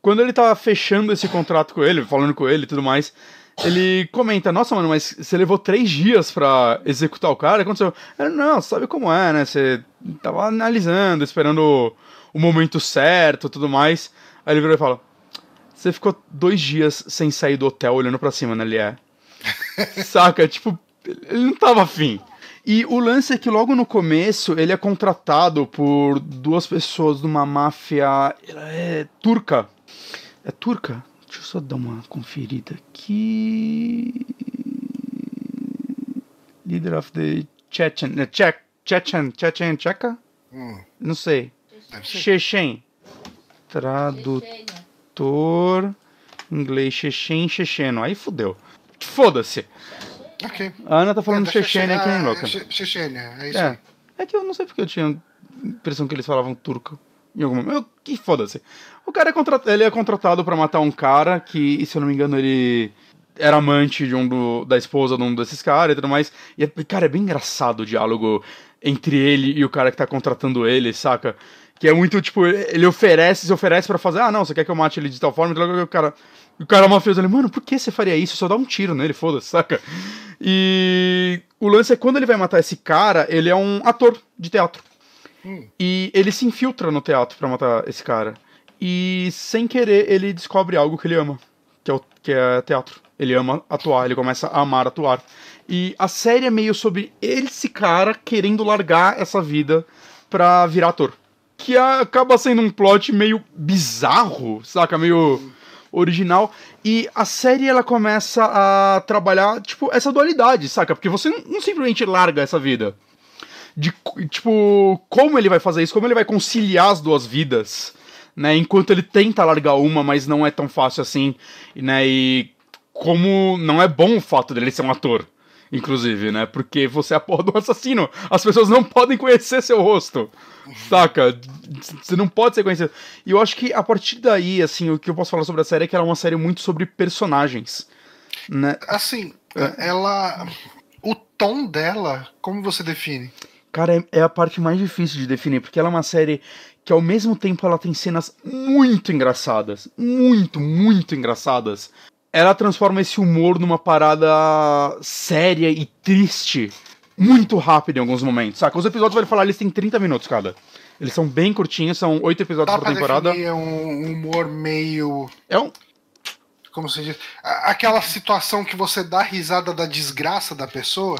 S2: quando ele tá fechando esse contrato com ele, falando com ele e tudo mais, ele comenta, nossa, mano, mas você levou três dias pra executar o cara? Aconteceu? Ele, não, sabe como é, né? Você tava analisando, esperando o momento certo tudo mais. Aí ele virou e fala: Você ficou dois dias sem sair do hotel olhando pra cima, né? Ele é. Saca? Tipo, ele não tava afim. E o lance é que logo no começo ele é contratado por duas pessoas de uma máfia ela é turca. É turca? Deixa eu só dar uma conferida aqui. Leader of the Chechen. né, Czech, Chechen, Chechen, Tcheca?
S1: Hum,
S2: Não sei. Chechen. Tradutor. Inglês Chechen, checheno. Aí fudeu. Foda-se. A Ana tá falando
S1: É,
S2: Chechênia aqui,
S1: Chechênia,
S2: hein, louca?
S1: Che- Chechênia, é isso aí.
S2: É. É que eu não sei porque eu tinha a impressão que eles falavam turco em algum momento. Que foda-se. O cara é contratado, ele é contratado pra matar um cara que, se eu não me engano, ele era amante de um do, da esposa de um desses caras e tudo mais. E, é- cara, é bem engraçado o diálogo entre ele e o cara que tá contratando ele, saca? Que é muito, tipo, ele oferece, se oferece pra fazer, ah, não, você quer que eu mate ele de tal forma, e o cara... O cara mafioso ali, mano, por que você faria isso? Só dá um tiro nele, foda-se, saca? E o lance é quando ele vai matar esse cara, ele é um ator de teatro.
S1: Hum.
S2: E ele se infiltra no teatro pra matar esse cara. E sem querer, ele descobre algo que ele ama, que é, o, que é teatro. Ele ama atuar, ele começa a amar atuar. E a série é meio sobre esse cara querendo largar essa vida pra virar ator. Que acaba sendo um plot meio bizarro, saca? Meio original. E a série ela começa a trabalhar, tipo, essa dualidade, saca? Porque você não, não simplesmente larga essa vida. De, tipo, como ele vai fazer isso, como ele vai conciliar as duas vidas, né? Enquanto ele tenta largar uma, mas não é tão fácil assim, né? E como não é bom o fato dele ser um ator, inclusive, né? Porque você é a porra do assassino. As pessoas não podem conhecer seu rosto. Saca? Você não pode ser conhecido. E eu acho que a partir daí, assim, o que eu posso falar sobre a série é que ela é uma série muito sobre personagens. Né?
S1: Assim, ela. O tom dela, como você define?
S2: Cara, é, é a parte mais difícil de definir, porque ela é uma série que ao mesmo tempo ela tem cenas muito engraçadas. Muito, muito engraçadas. Ela transforma esse humor numa parada séria e triste muito rápido em alguns momentos, saca? Os episódios, vale falar, eles têm 30 minutos cada. Eles são bem curtinhos, são oito episódios
S1: Dá
S2: por temporada.
S1: definir um humor meio.
S2: É um,
S1: Como se diz? A- Aquela situação que você dá risada da desgraça da pessoa.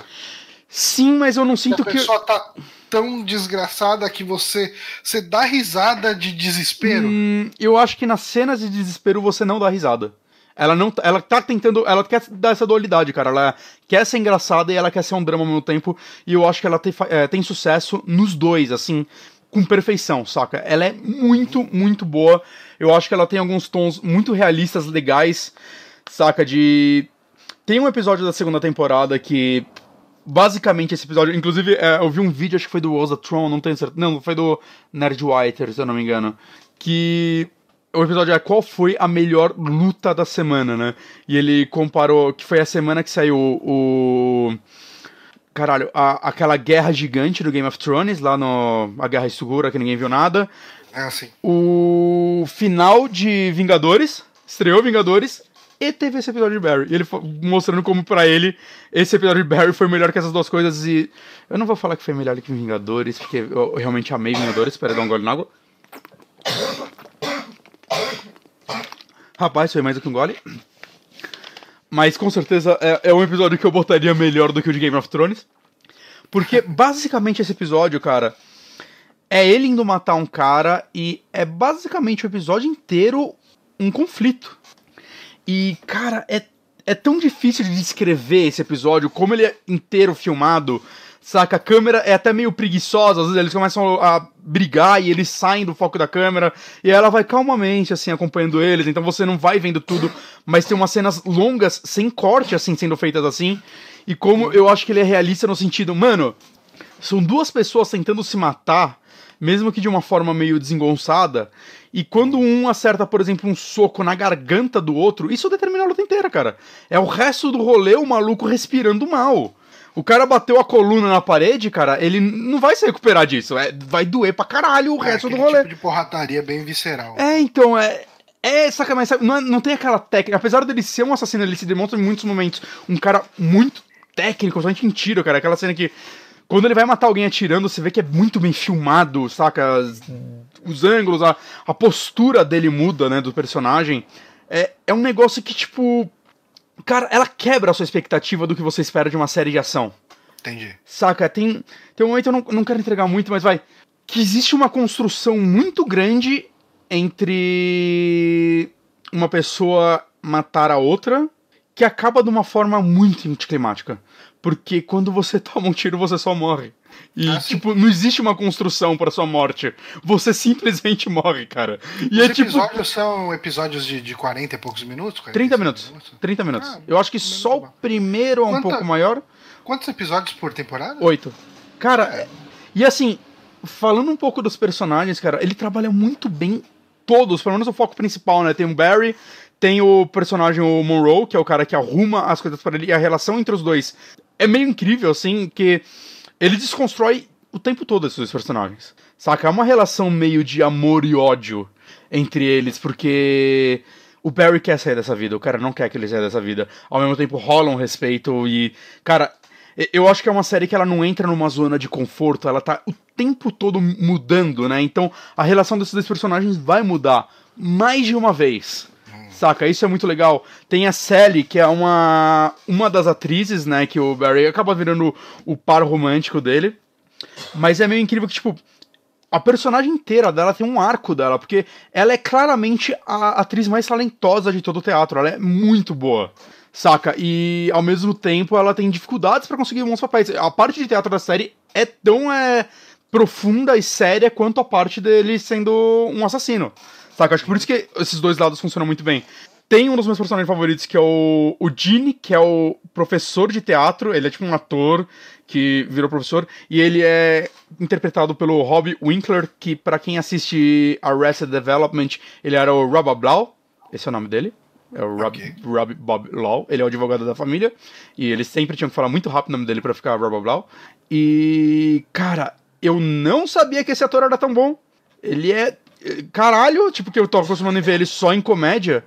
S2: Sim, mas eu não
S1: Que
S2: sinto
S1: a
S2: que.
S1: pessoa tá tão desgraçada que você, você dá risada de desespero.
S2: Hum, eu acho que nas cenas de desespero você não dá risada. Ela não, ela tá tentando, ela quer dar essa dualidade, cara. Ela quer ser engraçada e ela quer ser um drama ao mesmo tempo. E eu acho que ela tem, é, tem sucesso nos dois, assim, com perfeição, saca? Ela é muito, muito boa. Eu acho que ela tem alguns tons muito realistas, legais, saca? De tem um episódio da segunda temporada que basicamente esse episódio, inclusive é, eu vi um vídeo, acho que foi do Oza Tron, não tenho certeza, não, foi do Nerdwriter, se eu não me engano, que o episódio é qual foi a melhor luta da semana, né? E ele comparou que foi a semana que saiu o caralho, a- aquela guerra gigante do Game of Thrones lá no a guerra escura que ninguém viu nada,
S1: É assim.
S2: o final de Vingadores, estreou Vingadores, e teve esse episódio de Barry. E ele mostrando como pra ele esse episódio de Barry foi melhor que essas duas coisas. E eu não vou falar que foi melhor que Vingadores, porque eu, eu realmente amei Vingadores. Espera dar um gole na água. Rapaz, foi mais do que um gole. Mas com certeza é, é um episódio que eu botaria melhor do que o de Game of Thrones. Porque basicamente esse episódio, cara, é ele indo matar um cara e é basicamente o episódio inteiro um conflito. E, cara, é, é tão difícil de descrever esse episódio, como ele é inteiro filmado, saca? A câmera é até meio preguiçosa, às vezes eles começam a brigar e eles saem do foco da câmera, e ela vai calmamente, assim, acompanhando eles, então você não vai vendo tudo, mas tem umas cenas longas, sem corte, assim, sendo feitas assim, e como eu acho que ele é realista no sentido, mano, são duas pessoas tentando se matar, mesmo que de uma forma meio desengonçada. E quando um acerta, por exemplo, um soco na garganta do outro, isso determina a luta inteira, cara. É o resto do rolê o maluco respirando mal. O cara bateu a coluna na parede, cara, ele não vai se recuperar disso. É, vai doer pra caralho o
S1: É
S2: resto do rolê.
S1: tipo de porradaria bem visceral.
S2: É, então, é. É, saca, mas sabe, não, é- não tem aquela técnica. Apesar dele ser um assassino, ele se demonstra em muitos momentos um cara muito técnico, somente em tiro, cara. Aquela cena que. Quando ele vai matar alguém atirando, você vê que é muito bem filmado, saca? As- os ângulos, a, a postura dele muda, né, do personagem. É, é um negócio que, tipo. Cara, ela quebra a sua expectativa do que você espera de uma série de ação.
S1: Entendi.
S2: Saca? Tem, tem um momento, eu não, não quero entregar muito, mas vai. Que existe uma construção muito grande entre uma pessoa matar a outra, que acaba de uma forma muito anticlimática. Porque quando você toma um tiro, você só morre. E, ah, tipo, não existe uma construção para sua morte. Você simplesmente morre, cara. E
S1: Os é, tipo, episódios são episódios de, de 40 e poucos minutos?
S2: 30 minutos. minutos. 30 minutos. Ah, Eu acho que só o primeiro é um Quanta, pouco maior.
S1: Quantos episódios por temporada?
S2: Oito. Cara, é. e assim, falando um pouco dos personagens, cara, ele trabalha muito bem todos, pelo menos o foco principal, né? Tem o Barry, tem o personagem o Monroe, que é o cara que arruma as coisas para ele, e a relação entre os dois é meio incrível, assim, que ele desconstrói o tempo todo esses dois personagens. Saca? É uma relação meio de amor e ódio entre eles, porque o Barry quer sair dessa vida, o cara não quer que ele saia dessa vida. Ao mesmo tempo rola um respeito e. Cara, eu acho que é uma série que ela não entra numa zona de conforto, ela tá o tempo todo mudando, né? Então a relação desses dois personagens vai mudar mais de uma vez. Saca? Isso é muito legal. Tem a Sally, que é uma, uma das atrizes, né? Que o Barry acaba virando o par romântico dele. Mas é meio incrível que, tipo, a personagem inteira dela tem um arco dela, porque ela é claramente a atriz mais talentosa de todo o teatro. Ela é muito boa. Saca? E ao mesmo tempo ela tem dificuldades para conseguir bons papéis. A parte de teatro da série é tão é, profunda e séria quanto a parte dele sendo um assassino. Saca? Acho que por isso que esses dois lados funcionam muito bem. Tem um dos meus personagens favoritos, que é o, o Gene, que é o professor de teatro. Ele é tipo um ator que virou professor. E ele é interpretado pelo Rob Winkler, que para quem assiste Arrested Development, ele era o Rob Blau. Esse é o nome dele. É o Rob, okay. Rob Bob Law. Ele é o advogado da família. E eles sempre tinham que falar muito rápido o nome dele para ficar Rob Blau. E, cara, eu não sabia que esse ator era tão bom. Ele é caralho, tipo, que eu tô acostumando a ver ele só em comédia.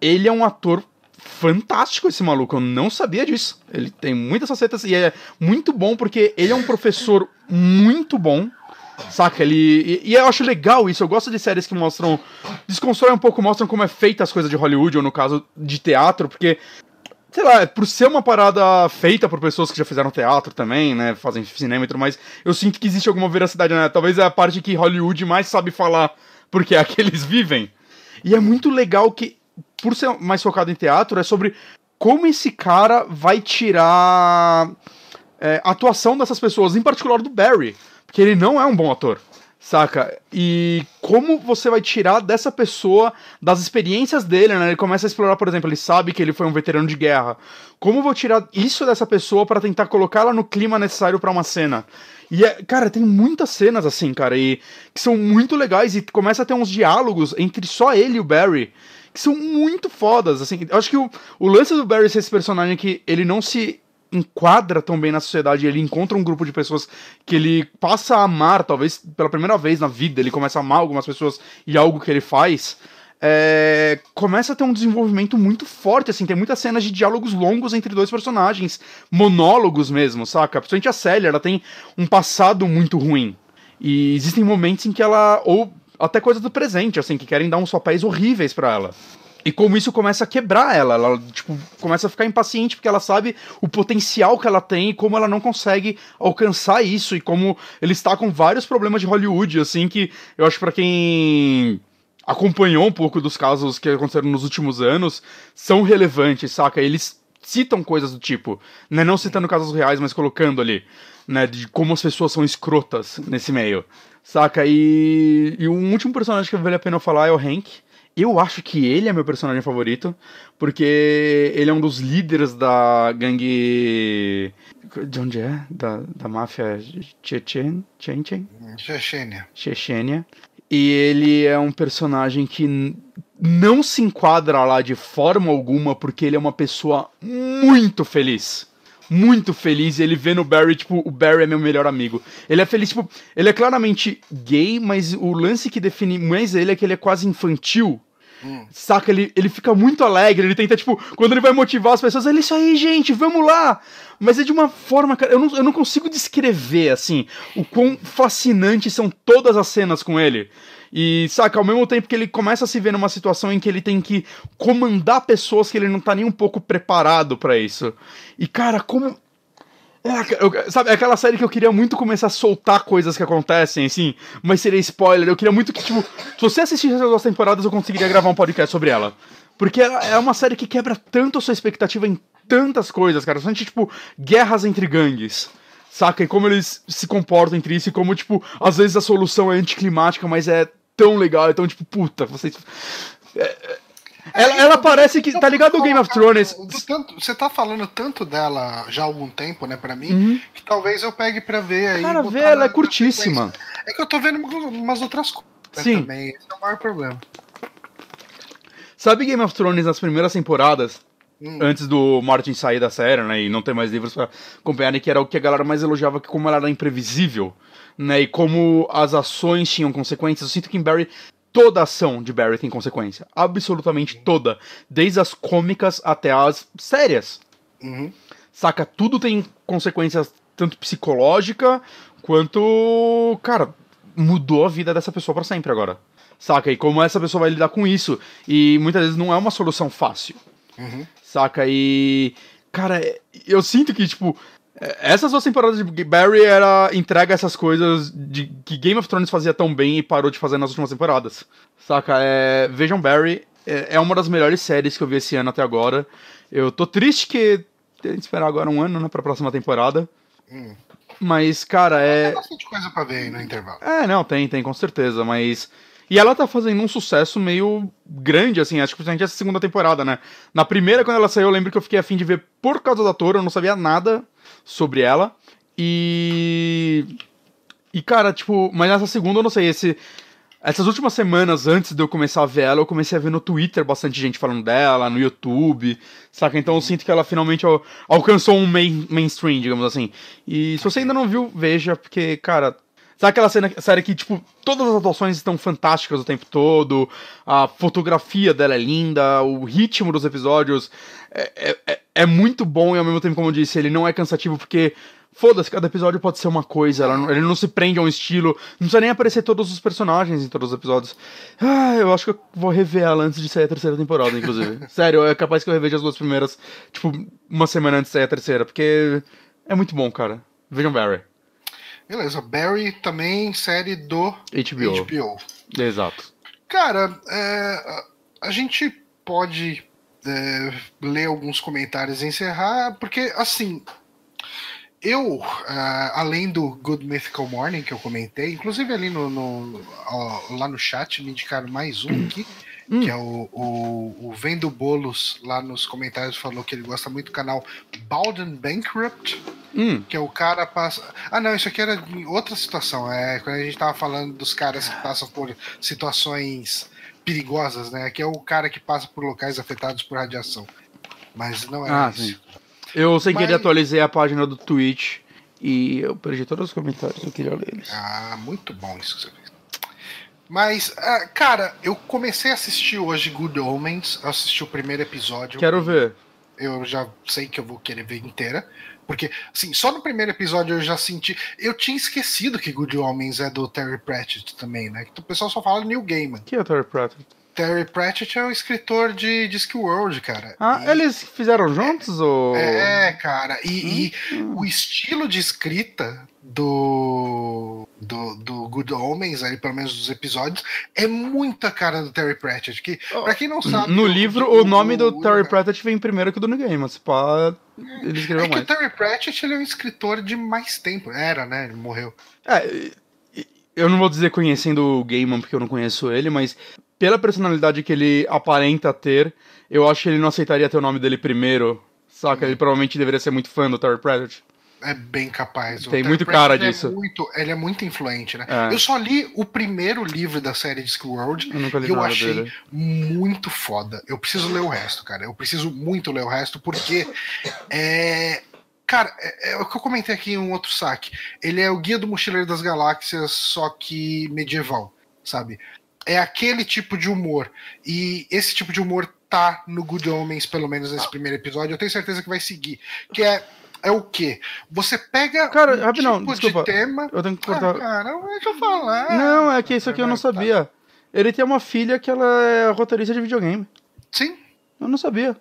S2: Ele é um ator fantástico, esse maluco. Eu não sabia disso. Ele tem muitas facetas e é muito bom porque ele é um professor muito bom. Saca? Ele. E, e, eu acho legal isso. Eu gosto de séries que mostram. Desconstroem um pouco, mostram como é feita as coisas de Hollywood, ou no caso de teatro, porque sei lá, por ser uma parada feita por pessoas que já fizeram teatro também, né, fazem cinema e tudo mais, eu sinto que existe alguma veracidade, né? Talvez é a parte que Hollywood mais sabe falar, porque é a que eles vivem. E é muito legal que, por ser mais focado em teatro, é sobre como esse cara vai tirar é, a atuação dessas pessoas, em particular do Barry, porque ele não é um bom ator. Saca? E como você vai tirar dessa pessoa, das experiências dele, né? Ele começa a explorar, por exemplo, ele sabe que ele foi um veterano de guerra. Como vou tirar isso dessa pessoa para tentar colocá-la no clima necessário para uma cena? E, é, cara, tem muitas cenas assim, cara, e que são muito legais e começa a ter uns diálogos entre só ele e o Barry que são muito fodas, assim. Eu acho que o, o lance do Barry ser esse personagem que ele não se enquadra tão bem na sociedade, ele encontra um grupo de pessoas que ele passa a amar, talvez pela primeira vez na vida, ele começa a amar algumas pessoas e algo que ele faz. É, começa a ter um desenvolvimento muito forte, assim, tem muitas cenas de diálogos longos entre dois personagens, monólogos mesmo, saca? Principalmente a Célia, ela tem um passado muito ruim. E existem momentos em que ela, ou até coisas do presente, assim, que querem dar uns papéis horríveis para ela. E como isso começa a quebrar ela, ela tipo, começa a ficar impaciente porque ela sabe o potencial que ela tem e como ela não consegue alcançar isso e como ele está com vários problemas de Hollywood, assim que eu acho para quem acompanhou um pouco dos casos que aconteceram nos últimos anos, são relevantes, saca? Eles citam coisas do tipo, né, não citando casos reais, mas colocando ali, né, de como as pessoas são escrotas nesse meio. Saca? E, e um último personagem que vale a pena falar é o Hank, eu acho que ele é meu personagem favorito, porque ele é um dos líderes da gangue. De onde é? Da, da máfia Chechen? Chechen?
S1: Chechênia.
S2: Chechênia. E ele é um personagem que não se enquadra lá de forma alguma, porque ele é uma pessoa muito feliz muito feliz e ele vê no Barry, tipo, o Barry é meu melhor amigo. Ele é feliz, tipo, ele é claramente gay, mas o lance que define mais ele é que ele é quase infantil. Hum. Saca? Ele, ele fica muito alegre, ele tenta, tipo, quando ele vai motivar as pessoas, ele, isso aí, gente, vamos lá! Mas é de uma forma, cara, eu não, eu não consigo descrever, assim, o quão fascinantes são todas as cenas com ele. E, saca, ao mesmo tempo que ele começa a se ver numa situação em que ele tem que comandar pessoas que ele não tá nem um pouco preparado para isso. E, cara, como É, eu, sabe, é aquela série que eu queria muito começar a soltar coisas que acontecem, assim, mas seria spoiler. Eu queria muito que, tipo, se você assistisse essas duas temporadas, eu conseguiria gravar um podcast sobre ela. Porque ela é uma série que quebra tanto a sua expectativa em tantas coisas, cara. São tipo guerras entre gangues. Saca? E como eles se comportam entre isso e como, tipo, às vezes a solução é anticlimática, mas é tão legal, então, tipo, puta, vocês. É, é ela, ela parece que. Tá ligado o Game of Thrones?
S1: Tanto, você tá falando tanto dela já há algum tempo, né, pra mim, uhum. que talvez eu pegue pra ver aí.
S2: Cara, vê, ela é curtíssima.
S1: É que eu tô vendo umas outras coisas
S2: Sim.
S1: também. Esse é o maior problema.
S2: Sabe Game of Thrones nas primeiras temporadas? Hum. Antes do Martin sair da série, né? E não ter mais livros pra acompanhar, que era o que a galera mais elogiava, que como ela era imprevisível, né? E como as ações tinham consequências. Eu sinto que em Barry toda ação de Barry tem consequência. Absolutamente toda. Desde as cômicas até as sérias.
S1: Uhum.
S2: Saca? Tudo tem consequências tanto psicológica quanto. Cara, mudou a vida dessa pessoa para sempre agora. Saca? E como essa pessoa vai lidar com isso. E muitas vezes não é uma solução fácil.
S1: Uhum.
S2: Saca? E. Cara, eu sinto que, tipo. Essas duas temporadas de Barry era entrega essas coisas de que Game of Thrones fazia tão bem e parou de fazer nas últimas temporadas. Saca? É, vejam Barry, é, é uma das melhores séries que eu vi esse ano até agora. Eu tô triste que tem que esperar agora um ano, né, pra próxima temporada.
S1: Hum.
S2: Mas, cara, é.
S1: Tem bastante coisa pra ver aí no intervalo.
S2: É, não, tem, tem, com certeza, mas. E ela tá fazendo um sucesso meio grande, assim, acho que principalmente essa segunda temporada, né? Na primeira, quando ela saiu, eu lembro que eu fiquei afim de ver por causa da Toro, eu não sabia nada sobre ela. E. E, cara, tipo, mas nessa segunda eu não sei, esse. Essas últimas semanas antes de eu começar a ver ela, eu comecei a ver no Twitter bastante gente falando dela, no YouTube, saca? Então eu sinto que ela finalmente alcançou um main, mainstream, digamos assim. E se você ainda não viu, veja, porque, cara, Sabe aquela cena, série que, tipo, todas as atuações estão fantásticas o tempo todo, a fotografia dela é linda, o ritmo dos episódios é, é, é muito bom e ao mesmo tempo, como eu disse, ele não é cansativo porque, foda-se, cada episódio pode ser uma coisa, não, ele não se prende a um estilo, não precisa nem aparecer todos os personagens em todos os episódios. Ah, eu acho que eu vou rever ela antes de sair a terceira temporada, inclusive. Sério, é capaz que eu reveja as duas primeiras, tipo, uma semana antes de sair a terceira, porque é muito bom, cara. Vejam Barry.
S1: Beleza, Barry também série do
S2: HBO.
S1: HBO.
S2: Exato.
S1: Cara, é, a gente pode é, ler alguns comentários e encerrar, porque assim, eu, uh, além do Good Mythical Morning que eu comentei, inclusive ali no, no lá no chat me indicaram mais um aqui. Hum. Que é o, o, o Vendo Bolos lá nos comentários falou que ele gosta muito do canal Bowden Bankrupt.
S2: Hum.
S1: Que é o cara passa. Ah, não, isso aqui era outra situação. É quando a gente tava falando dos caras que passam por situações perigosas, né? Que é o cara que passa por locais afetados por radiação. Mas não é ah, isso. Sim.
S2: Eu sei Mas... que ele atualizei a página do Twitch e eu perdi todos os comentários, eu queria ler eles.
S1: Ah, muito bom isso que você fez. Mas, uh, cara, eu comecei a assistir hoje Good Omens, eu assisti o primeiro episódio.
S2: Quero ver.
S1: Eu já sei que eu vou querer ver inteira. Porque, assim, só no primeiro episódio eu já senti. Eu tinha esquecido que Good Omens é do Terry Pratchett também, né? Que o pessoal só fala New Gaiman.
S2: Que é o Terry Pratchett?
S1: Terry Pratchett é o escritor de Discworld, cara.
S2: Ah, e... eles fizeram juntos? É, ou...
S1: é cara. E, hum. e, o estilo de escrita do, do, do Good Omens, aí, pelo menos dos episódios, é muita cara do Terry Pratchett. Que, pra quem não sabe.
S2: No livro, o, nome do Terry Pratchett vem primeiro que o do New Game, mas pá, ele escreveu
S1: é
S2: mais.
S1: que o Terry Pratchett ele é um escritor de mais tempo. Era, né? Ele morreu.
S2: É. Eu não vou dizer conhecendo o Gaiman porque eu não conheço ele, mas pela personalidade que ele aparenta ter, eu acho que ele não aceitaria ter o nome dele primeiro, saca? Ele provavelmente deveria ser muito fã do Terry Pratchett.
S1: É bem capaz.
S2: Tem muito cara disso.
S1: É muito, ele é muito influente, né? É. Eu só li o primeiro livro da série Discworld
S2: eu
S1: e eu achei dele. muito foda. Eu preciso ler o resto, cara. Eu preciso muito ler o resto, porque é. Cara, é, é o que eu comentei aqui em um outro saque. Ele é o Guia do Mochileiro das Galáxias, só que medieval, sabe? É aquele tipo de humor. E esse tipo de humor tá no Good Homens, pelo menos nesse primeiro episódio. Eu tenho certeza que vai seguir. Que é é o quê? Você pega
S2: cara, um rapidão, tipo desculpa,
S1: de tema.
S2: Eu tenho que cortar. Ah,
S1: cara, deixa eu falar.
S2: Não, é que isso aqui eu não sabia. Ele tem uma filha que ela é roteirista de videogame.
S1: Sim.
S2: Eu não sabia.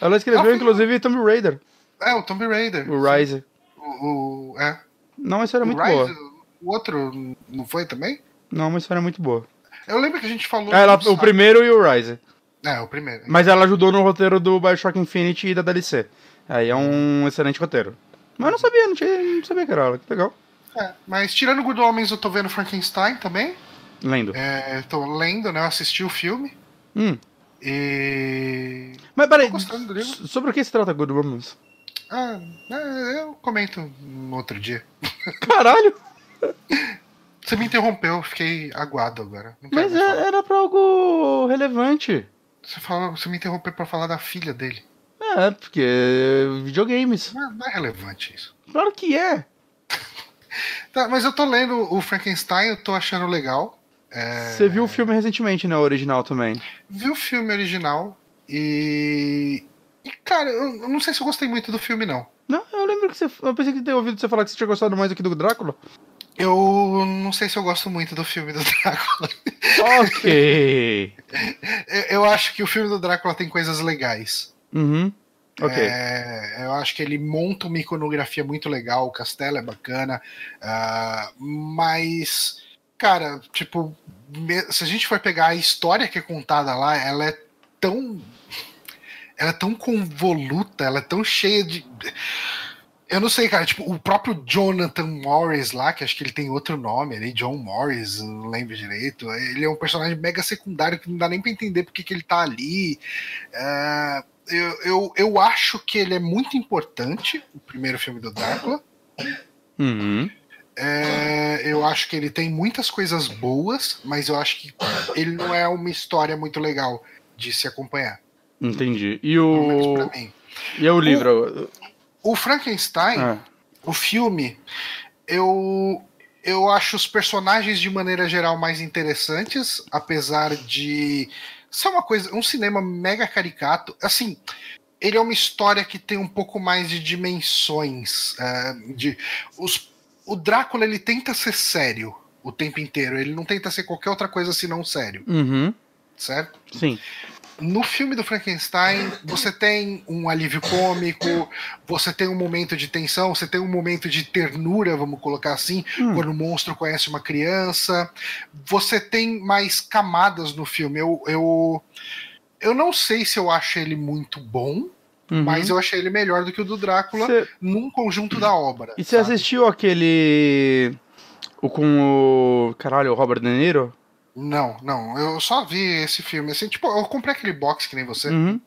S2: Ela escreveu, inclusive, Tomb Raider.
S1: É, o Tomb Raider.
S2: O Rise.
S1: O, O, é.
S2: Não, uma história
S1: O
S2: muito
S1: Rise,
S2: boa.
S1: O outro não foi também?
S2: Não, uma história muito boa.
S1: Eu lembro que a gente falou.
S2: Ela,
S1: no
S2: o primeiro e o Rise.
S1: É, o primeiro.
S2: Mas ela ajudou no roteiro do Bioshock Infinity e da DLC. Aí é um excelente roteiro. Mas eu não sabia, não, tinha, não sabia que era ela. Que legal.
S1: É, mas tirando Good Homens, eu tô vendo Frankenstein também.
S2: Lendo.
S1: É, tô lendo, né? Eu assisti o filme.
S2: Hum.
S1: E.
S2: Mas peraí, sobre o que se trata Good?
S1: Ah, é, eu comento no outro dia.
S2: Caralho!
S1: Você me interrompeu, eu fiquei aguado agora.
S2: Mas é- era pra algo relevante.
S1: Você, falou, você me interrompeu pra falar da filha dele.
S2: É, porque videogames.
S1: Não é, não é relevante isso.
S2: Claro que é.
S1: Tá, mas eu tô lendo o Frankenstein, eu tô achando legal. É,
S2: Você viu o filme recentemente, né? O original também.
S1: Vi o filme original e. E, cara, eu, não sei se eu gostei muito do filme, não.
S2: Não, eu lembro que você. Eu pensei que ter ouvido você falar que você tinha gostado mais aqui do Drácula.
S1: Eu não sei se eu gosto muito do filme do Drácula.
S2: Ok.
S1: Eu, eu acho que o filme do Drácula tem coisas legais.
S2: Uhum. Ok.
S1: É, eu acho que ele monta uma iconografia muito legal, o castelo é bacana, ah, mas, cara, tipo, se a gente for pegar a história que é contada lá, ela é tão. Ela é tão convoluta, ela é tão cheia de. Eu não sei, cara, tipo, o próprio Jonathan Morris lá, que acho que ele tem outro nome ali, John Morris, não lembro direito. Ele é um personagem mega secundário que não dá nem pra entender porque que ele tá ali. É, eu, eu, eu acho que ele é muito importante, o primeiro filme do Drácula.
S2: Uhum.
S1: É, eu acho que ele tem muitas coisas boas, mas eu acho que ele não é uma história muito legal de se acompanhar.
S2: Entendi. E o. E é o livro?
S1: O Frankenstein,
S2: Ah,
S1: o filme, eu eu acho os personagens de maneira geral mais interessantes, apesar de ser uma coisa, um cinema mega caricato. Assim, ele é uma história que tem um pouco mais de dimensões. é, de os, o Drácula ele tenta ser sério o tempo inteiro. Ele não tenta ser qualquer outra coisa senão sério,
S2: Uhum.
S1: certo?
S2: Sim.
S1: No filme do Frankenstein, você tem um alívio cômico, você tem um momento de tensão, você tem um momento de ternura, vamos colocar assim,
S2: Hum.
S1: quando o monstro conhece uma criança. Você tem mais camadas no filme. Eu, eu, eu não sei se eu acho ele muito bom,
S2: Uhum.
S1: mas eu achei ele melhor do que o do Drácula
S2: Cê-
S1: num conjunto da obra.
S2: E você assistiu aquele. O com o. Caralho, o Robert De Niro?
S1: Não, não. Eu só vi esse filme. Assim, tipo, eu comprei aquele box que nem você.
S2: Uhum.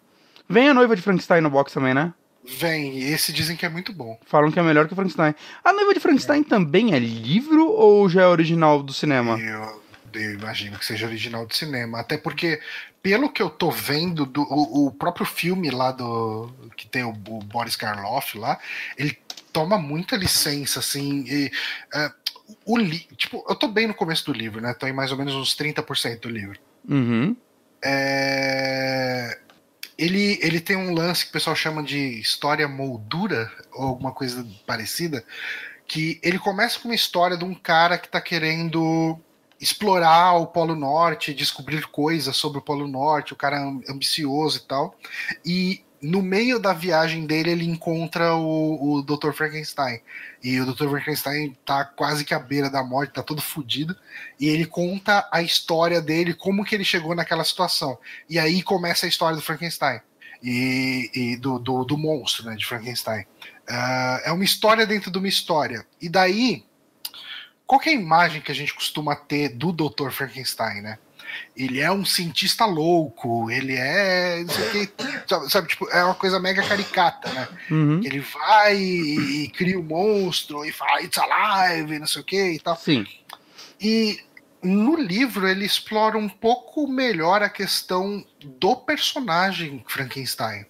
S2: Vem a noiva de Frankenstein no box também, né?
S1: Vem, e esse dizem que é muito bom.
S2: Falam que é melhor que o Frankenstein. A noiva de Frankenstein também é livro ou já é original do cinema?
S1: Eu, eu imagino que seja original de cinema. Até porque, pelo que eu tô vendo, do, o, o próprio filme lá do. que tem o, o Boris Karloff lá, ele toma muita licença, assim. E, é, o tipo, eu tô bem no começo do livro, né? Tô em mais ou menos uns 30% do livro.
S2: Uhum.
S1: É, ele, ele tem um lance que o pessoal chama de história moldura, ou alguma coisa parecida, que ele começa com uma história de um cara que tá querendo explorar o Polo Norte, descobrir coisas sobre o Polo Norte, o cara é am- ambicioso e tal. E no meio da viagem dele, ele encontra o, o Dr. Frankenstein. E o Dr. Frankenstein tá quase que à beira da morte, tá todo fudido. E ele conta a história dele, como que ele chegou naquela situação. E aí começa a história do Frankenstein. E, e do, do, do monstro, né, de Frankenstein. Ah, é uma história dentro de uma história. E daí, qual é a imagem que a gente costuma ter do Dr. Frankenstein, né? Ele é um cientista louco, ele é. Não sei o que, sabe, tipo, é uma coisa mega caricata, né?
S2: Uhum.
S1: Ele vai e, e cria o um monstro e fala, it's alive, não sei o que e tal.
S2: Sim.
S1: E no livro ele explora um pouco melhor a questão do personagem Frankenstein.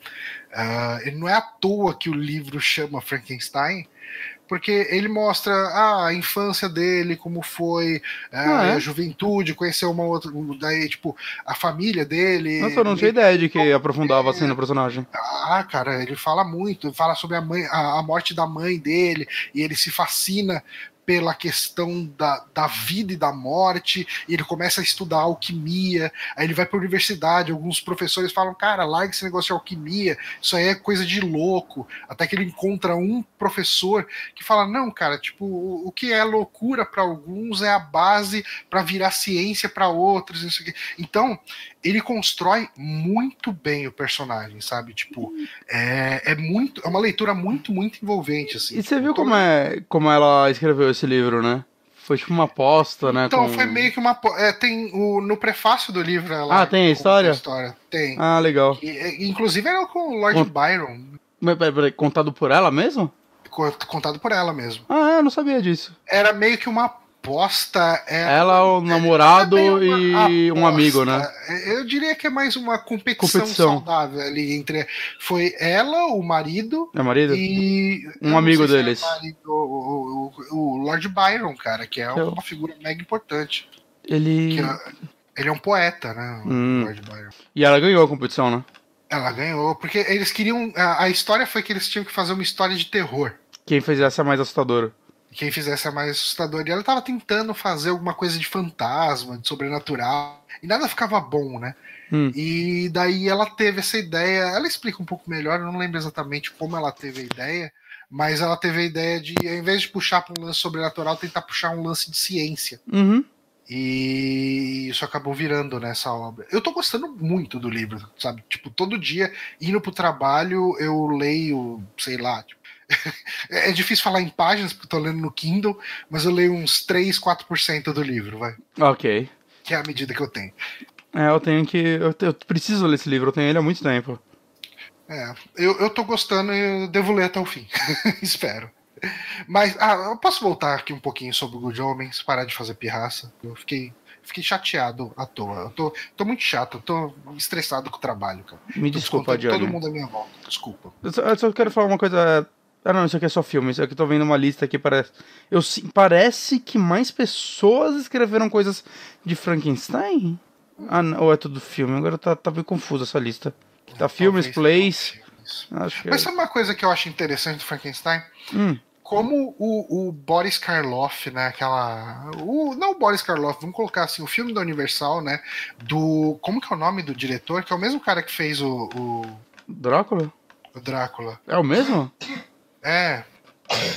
S1: Ah, ele não é à toa que o livro chama Frankenstein, porque ele mostra ah, a infância dele, como foi, ah,
S2: Ah, é?
S1: a juventude, conheceu uma outra, daí tipo a família dele.
S2: Nossa, eu não tinha ideia de que aprofundava assim no personagem.
S1: Ah, cara, ele fala muito, fala sobre a, mãe, a, a morte da mãe dele, e ele se fascina pela questão da, da vida e da morte, e ele começa a estudar alquimia, aí ele vai para a universidade, alguns professores falam, cara, larga esse negócio de alquimia, isso aí é coisa de louco, até que ele encontra um professor que fala, não, cara, tipo, o, o que é loucura para alguns é a base para virar ciência para outros, isso aqui. Então, ele constrói muito bem o personagem, sabe? Tipo, é, é muito, é uma leitura muito, muito envolvente, assim.
S2: E você viu como é como ela escreveu esse livro, né? Foi tipo uma aposta, né?
S1: Então,
S2: com...
S1: foi meio que uma. É, tem o, no prefácio do livro. Ela
S2: ah, tem a história?
S1: A história. Tem.
S2: Ah, legal.
S1: E, inclusive era com o Lord Byron.
S2: Mas, peraí, peraí, contado por ela mesmo?
S1: Contado por ela mesmo.
S2: Ah, eu não sabia disso.
S1: Era meio que uma aposta. É,
S2: Ela, o namorado é e um amigo, né?
S1: Eu diria que é mais uma competição, competição. saudável ali entre. Foi ela, o marido.
S2: É marido?
S1: E.
S2: Um amigo deles.
S1: É marido, o, o, o, Lord Byron, cara, que é eu... uma figura mega importante.
S2: Ele.
S1: É, ele é um poeta, né?
S2: Hum. Lord Byron. E ela ganhou a competição, né?
S1: Ela ganhou, porque eles queriam. A, a história foi que eles tinham que fazer uma história de terror.
S2: Quem fez essa mais assustadora?
S1: Quem fizesse a mais assustadora. E ela estava tentando fazer alguma coisa de fantasma, de sobrenatural, e nada ficava bom, né?
S2: Hum.
S1: E daí ela teve essa ideia. Ela explica um pouco melhor, eu não lembro exatamente como ela teve a ideia, mas ela teve a ideia de, ao invés de puxar para um lance sobrenatural, tentar puxar um lance de ciência.
S2: Uhum.
S1: E isso acabou virando nessa obra. Eu tô gostando muito do livro, sabe? Tipo, todo dia, indo pro trabalho, eu leio, sei lá, tipo, é difícil falar em páginas, porque eu tô lendo no Kindle, mas eu leio uns 3, 4% do livro, vai.
S2: Ok.
S1: Que é a medida que eu tenho.
S2: É, eu tenho que. Eu, eu preciso ler esse livro, eu tenho ele há muito tempo.
S1: É, eu, eu tô gostando e eu devo ler até o fim. Espero. Mas, ah, eu posso voltar aqui um pouquinho sobre o Good Homens, parar de fazer pirraça. Eu fiquei, fiquei chateado à toa. Eu tô, tô muito chato, eu tô estressado com o trabalho, cara.
S2: Me
S1: tô
S2: desculpa, Johnny.
S1: Todo mundo à minha volta, desculpa.
S2: Eu só, eu só quero falar uma coisa ah, não, isso aqui é só filme. Isso aqui eu tô vendo uma lista aqui, parece. Eu, parece que mais pessoas escreveram coisas de Frankenstein? Ah, não, ou é tudo filme? Agora tá, tá bem confuso essa lista. Tá filmes, plays.
S1: Acho Mas é... sabe uma coisa que eu acho interessante do Frankenstein?
S2: Hum.
S1: Como o, o, Boris Karloff, né? Aquela. O, não o Boris Karloff, vamos colocar assim, o filme da Universal, né? Do. Como que é o nome do diretor? Que é o mesmo cara que fez o. o...
S2: Drácula?
S1: O Drácula.
S2: É o mesmo?
S1: É.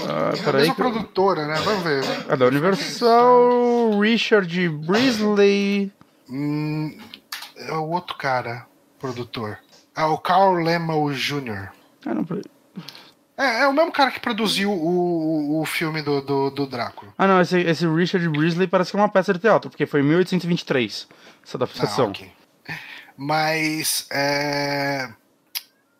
S2: Ah,
S1: é a mesma que... produtora, né? Vamos ver.
S2: É da Universal, Richard Brisley.
S1: Hum, é o outro cara, produtor. Ah, o Carl Lemmel Jr.
S2: Ah, não...
S1: É, é o mesmo cara que produziu o, o filme do, do, do Drácula.
S2: Ah, não, esse, esse Richard Brisley parece que é uma peça de teatro, porque foi em 1823 essa adaptação. Ah, okay.
S1: Mas, é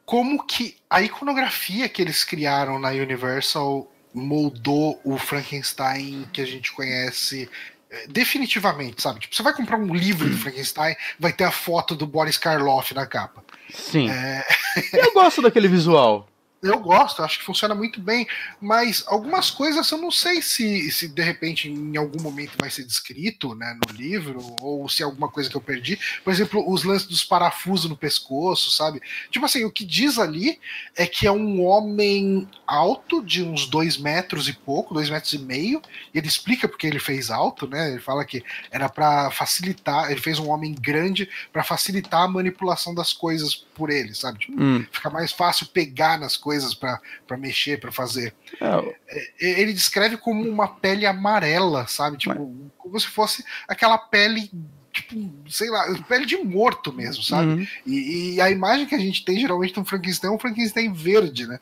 S1: como que a iconografia que eles criaram na Universal moldou o Frankenstein que a gente conhece eh, definitivamente, sabe? Tipo, você vai comprar um livro do Frankenstein, vai ter a foto do Boris Karloff na capa.
S2: Sim. É... Eu gosto daquele visual
S1: eu gosto, acho que funciona muito bem, mas algumas coisas eu não sei se, se de repente em algum momento vai ser descrito né, no livro, ou se é alguma coisa que eu perdi. Por exemplo, os lances dos parafusos no pescoço, sabe? Tipo assim, o que diz ali é que é um homem alto, de uns dois metros e pouco, dois metros e meio, e ele explica porque ele fez alto, né? Ele fala que era para facilitar, ele fez um homem grande para facilitar a manipulação das coisas por ele, sabe? Tipo,
S2: hum.
S1: Fica mais fácil pegar nas coisas coisas para mexer, para fazer.
S2: É.
S1: é. Ele descreve como uma pele amarela, sabe? Tipo, Mas... como se fosse aquela pele tipo, sei lá, pele de morto mesmo, sabe?
S2: Uhum.
S1: E, e, a imagem que a gente tem geralmente no Frankenstein é um Frankenstein verde, né?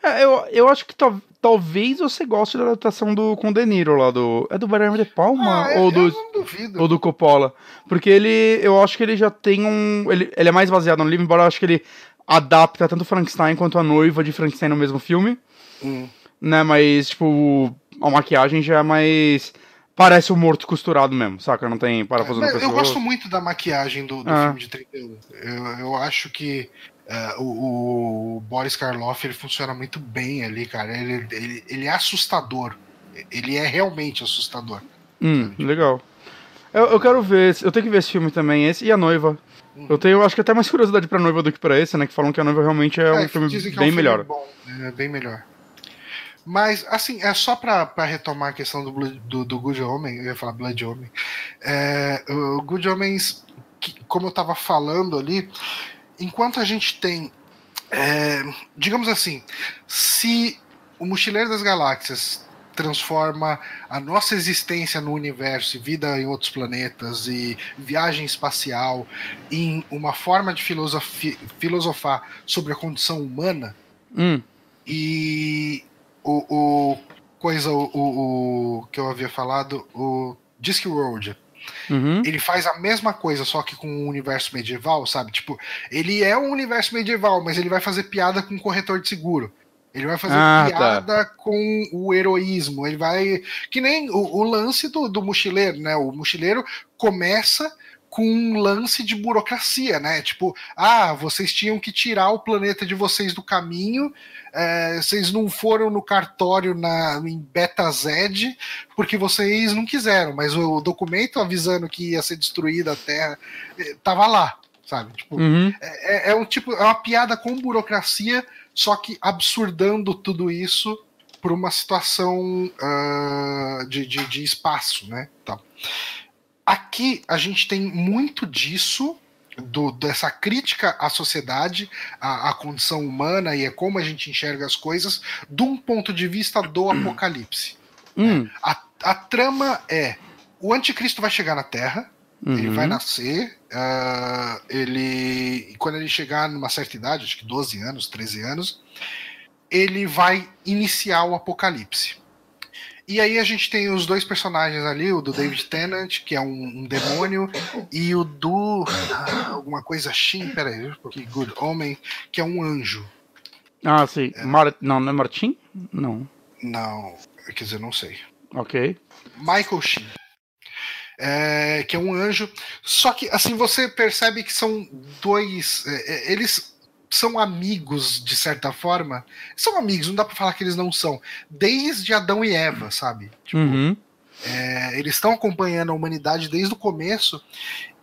S2: É, eu, eu acho que to, talvez você goste da adaptação do com De Niro lá do. É do Brian De Palma?
S1: Ah,
S2: ou, do,
S1: ou
S2: do Coppola? Porque ele. Eu acho que ele já tem um. Ele, ele é mais baseado no livro, embora eu acho que ele adapta tanto Frankenstein quanto a noiva de Frankenstein no mesmo filme.
S1: Hum.
S2: Né, mas, tipo, a maquiagem já é mais. Parece o um morto costurado mesmo, saca? Não tem parafuso
S1: é. Eu gosto muito da maquiagem do, do
S2: ah.
S1: filme de 31. Eu, eu acho que uh, o, o, Boris Karloff ele funciona muito bem ali, cara. Ele, ele, ele é assustador. Ele é realmente assustador.
S2: Hum, legal. Eu, eu quero ver, eu tenho que ver esse filme também, esse e a noiva. Eu tenho, acho que até mais curiosidade pra noiva do que pra esse, né? Que falam que a noiva realmente é, é um filme bem é um melhor.
S1: Filme bom, é bem melhor. Mas, assim, é só pra, retomar a questão do, do, do Good Homem, eu ia falar Blood Homem. É, o Good Homens, como eu tava falando ali, enquanto a gente tem. É, digamos assim, se o Mochileiro das Galáxias transforma a nossa existência no universo e vida em outros planetas e viagem espacial em uma forma de filosofar sobre a condição humana
S2: hum.
S1: e o, o coisa o, o, que eu havia falado o Discworld
S2: Uhum.
S1: Ele faz a mesma coisa, só que com um universo medieval, sabe? Tipo, ele é um universo medieval, mas ele vai fazer piada com um corretor de seguro. Ele vai fazer ah, tá. piada tá. com o heroísmo. Ele vai. Que nem o, o lance do, do mochileiro, né? O mochileiro começa com um lance de burocracia, né? Tipo, ah, vocês tinham que tirar o planeta de vocês do caminho, é, vocês não foram no cartório na, em Beta Z porque vocês não quiseram, mas o documento avisando que ia ser destruída a Terra estava é, lá, sabe? Tipo,
S2: uhum.
S1: é, é, um tipo, é uma piada com burocracia, só que absurdando tudo isso por uma situação uh, de, de, de espaço, né? Então, Aqui a gente tem muito disso, do, dessa crítica à sociedade, à, à, condição humana e a como a gente enxerga as coisas, de um ponto de vista do apocalipse.
S2: Hum.
S1: A, a trama é: o anticristo vai chegar na Terra, uhum. ele vai nascer, uh, ele. Quando ele chegar numa certa idade, acho que 12 anos, 13 anos, ele vai iniciar o apocalipse. E aí a gente tem os dois personagens ali, o do David Tennant, que é um, um demônio, e o do. Ah, alguma coisa Shin, peraí, porque Good Homem, que é um anjo.
S2: Ah, sim. É. Mar... Não, não é Martin? Não.
S1: Não, quer dizer, não sei.
S2: Ok.
S1: Michael Shin. É, que é um anjo. Só que, assim, você percebe que são dois. É, é eles são amigos, de certa forma. São amigos, não dá pra falar que eles não são. Desde Adão e Eva, sabe?
S2: Tipo, uhum.
S1: é, eles estão acompanhando a humanidade desde o começo.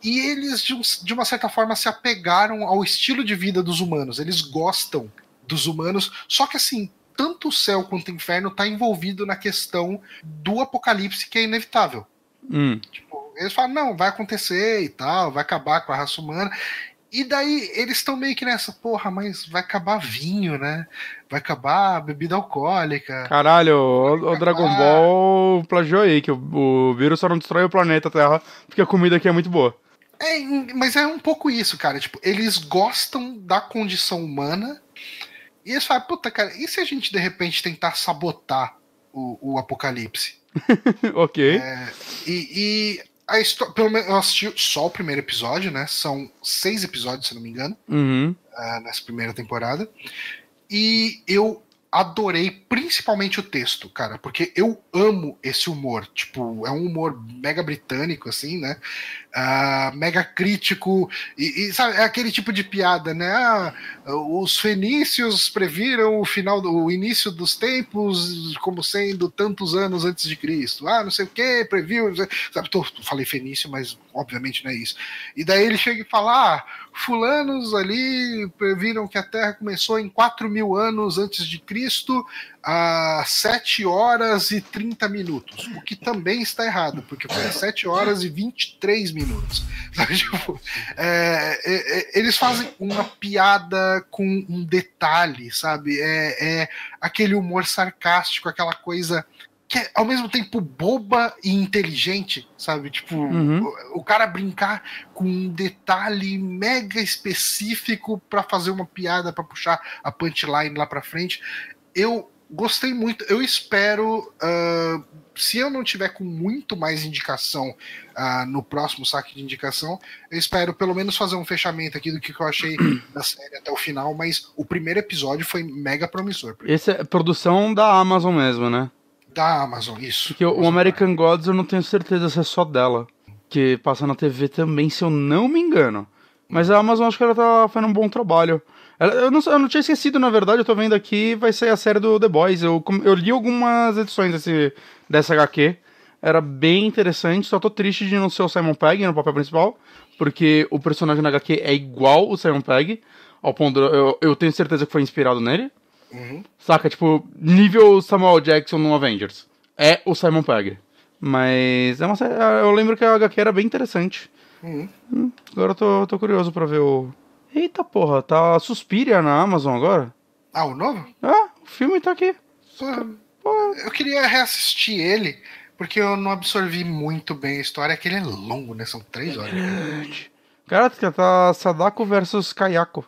S1: E eles, de, um, de uma certa forma, se apegaram ao estilo de vida dos humanos. Eles gostam dos humanos. Só que assim, tanto o céu quanto o inferno está envolvido na questão do apocalipse que é inevitável.
S2: Hum.
S1: Eles falam, não, vai acontecer e tal, vai acabar com a raça humana. E daí eles estão meio que nessa, porra, mas vai acabar vinho, né? Vai acabar bebida alcoólica.
S2: Caralho, o, o, Dragon Ball plagiou aí, que o, o, vírus só não destrói o planeta Terra, porque a comida aqui é muito boa.
S1: É, mas é um pouco isso, cara. Tipo, eles gostam da condição humana e eles falam, puta, cara, e se a gente de repente tentar sabotar o, o apocalipse?
S2: ok.
S1: É, e, e a história, pelo menos eu assisti só o primeiro episódio, né? São seis episódios, se não me engano,
S2: uhum.
S1: uh, nessa primeira temporada. E eu adorei principalmente o texto, cara, porque eu amo esse humor. Tipo, é um humor mega britânico, assim, né? Uh, mega crítico. E, e, sabe, é aquele tipo de piada, né? Ah, os fenícios previram o final do o início dos tempos como sendo tantos anos antes de Cristo. Ah, não sei o que, previu. Sabe, tô, falei fenício, mas obviamente não é isso. E daí ele chega e fala: ah, fulanos ali previram que a Terra começou em 4 mil anos antes de Cristo, a 7 horas e 30 minutos, o que também está errado, porque foi 7 horas e 23 minutos. Tipo, é, é, é, eles fazem uma piada com um detalhe, sabe? É, é aquele humor sarcástico, aquela coisa que é ao mesmo tempo boba e inteligente, sabe? Tipo, uhum. o, o, cara brincar com um detalhe mega específico para fazer uma piada, para puxar a punchline lá para frente. Eu gostei muito. Eu espero, uh, se eu não tiver com muito mais indicação uh, no próximo saque de indicação, eu espero pelo menos fazer um fechamento aqui do que eu achei da série até o final. Mas o primeiro episódio foi mega promissor.
S2: Essa é produção da Amazon mesmo, né?
S1: Da Amazon, isso.
S2: Porque o American Gods eu não tenho certeza se é só dela. Que passa na TV também, se eu não me engano. Mas a Amazon acho que ela tá fazendo um bom trabalho. Eu não, eu não tinha esquecido, na verdade, eu tô vendo aqui, vai ser a série do The Boys. Eu, eu li algumas edições desse, dessa HQ. Era bem interessante, só tô triste de não ser o Simon Pegg no papel principal. Porque o personagem na HQ é igual o Simon Pegg. Ao ponto, eu, eu tenho certeza que foi inspirado nele.
S1: Uhum.
S2: Saca? Tipo, nível Samuel Jackson no Avengers. É o Simon Pegg. Mas é uma série. Eu lembro que a HQ era bem interessante.
S1: Uhum.
S2: Hum, agora eu tô, tô curioso pra ver o. Eita porra, tá Suspiria na Amazon agora?
S1: Ah, o novo?
S2: Ah, o filme tá aqui.
S1: Pô, Eu queria reassistir ele, porque eu não absorvi muito bem a história, é que ele é longo, né? São três horas.
S2: Cara, tá Sadako versus Kayako.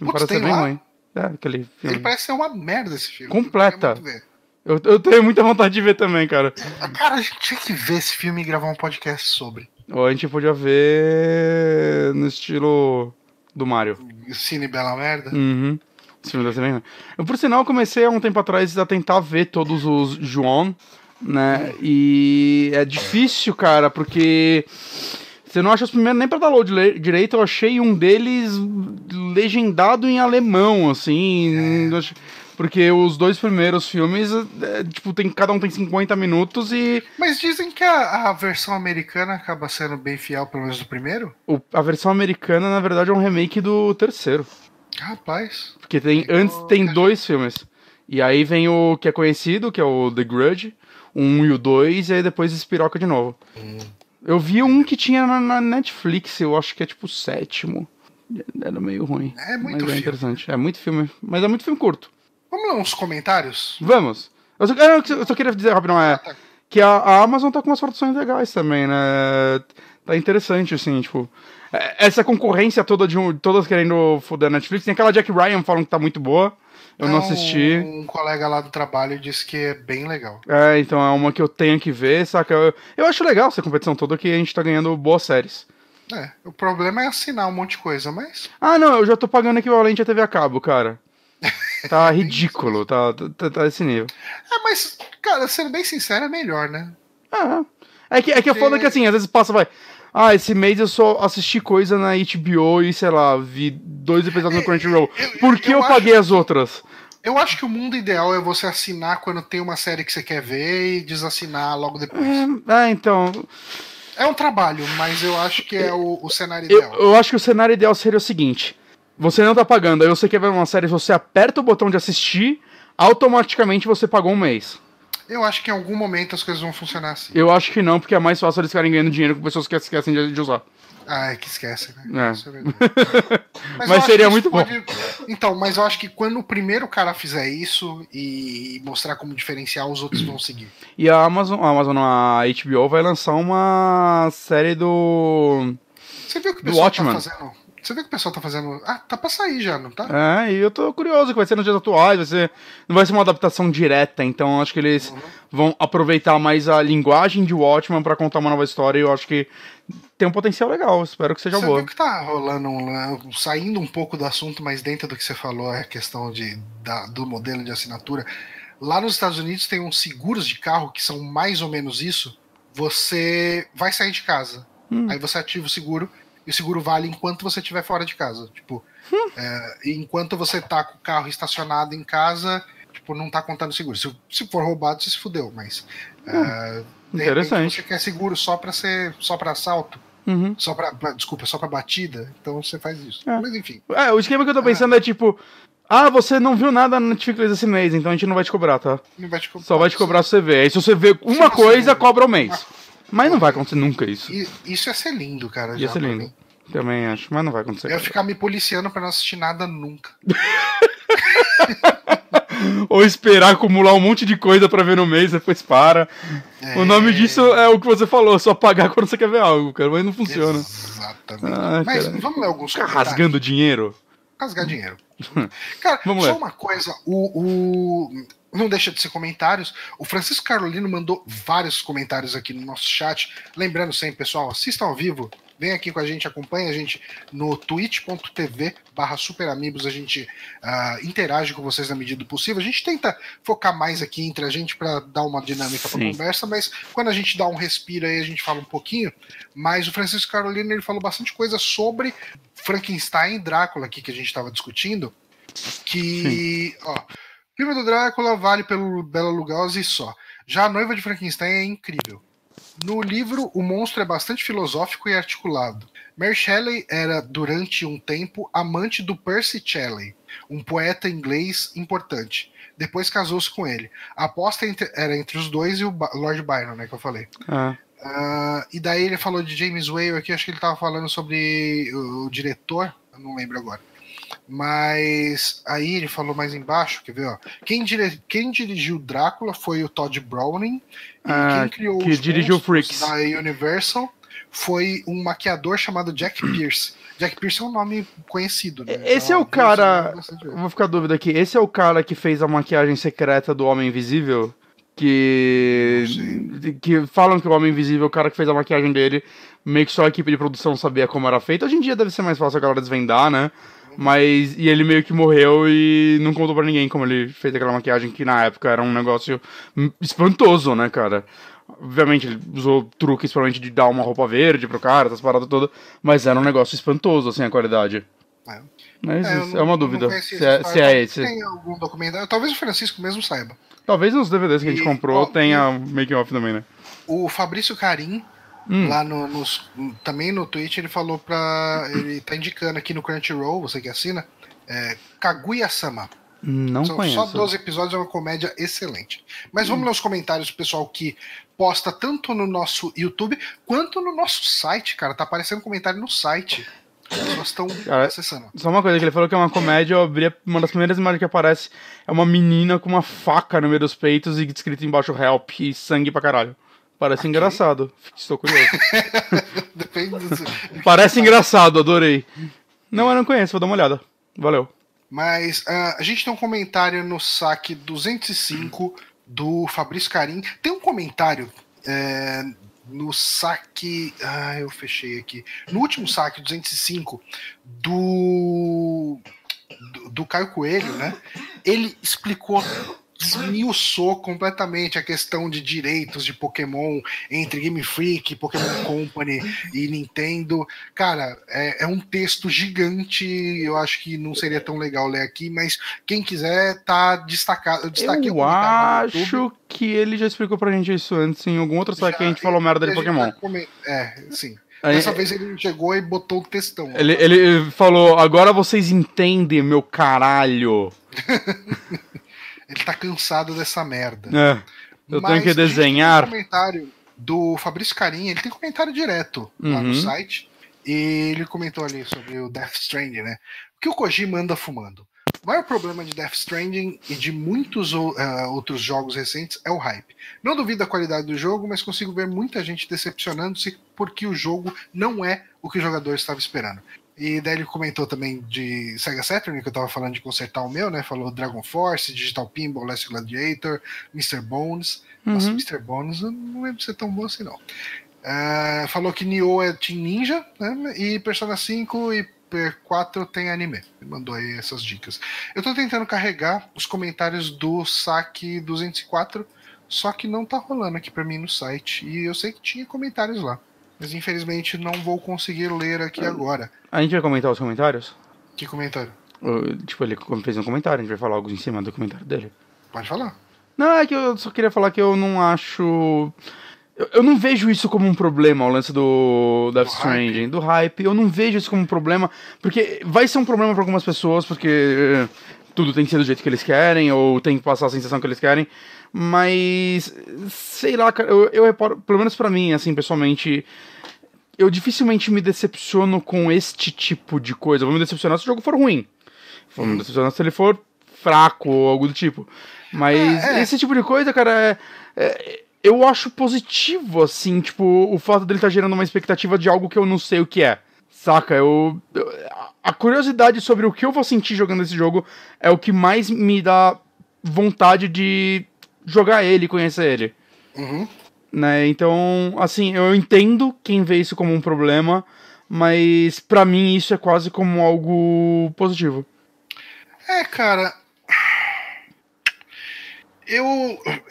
S2: Me
S1: Putz,
S2: parece bem
S1: lá?
S2: ruim. É, aquele filme.
S1: Ele parece ser uma merda esse filme.
S2: Completa.
S1: Eu.
S2: Eu, eu tenho muita vontade de ver também, cara.
S1: Cara, a gente tinha que ver esse filme e gravar um podcast sobre.
S2: Ou a gente podia ver no estilo do Mario.
S1: Cine Bela Merda.
S2: Uhum. Esse filme deve ser. Eu, por sinal, comecei há um tempo atrás a tentar ver todos os João, né? E é difícil, cara, porque você não acha os primeiros nem pra download direito. Eu achei um deles legendado em alemão, assim. ach- Porque os dois primeiros filmes, é, tipo, tem, cada um tem 50 minutos e
S1: Mas dizem que a, a versão americana acaba sendo bem fiel, pelo menos do primeiro.
S2: o- a versão americana, na verdade, é um remake do terceiro.
S1: Rapaz.
S2: Porque tem,
S1: Ficou
S2: antes tem
S1: encaixado.
S2: dois filmes. E aí vem o que é conhecido, que é o The Grudge, 1 e o 2, e aí depois espiroca de novo.
S1: Hum.
S2: Eu vi um que tinha na, na Netflix, eu acho que é tipo o sétimo. Era meio ruim.
S1: É muito
S2: mas é
S1: filme.
S2: interessante. É muito filme. Mas é muito filme curto.
S1: Vamos ler uns comentários?
S2: Vamos. Eu só, ah, eu só queria dizer rapidão, é.
S1: tá.
S2: Que a, a Amazon tá com umas produções legais também, né? Tá interessante, assim, tipo. é- Essa concorrência toda de um, todas querendo foder a Netflix. Tem aquela Jack Ryan falando que tá muito boa. Eu não assisti.
S1: Um colega lá do trabalho disse que é bem legal.
S2: É, então é uma que eu tenho que ver, saca? Eu, eu acho legal essa competição toda que a gente tá ganhando boas séries.
S1: É, o problema é assinar um monte de coisa, mas.
S2: Ah, não, eu já tô pagando equivalente à TV a cabo, cara. Tá ridículo, tá, tá, tá esse nível.
S1: É, mas, cara, sendo bem sincero, é melhor, né?
S2: Ah, é que, é que é foda que assim, às vezes passa, vai. Ah, esse mês eu só assisti coisa na HBO e, sei lá, vi dois episódios no Crunchyroll.
S1: É, eu-
S2: Por que eu,
S1: eu
S2: paguei as outras?
S1: Eu acho que o mundo ideal é você assinar quando tem uma série que você quer ver e desassinar logo depois.
S2: É, então.
S1: É um trabalho, mas eu acho que é o, o cenário
S2: Eu,
S1: ideal.
S2: eu acho que o cenário ideal seria o seguinte: você não tá pagando, aí você quer ver uma série, você aperta o botão de assistir, automaticamente você pagou um mês.
S1: Eu acho que em algum momento as coisas vão funcionar assim.
S2: Eu acho que não, porque é mais fácil eles ficarem ganhando dinheiro com pessoas que esquecem de, usar.
S1: Ah, é que esquece, né?
S2: É.
S1: Isso é.
S2: Mas
S1: acho
S2: seria muito
S1: pode- Então, mas eu acho que quando o primeiro cara fizer isso e mostrar como diferencial, os outros vão seguir.
S2: E a Amazon, a Amazon, a HBO vai lançar uma série do.
S1: Você viu que o pessoal tá fazendo? Você viu que o pessoal tá fazendo? Ah, tá pra sair já, não tá?
S2: É, e eu tô curioso que vai ser nos dias atuais, vai ser. Não vai ser uma adaptação direta, então acho que eles
S1: Uhum.
S2: vão aproveitar mais a linguagem de Watchman pra contar uma nova história e eu acho que tem um potencial legal, espero que seja
S1: Você
S2: boa.
S1: viu que tá rolando, um, lan- saindo um pouco do assunto, mas dentro do que você falou, é a questão de, da- do modelo de assinatura. Lá nos Estados Unidos tem uns seguros de carro que são mais ou menos isso. Você vai sair de casa,
S2: Hum.
S1: aí você ativa o seguro, e o seguro vale enquanto você estiver fora de casa. Tipo,
S2: Hum.
S1: é, enquanto você tá com o carro estacionado em casa, tipo, não tá contando seguro. Se, se for roubado, você se fudeu, mas. é,
S2: Hum. Interessante.
S1: Você quer seguro só pra ser só para assalto?
S2: Uhum.
S1: Só pra, pra- desculpa, só pra batida, então você faz isso.
S2: É.
S1: Mas enfim.
S2: É, o esquema que eu tô pensando é tipo. Ah, você não viu nada na Netflix esse mês, então a gente não vai te cobrar, tá?
S1: Não vai te cobrar.
S2: Só vai te cobrar se você ver. Aí se você vê uma coisa, cobra o mês. Mas não vai acontecer nunca isso.
S1: Isso ia ser lindo, cara.
S2: Ia ser lindo. Também acho, mas não vai acontecer.
S1: Eu ia ficar me policiando pra não assistir nada nunca.
S2: Ou esperar acumular um monte de coisa pra ver no mês, depois para. O nome disso é o que você falou, só pagar quando você quer ver algo, cara, mas não funciona.
S1: Exatamente.
S2: Ah,
S1: Mas
S2: cara.
S1: vamos ler alguns comentários.
S2: rasgando dinheiro.
S1: Rasgar dinheiro. Cara,
S2: Vamos
S1: só
S2: ler.
S1: uma coisa. O, o- Não deixa de ser comentários. O Francisco Carolino mandou vários comentários aqui no nosso chat. Lembrando sempre, pessoal, assistam ao vivo. Vem aqui com a gente, acompanha a gente no twitch.tv barra superamigos. A gente ah, interage com vocês na medida do possível. A gente tenta focar mais aqui entre a gente para dar uma dinâmica para
S2: Sim.
S1: conversa, mas quando a gente dá um respiro aí, a gente fala um pouquinho. Mas o Francisco Carolino ele falou bastante coisa sobre Frankenstein e Drácula aqui que a gente estava discutindo. Que, ó, o filme do Drácula vale pelo Bela Lugosi só. Já a noiva de Frankenstein é incrível. No livro, o monstro é bastante filosófico e articulado. Mary Shelley era, durante um tempo, amante do Percy Shelley, um poeta inglês importante. Depois casou-se com ele. A aposta entre- era entre os dois e o Ba- Lord Byron, né, que eu falei.
S2: Ah,
S1: Ah, e daí ele falou de James Whale aqui, acho que ele tava falando sobre o, o diretor, eu não lembro agora. Mas aí ele falou mais embaixo, quer ver, ó. Quem, dire- quem dirigiu Drácula foi o Todd Browning, e
S2: Ah,
S1: quem criou
S2: que
S1: os
S2: dirigiu Freaks.
S1: da Universal foi um maquiador chamado Jack Pierce. Jack Pierce é um nome conhecido, né?
S2: Esse é o cara-
S1: é bastante-
S2: eu vou ficar dúvida aqui. Esse é o cara que fez a maquiagem secreta do Homem Invisível? Que. Que falam que o Homem Invisível, o cara que fez a maquiagem dele, meio que só a equipe de produção sabia como era feito. Hoje em dia deve ser mais fácil a galera desvendar, né? Mas. E ele meio que morreu e não contou pra ninguém como ele fez aquela maquiagem, que na época era um negócio espantoso, né, cara? Obviamente, ele usou truques provavelmente de dar uma roupa verde pro cara, essas paradas todas, mas era um negócio espantoso, assim, a qualidade.
S1: É.
S2: Mas
S1: É, eu
S2: é
S1: não-
S2: uma
S1: não
S2: dúvida se é, se é
S1: Talvez
S2: esse.
S1: Tem algum documentário, talvez o Francisco mesmo saiba.
S2: Talvez nos DVDs que a gente
S1: E,
S2: comprou
S1: ó,
S2: tenha making off também, né?
S1: O Fabrício Carim,
S2: Hum.
S1: lá no, nos- também no Twitch, ele falou pra. Ele tá indicando aqui no Crunchyroll, você que assina, é, Kaguya-sama.
S2: Não
S1: São
S2: conheço.
S1: só 12 episódios, é uma comédia excelente. Mas vamos ler os comentários do pessoal que posta tanto no nosso YouTube quanto no nosso site, cara. Tá aparecendo comentário no site. As pessoas estão acessando.
S2: Só uma coisa, que ele falou que é uma comédia, eu abri uma das primeiras imagens que aparece é uma menina com uma faca no meio dos peitos e escrito embaixo help e sangue pra caralho. Parece engraçado. Estou curioso.
S1: Depende do...
S2: Parece engraçado, adorei. Não, eu não conheço, vou dar uma olhada. Valeu.
S1: Mas ah, a gente tem um comentário no saque 205 do Fabrício Carim. Tem um comentário é, no saque. Ah, eu fechei aqui. No último saque 205 do, do, do Caio Coelho, né? Ele explicou. Esmiuçou completamente a questão de direitos de Pokémon entre Game Freak, Pokémon Company e Nintendo. Cara, é, é um texto gigante. Eu acho que não seria tão legal ler aqui, mas quem quiser tá destacado. Eu destaquei
S2: acho que ele já explicou pra gente isso antes em algum outro site que a gente falou merda de Pokémon.
S1: É, sim. Dessa vez ele chegou e botou o textão.
S2: Ele, ele falou, agora vocês entendem, meu caralho.
S1: Ele tá cansado dessa merda.
S2: É, eu
S1: Mas
S2: tenho que
S1: gente tem
S2: desenhar.
S1: Um comentário do Fabrício Carinha, ele tem comentário direto lá no
S2: Uhum.
S1: site. E ele comentou ali sobre o Death Stranding, né? O que o Kojima anda fumando? O maior problema de Death Stranding e de muitos ah, outros jogos recentes é o hype. Não duvido da qualidade do jogo, mas consigo ver muita gente decepcionando-se porque o jogo não é o que o jogador estava esperando. E daí ele comentou também de Sega Saturn, que eu tava falando de consertar o meu, né? Falou Dragon Force, Digital Pinball, Last Gladiator, Mr. Bones. Nossa,
S2: Uhum.
S1: Mr. Bones eu não lembro de ser tão bom assim, não. Ah, falou que Nioh é Team Ninja, né? E Persona 5 e P4 tem anime. Ele mandou aí essas dicas. Eu tô tentando carregar os comentários do saque 204, só que não tá rolando aqui pra mim no site. E eu sei que tinha comentários lá. Mas infelizmente não vou conseguir ler aqui agora.
S2: A gente vai comentar os comentários?
S1: Que comentário?
S2: Uh, Tipo, ele fez um comentário, a gente vai falar algo em cima do comentário dele.
S1: Pode falar.
S2: Não, é que eu só queria falar que eu não acho. Eu, eu não vejo isso como um problema, o lance do Death
S1: Do
S2: Stranding, do hype. Eu não vejo isso como um problema, porque vai ser um problema pra algumas pessoas, porque eh, tudo tem que ser do jeito que eles querem, ou tem que passar a sensação que eles querem. Mas, sei lá, cara, eu, eu reparo, pelo menos pra mim, assim, pessoalmente, eu dificilmente me decepciono com este tipo de coisa. Eu vou me decepcionar se o jogo for ruim. Vou me decepcionar se ele for fraco ou algo do tipo. Mas
S1: É, é.
S2: esse tipo de coisa, cara, é, é- eu acho positivo, assim, tipo, o fato dele estar gerando uma expectativa de algo que eu não sei o que é. Saca? Eu, eu- a curiosidade sobre o que eu vou sentir jogando esse jogo é o que mais me dá vontade de jogar ele, conhecer ele
S1: Uhum.
S2: né? Então, assim, eu entendo quem vê isso como um problema, mas pra mim isso é quase como algo positivo.
S1: É, cara. Eu,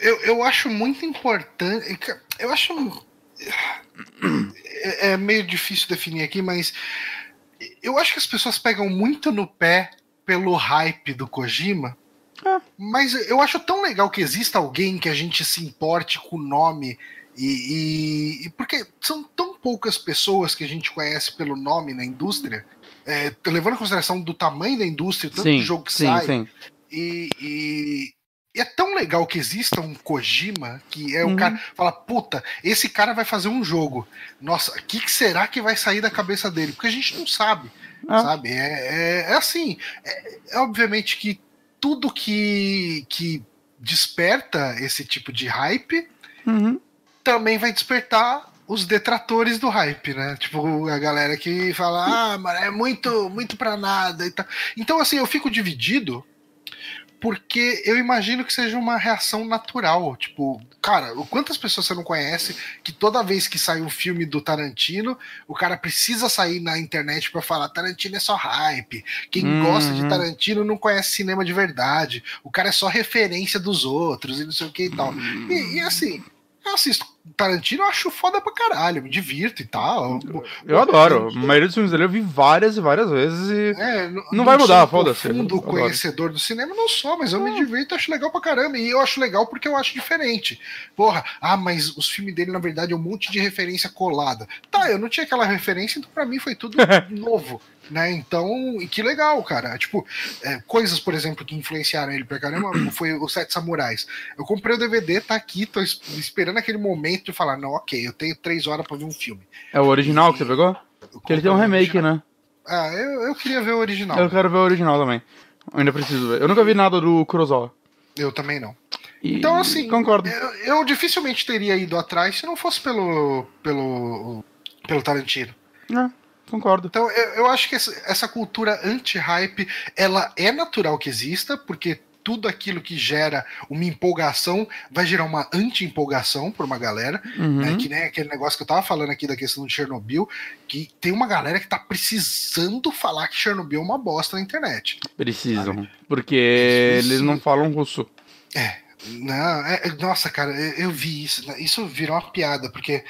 S1: eu, eu acho muito importante. Eu acho. É, é meio difícil definir aqui, mas. Eu acho que as pessoas pegam muito no pé pelo hype do Kojima.
S2: É.
S1: Mas eu acho tão legal que exista alguém que a gente se importe com o nome E, e, porque são tão poucas pessoas que a gente conhece pelo nome na indústria, é, levando em consideração do tamanho da indústria, tanto sim, jogo que sim, sai. Sim. E, e, e, é tão legal que exista um Kojima que é o uhum. cara fala, puta, esse cara vai fazer um jogo. Nossa, o que, que, será que vai sair da cabeça dele? Porque a gente não sabe. Ah. Sabe? É, é, é assim. É, é, obviamente que tudo que, que desperta esse tipo de hype uhum. também vai despertar os detratores do hype, né? Tipo, a galera que fala, ah, mas é muito, muito pra nada e tal. Então, assim, eu fico dividido porque eu imagino que seja uma reação natural. Tipo, cara, quantas pessoas você não conhece que toda vez que sai um filme do Tarantino, o cara precisa sair na internet para falar Tarantino é só hype. Quem uhum. gosta de Tarantino não conhece cinema de verdade. O cara é só referência dos outros e não sei o que e tal. E, e assim, eu assisto Tarantino, eu acho foda pra caralho, me divirto e tal.
S2: Eu, eu adoro. A maioria dos filmes dele eu vi várias e várias vezes e é, não, não, vai mudar, foda-se.
S1: Eu sou conhecedor do cinema, não sou, mas eu me divirto, acho legal pra caramba. E eu acho legal porque eu acho diferente. Porra, ah, mas os filmes dele, na verdade, é um monte de referência colada. Tá, eu não tinha aquela referência, então pra mim foi tudo novo né? Então, que legal, cara. Tipo, é, coisas, por exemplo, que influenciaram ele pra caramba foi o Sete Samurais. Eu comprei o DVD, tá aqui, tô esperando aquele momento de falar, não, ok, eu tenho três horas pra ver um filme.
S2: É o original que você pegou? Que ele tem um remake, né?
S1: Ah, eu, eu queria ver o original.
S2: Eu quero ver o original também. Eu ainda preciso ver. Eu nunca vi nada do Kurosawa.
S1: Eu também não. E... Então, assim,
S2: concordo.
S1: Eu, eu, dificilmente teria ido atrás se não fosse pelo, pelo, pelo Tarantino.
S2: É. Concordo.
S1: Então, eu, eu acho que essa, essa cultura anti-hype, ela é natural que exista, porque tudo aquilo que gera uma empolgação vai gerar uma anti-empolgação por uma galera, uhum. né, que nem aquele negócio que eu tava falando aqui da questão de Chernobyl, que tem uma galera que tá precisando falar que Chernobyl é uma bosta na internet.
S2: Precisam, sabe? porque eles, eles não falam russo.
S1: É, não, é, é, nossa, cara, eu, eu, vi isso. Isso virou uma piada, porque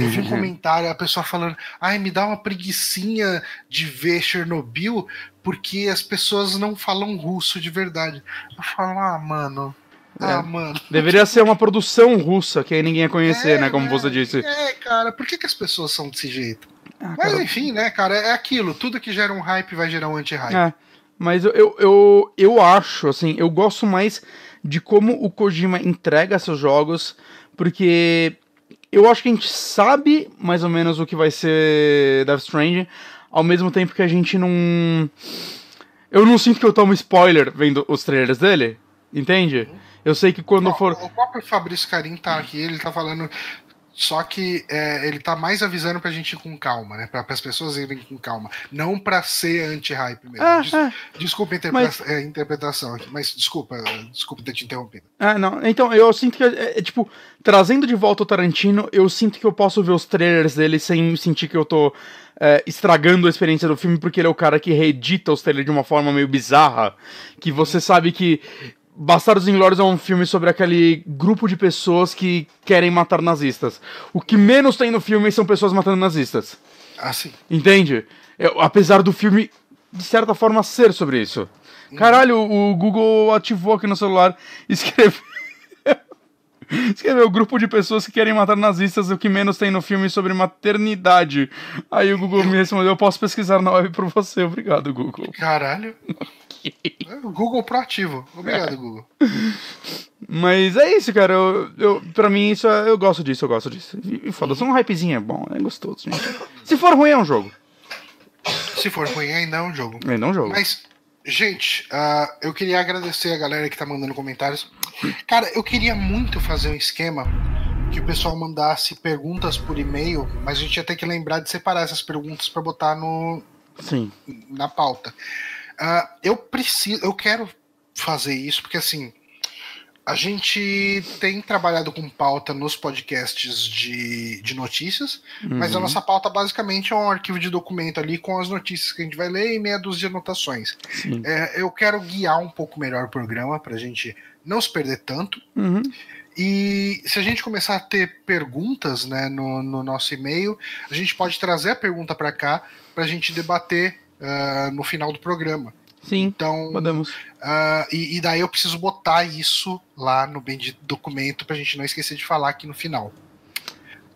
S1: eu vi um comentário, a pessoa falando, ai, me dá uma preguiçinha de ver Chernobyl, porque as pessoas não falam russo de verdade. Eu falo, ah, mano. Ah, é. mano.
S2: Deveria ser uma produção russa, que aí ninguém ia conhecer, é, né? Como você disse.
S1: É, cara, por que, que as pessoas são desse jeito? Ah, Mas cara... enfim, né, cara, é aquilo. Tudo que gera um hype vai gerar um anti-hype. É.
S2: Mas eu, eu, eu, eu acho, assim, eu gosto mais de como o Kojima entrega seus jogos, porque eu acho que a gente sabe mais ou menos o que vai ser Death Stranding, ao mesmo tempo que a gente não. Eu não sinto que eu tomo spoiler vendo os trailers dele, entende? Eu sei que quando for.
S1: O próprio Fabrício Carim tá aqui, ele tá falando só que é, ele tá mais avisando pra gente ir com calma, né? Pra, as pessoas irem com calma. Não pra ser anti-hype mesmo. Ah, Des, ah, desculpa a interpreta mas... é, interpretação aqui, mas desculpa, desculpa ter te interrompido.
S2: Ah, não. Então, eu sinto que, é, é, tipo, trazendo de volta o Tarantino, eu sinto que eu posso ver os trailers dele sem sentir que eu tô é, estragando a experiência do filme, porque ele é o cara que reedita os trailers de uma forma meio bizarra. Que você sabe que Bastardos Inglórios é um filme sobre aquele grupo de pessoas que querem matar nazistas. O que menos tem no filme são pessoas matando nazistas.
S1: Ah, sim.
S2: Entende? Eu, apesar do filme, de certa forma, ser sobre isso. Caralho, o Google ativou aqui no celular e escreveu. Escreveu grupo de pessoas que querem matar nazistas, o que menos tem no filme sobre maternidade. Aí o Google me respondeu: Eu posso pesquisar na web por você. Obrigado, Google.
S1: Caralho. Google proativo. Obrigado, é. Google.
S2: Mas é isso, cara. Eu, eu, pra mim, isso, é, eu gosto disso, eu gosto disso. E foda-se, um hypezinho é bom, é gostoso, gente. Se for ruim, é um jogo.
S1: Se for ruim, ainda é um jogo.
S2: Ainda é um jogo.
S1: Mas, gente, uh, eu queria agradecer a galera que tá mandando comentários. Cara, eu queria muito fazer um esquema que o pessoal mandasse perguntas por e-mail, mas a gente ia ter que lembrar de separar essas perguntas para botar no
S2: Sim.
S1: na pauta. Uh, eu preciso, eu quero fazer isso porque assim a gente tem trabalhado com pauta nos podcasts de, de notícias, uhum. mas a uhum. nossa pauta basicamente é um arquivo de documento ali com as notícias que a gente vai ler e meia dúzia de anotações. É, eu quero guiar um pouco melhor o programa para a gente não se perder tanto.
S2: Uhum.
S1: E se a gente começar a ter perguntas né, no, no nosso e-mail, a gente pode trazer a pergunta para cá para a gente debater uh, no final do programa.
S2: Sim, então, podemos.
S1: Uh, e, e, daí eu preciso botar isso lá no de documento para a gente não esquecer de falar aqui no final.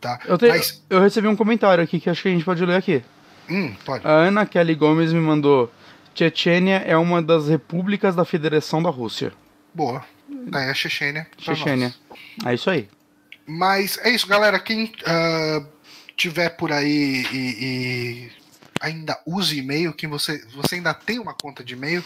S1: tá?
S2: Eu, te-
S1: Mas,
S2: eu recebi um comentário aqui que acho que a gente pode ler aqui.
S1: hum, pode.
S2: A Ana Kelly Gomes me mandou: Chechênia é uma das repúblicas da Federação da Rússia.
S1: Boa. Tá aí a Chechênia. pra
S2: Chechênia. É isso aí.
S1: Mas é isso, galera. Quem ah, tiver por aí e, e ainda use e-mail, quem você, você ainda tem uma conta de e-mail,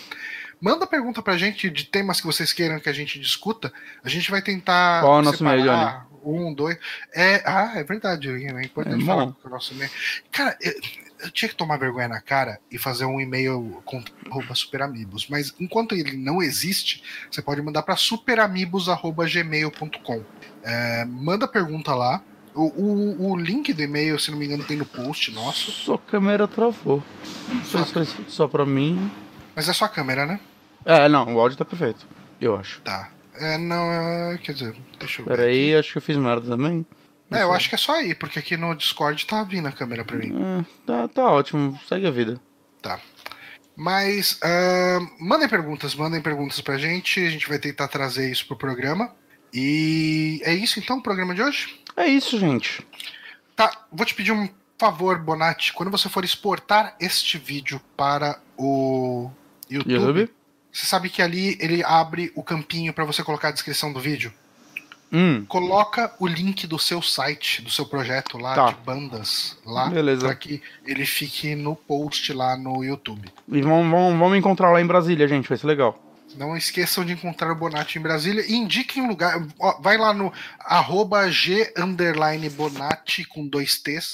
S1: manda pergunta pra gente de temas que vocês queiram que a gente discuta. A gente vai tentar.
S2: Qual é o nosso
S1: separar
S2: e-mail,
S1: Um, dois. É, ah, é verdade. É importante
S2: É
S1: falar com o nosso e-mail. Cara, eu, eu tinha que tomar vergonha na cara e fazer um e-mail com arroba superamigos. Mas enquanto ele não existe, você pode mandar para superamigos.gmail.com. É, manda pergunta lá. O, o, o link do e-mail, se não me engano, tem no post nosso.
S2: Sua câmera travou. Não sei se foi só pra mim.
S1: Mas é só a câmera, né?
S2: É, não, o áudio tá perfeito. Eu acho.
S1: Tá. É, não, é, quer dizer, deixa eu ver.
S2: Pera aí, acho que eu fiz merda também.
S1: É, eu acho que é só aí, porque aqui no Discord tá vindo a câmera pra mim.
S2: É, tá, tá ótimo, segue a vida.
S1: Tá. Mas ah, mandem perguntas, mandem perguntas pra gente. A gente vai tentar trazer isso pro programa. E é isso então, o programa de hoje?
S2: É isso, gente.
S1: Tá, vou te pedir um favor, Bonatti. Quando você for exportar este vídeo para o YouTube,
S2: YouTube?
S1: você sabe que ali ele abre o campinho para você colocar a descrição do vídeo.
S2: Hum,
S1: Coloca o link do seu site, do seu projeto lá
S2: Tá.
S1: de bandas lá, para que ele fique no post lá no YouTube.
S2: e vamos, vamos, vamos encontrar lá em Brasília, gente, vai ser legal.
S1: Não esqueçam de encontrar o Bonatti em Brasília e indiquem um lugar. ó, Vai lá no arroba G underline Bonatti com dois T's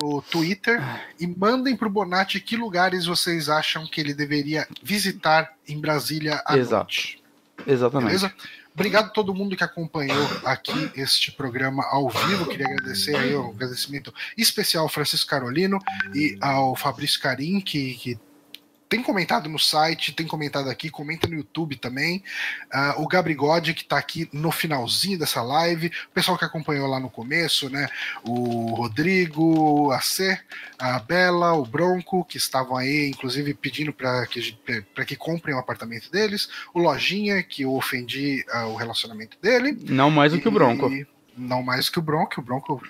S1: no Twitter e mandem pro Bonatti que lugares vocês acham que ele deveria visitar em Brasília à
S2: Exato.
S1: noite.
S2: Exatamente.
S1: Beleza? Obrigado a todo mundo que acompanhou aqui este programa ao vivo. Queria agradecer aí um agradecimento especial ao Francisco Carolino e ao Fabrício Carim, que, que tem comentado no site, tem comentado aqui, comenta no YouTube também. Ah, o Gabri God, que está aqui no finalzinho dessa live. O pessoal que acompanhou lá no começo, né? O Rodrigo, a C, a Bela, o Bronco, que estavam aí, inclusive, pedindo para que, pra que comprem o apartamento deles. O Lojinha, que eu ofendi ah, o relacionamento dele.
S2: Não mais do que o Bronco.
S1: E Não mais que o Bronco. O Bronco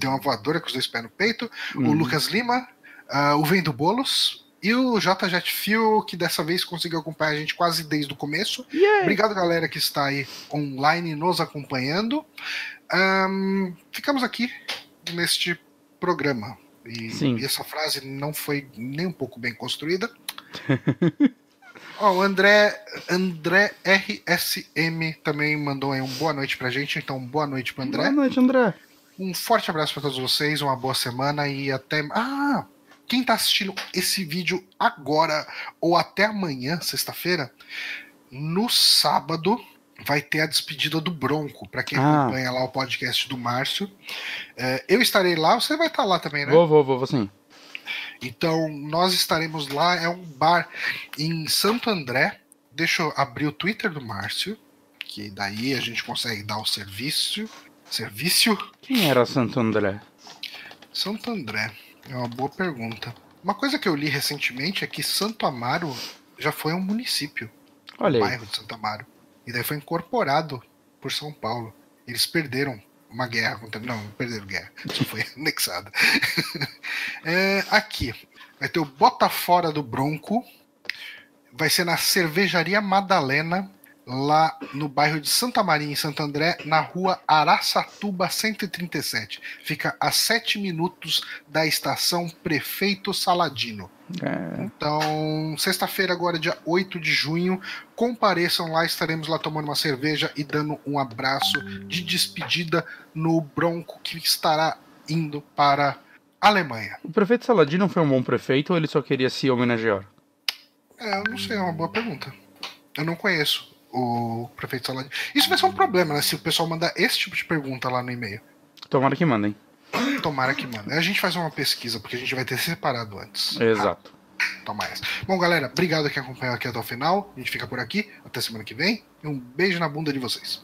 S1: deu uma voadora com os dois pés no peito. O
S2: Uhum.
S1: Lucas Lima, ah, o Vendo Bolos. E o JJ Fio, que dessa vez conseguiu acompanhar a gente quase desde o começo.
S2: Yay!
S1: Obrigado, galera, que está aí online nos acompanhando. Ahn, ficamos aqui neste programa. E, e essa frase não foi nem um pouco bem construída. Ó, o André, André RSM também mandou aí um boa noite pra gente, então boa noite pro André.
S2: Boa noite, André.
S1: Um forte abraço para todos vocês, uma boa semana e até. Ah! Quem tá assistindo esse vídeo agora ou até amanhã, sexta-feira, no sábado vai ter a despedida do Bronco, para quem
S2: Ah.
S1: acompanha lá o podcast do Márcio. É, eu estarei lá, você vai estar lá também, né?
S2: Vou, vou, vou, vou sim.
S1: Então, nós estaremos lá. É um bar em Santo André. Deixa eu abrir o Twitter do Márcio, que daí a gente consegue dar o serviço. Serviço?
S2: Quem era Santo André?
S1: Santo André. É uma boa pergunta. Uma coisa que eu li recentemente é que Santo Amaro já foi um município, um
S2: Olha aí.
S1: bairro de Santo Amaro. E daí foi incorporado por São Paulo. Eles perderam uma guerra contra. Não, não perderam guerra. Só foi anexada. É, aqui. Vai ter o Botafora do Bronco. Vai ser na Cervejaria Madalena, lá no bairro de Santa Maria, em Santo André, na rua Araçatuba 137. Fica a 7 minutos da estação Prefeito Saladino.
S2: É,
S1: Então, sexta-feira, agora, dia 8 de junho, compareçam lá, estaremos lá tomando uma cerveja e dando um abraço de despedida no Bronco que estará indo para a Alemanha.
S2: o prefeito Saladino foi um bom prefeito ou ele só queria se homenagear?
S1: É, eu não sei, é uma boa pergunta. Eu não conheço o prefeito Saladino. Isso vai ser um problema, né? Se o pessoal mandar esse tipo de pergunta lá no e-mail.
S2: Tomara que mandem.
S1: Tomara que manda. A gente faz uma pesquisa, porque a gente vai ter separado antes.
S2: Exato.
S1: Toma essa. Bom, galera, obrigado quem acompanhou aqui até o final. A gente fica por aqui. Até semana que vem. E um beijo na bunda de vocês.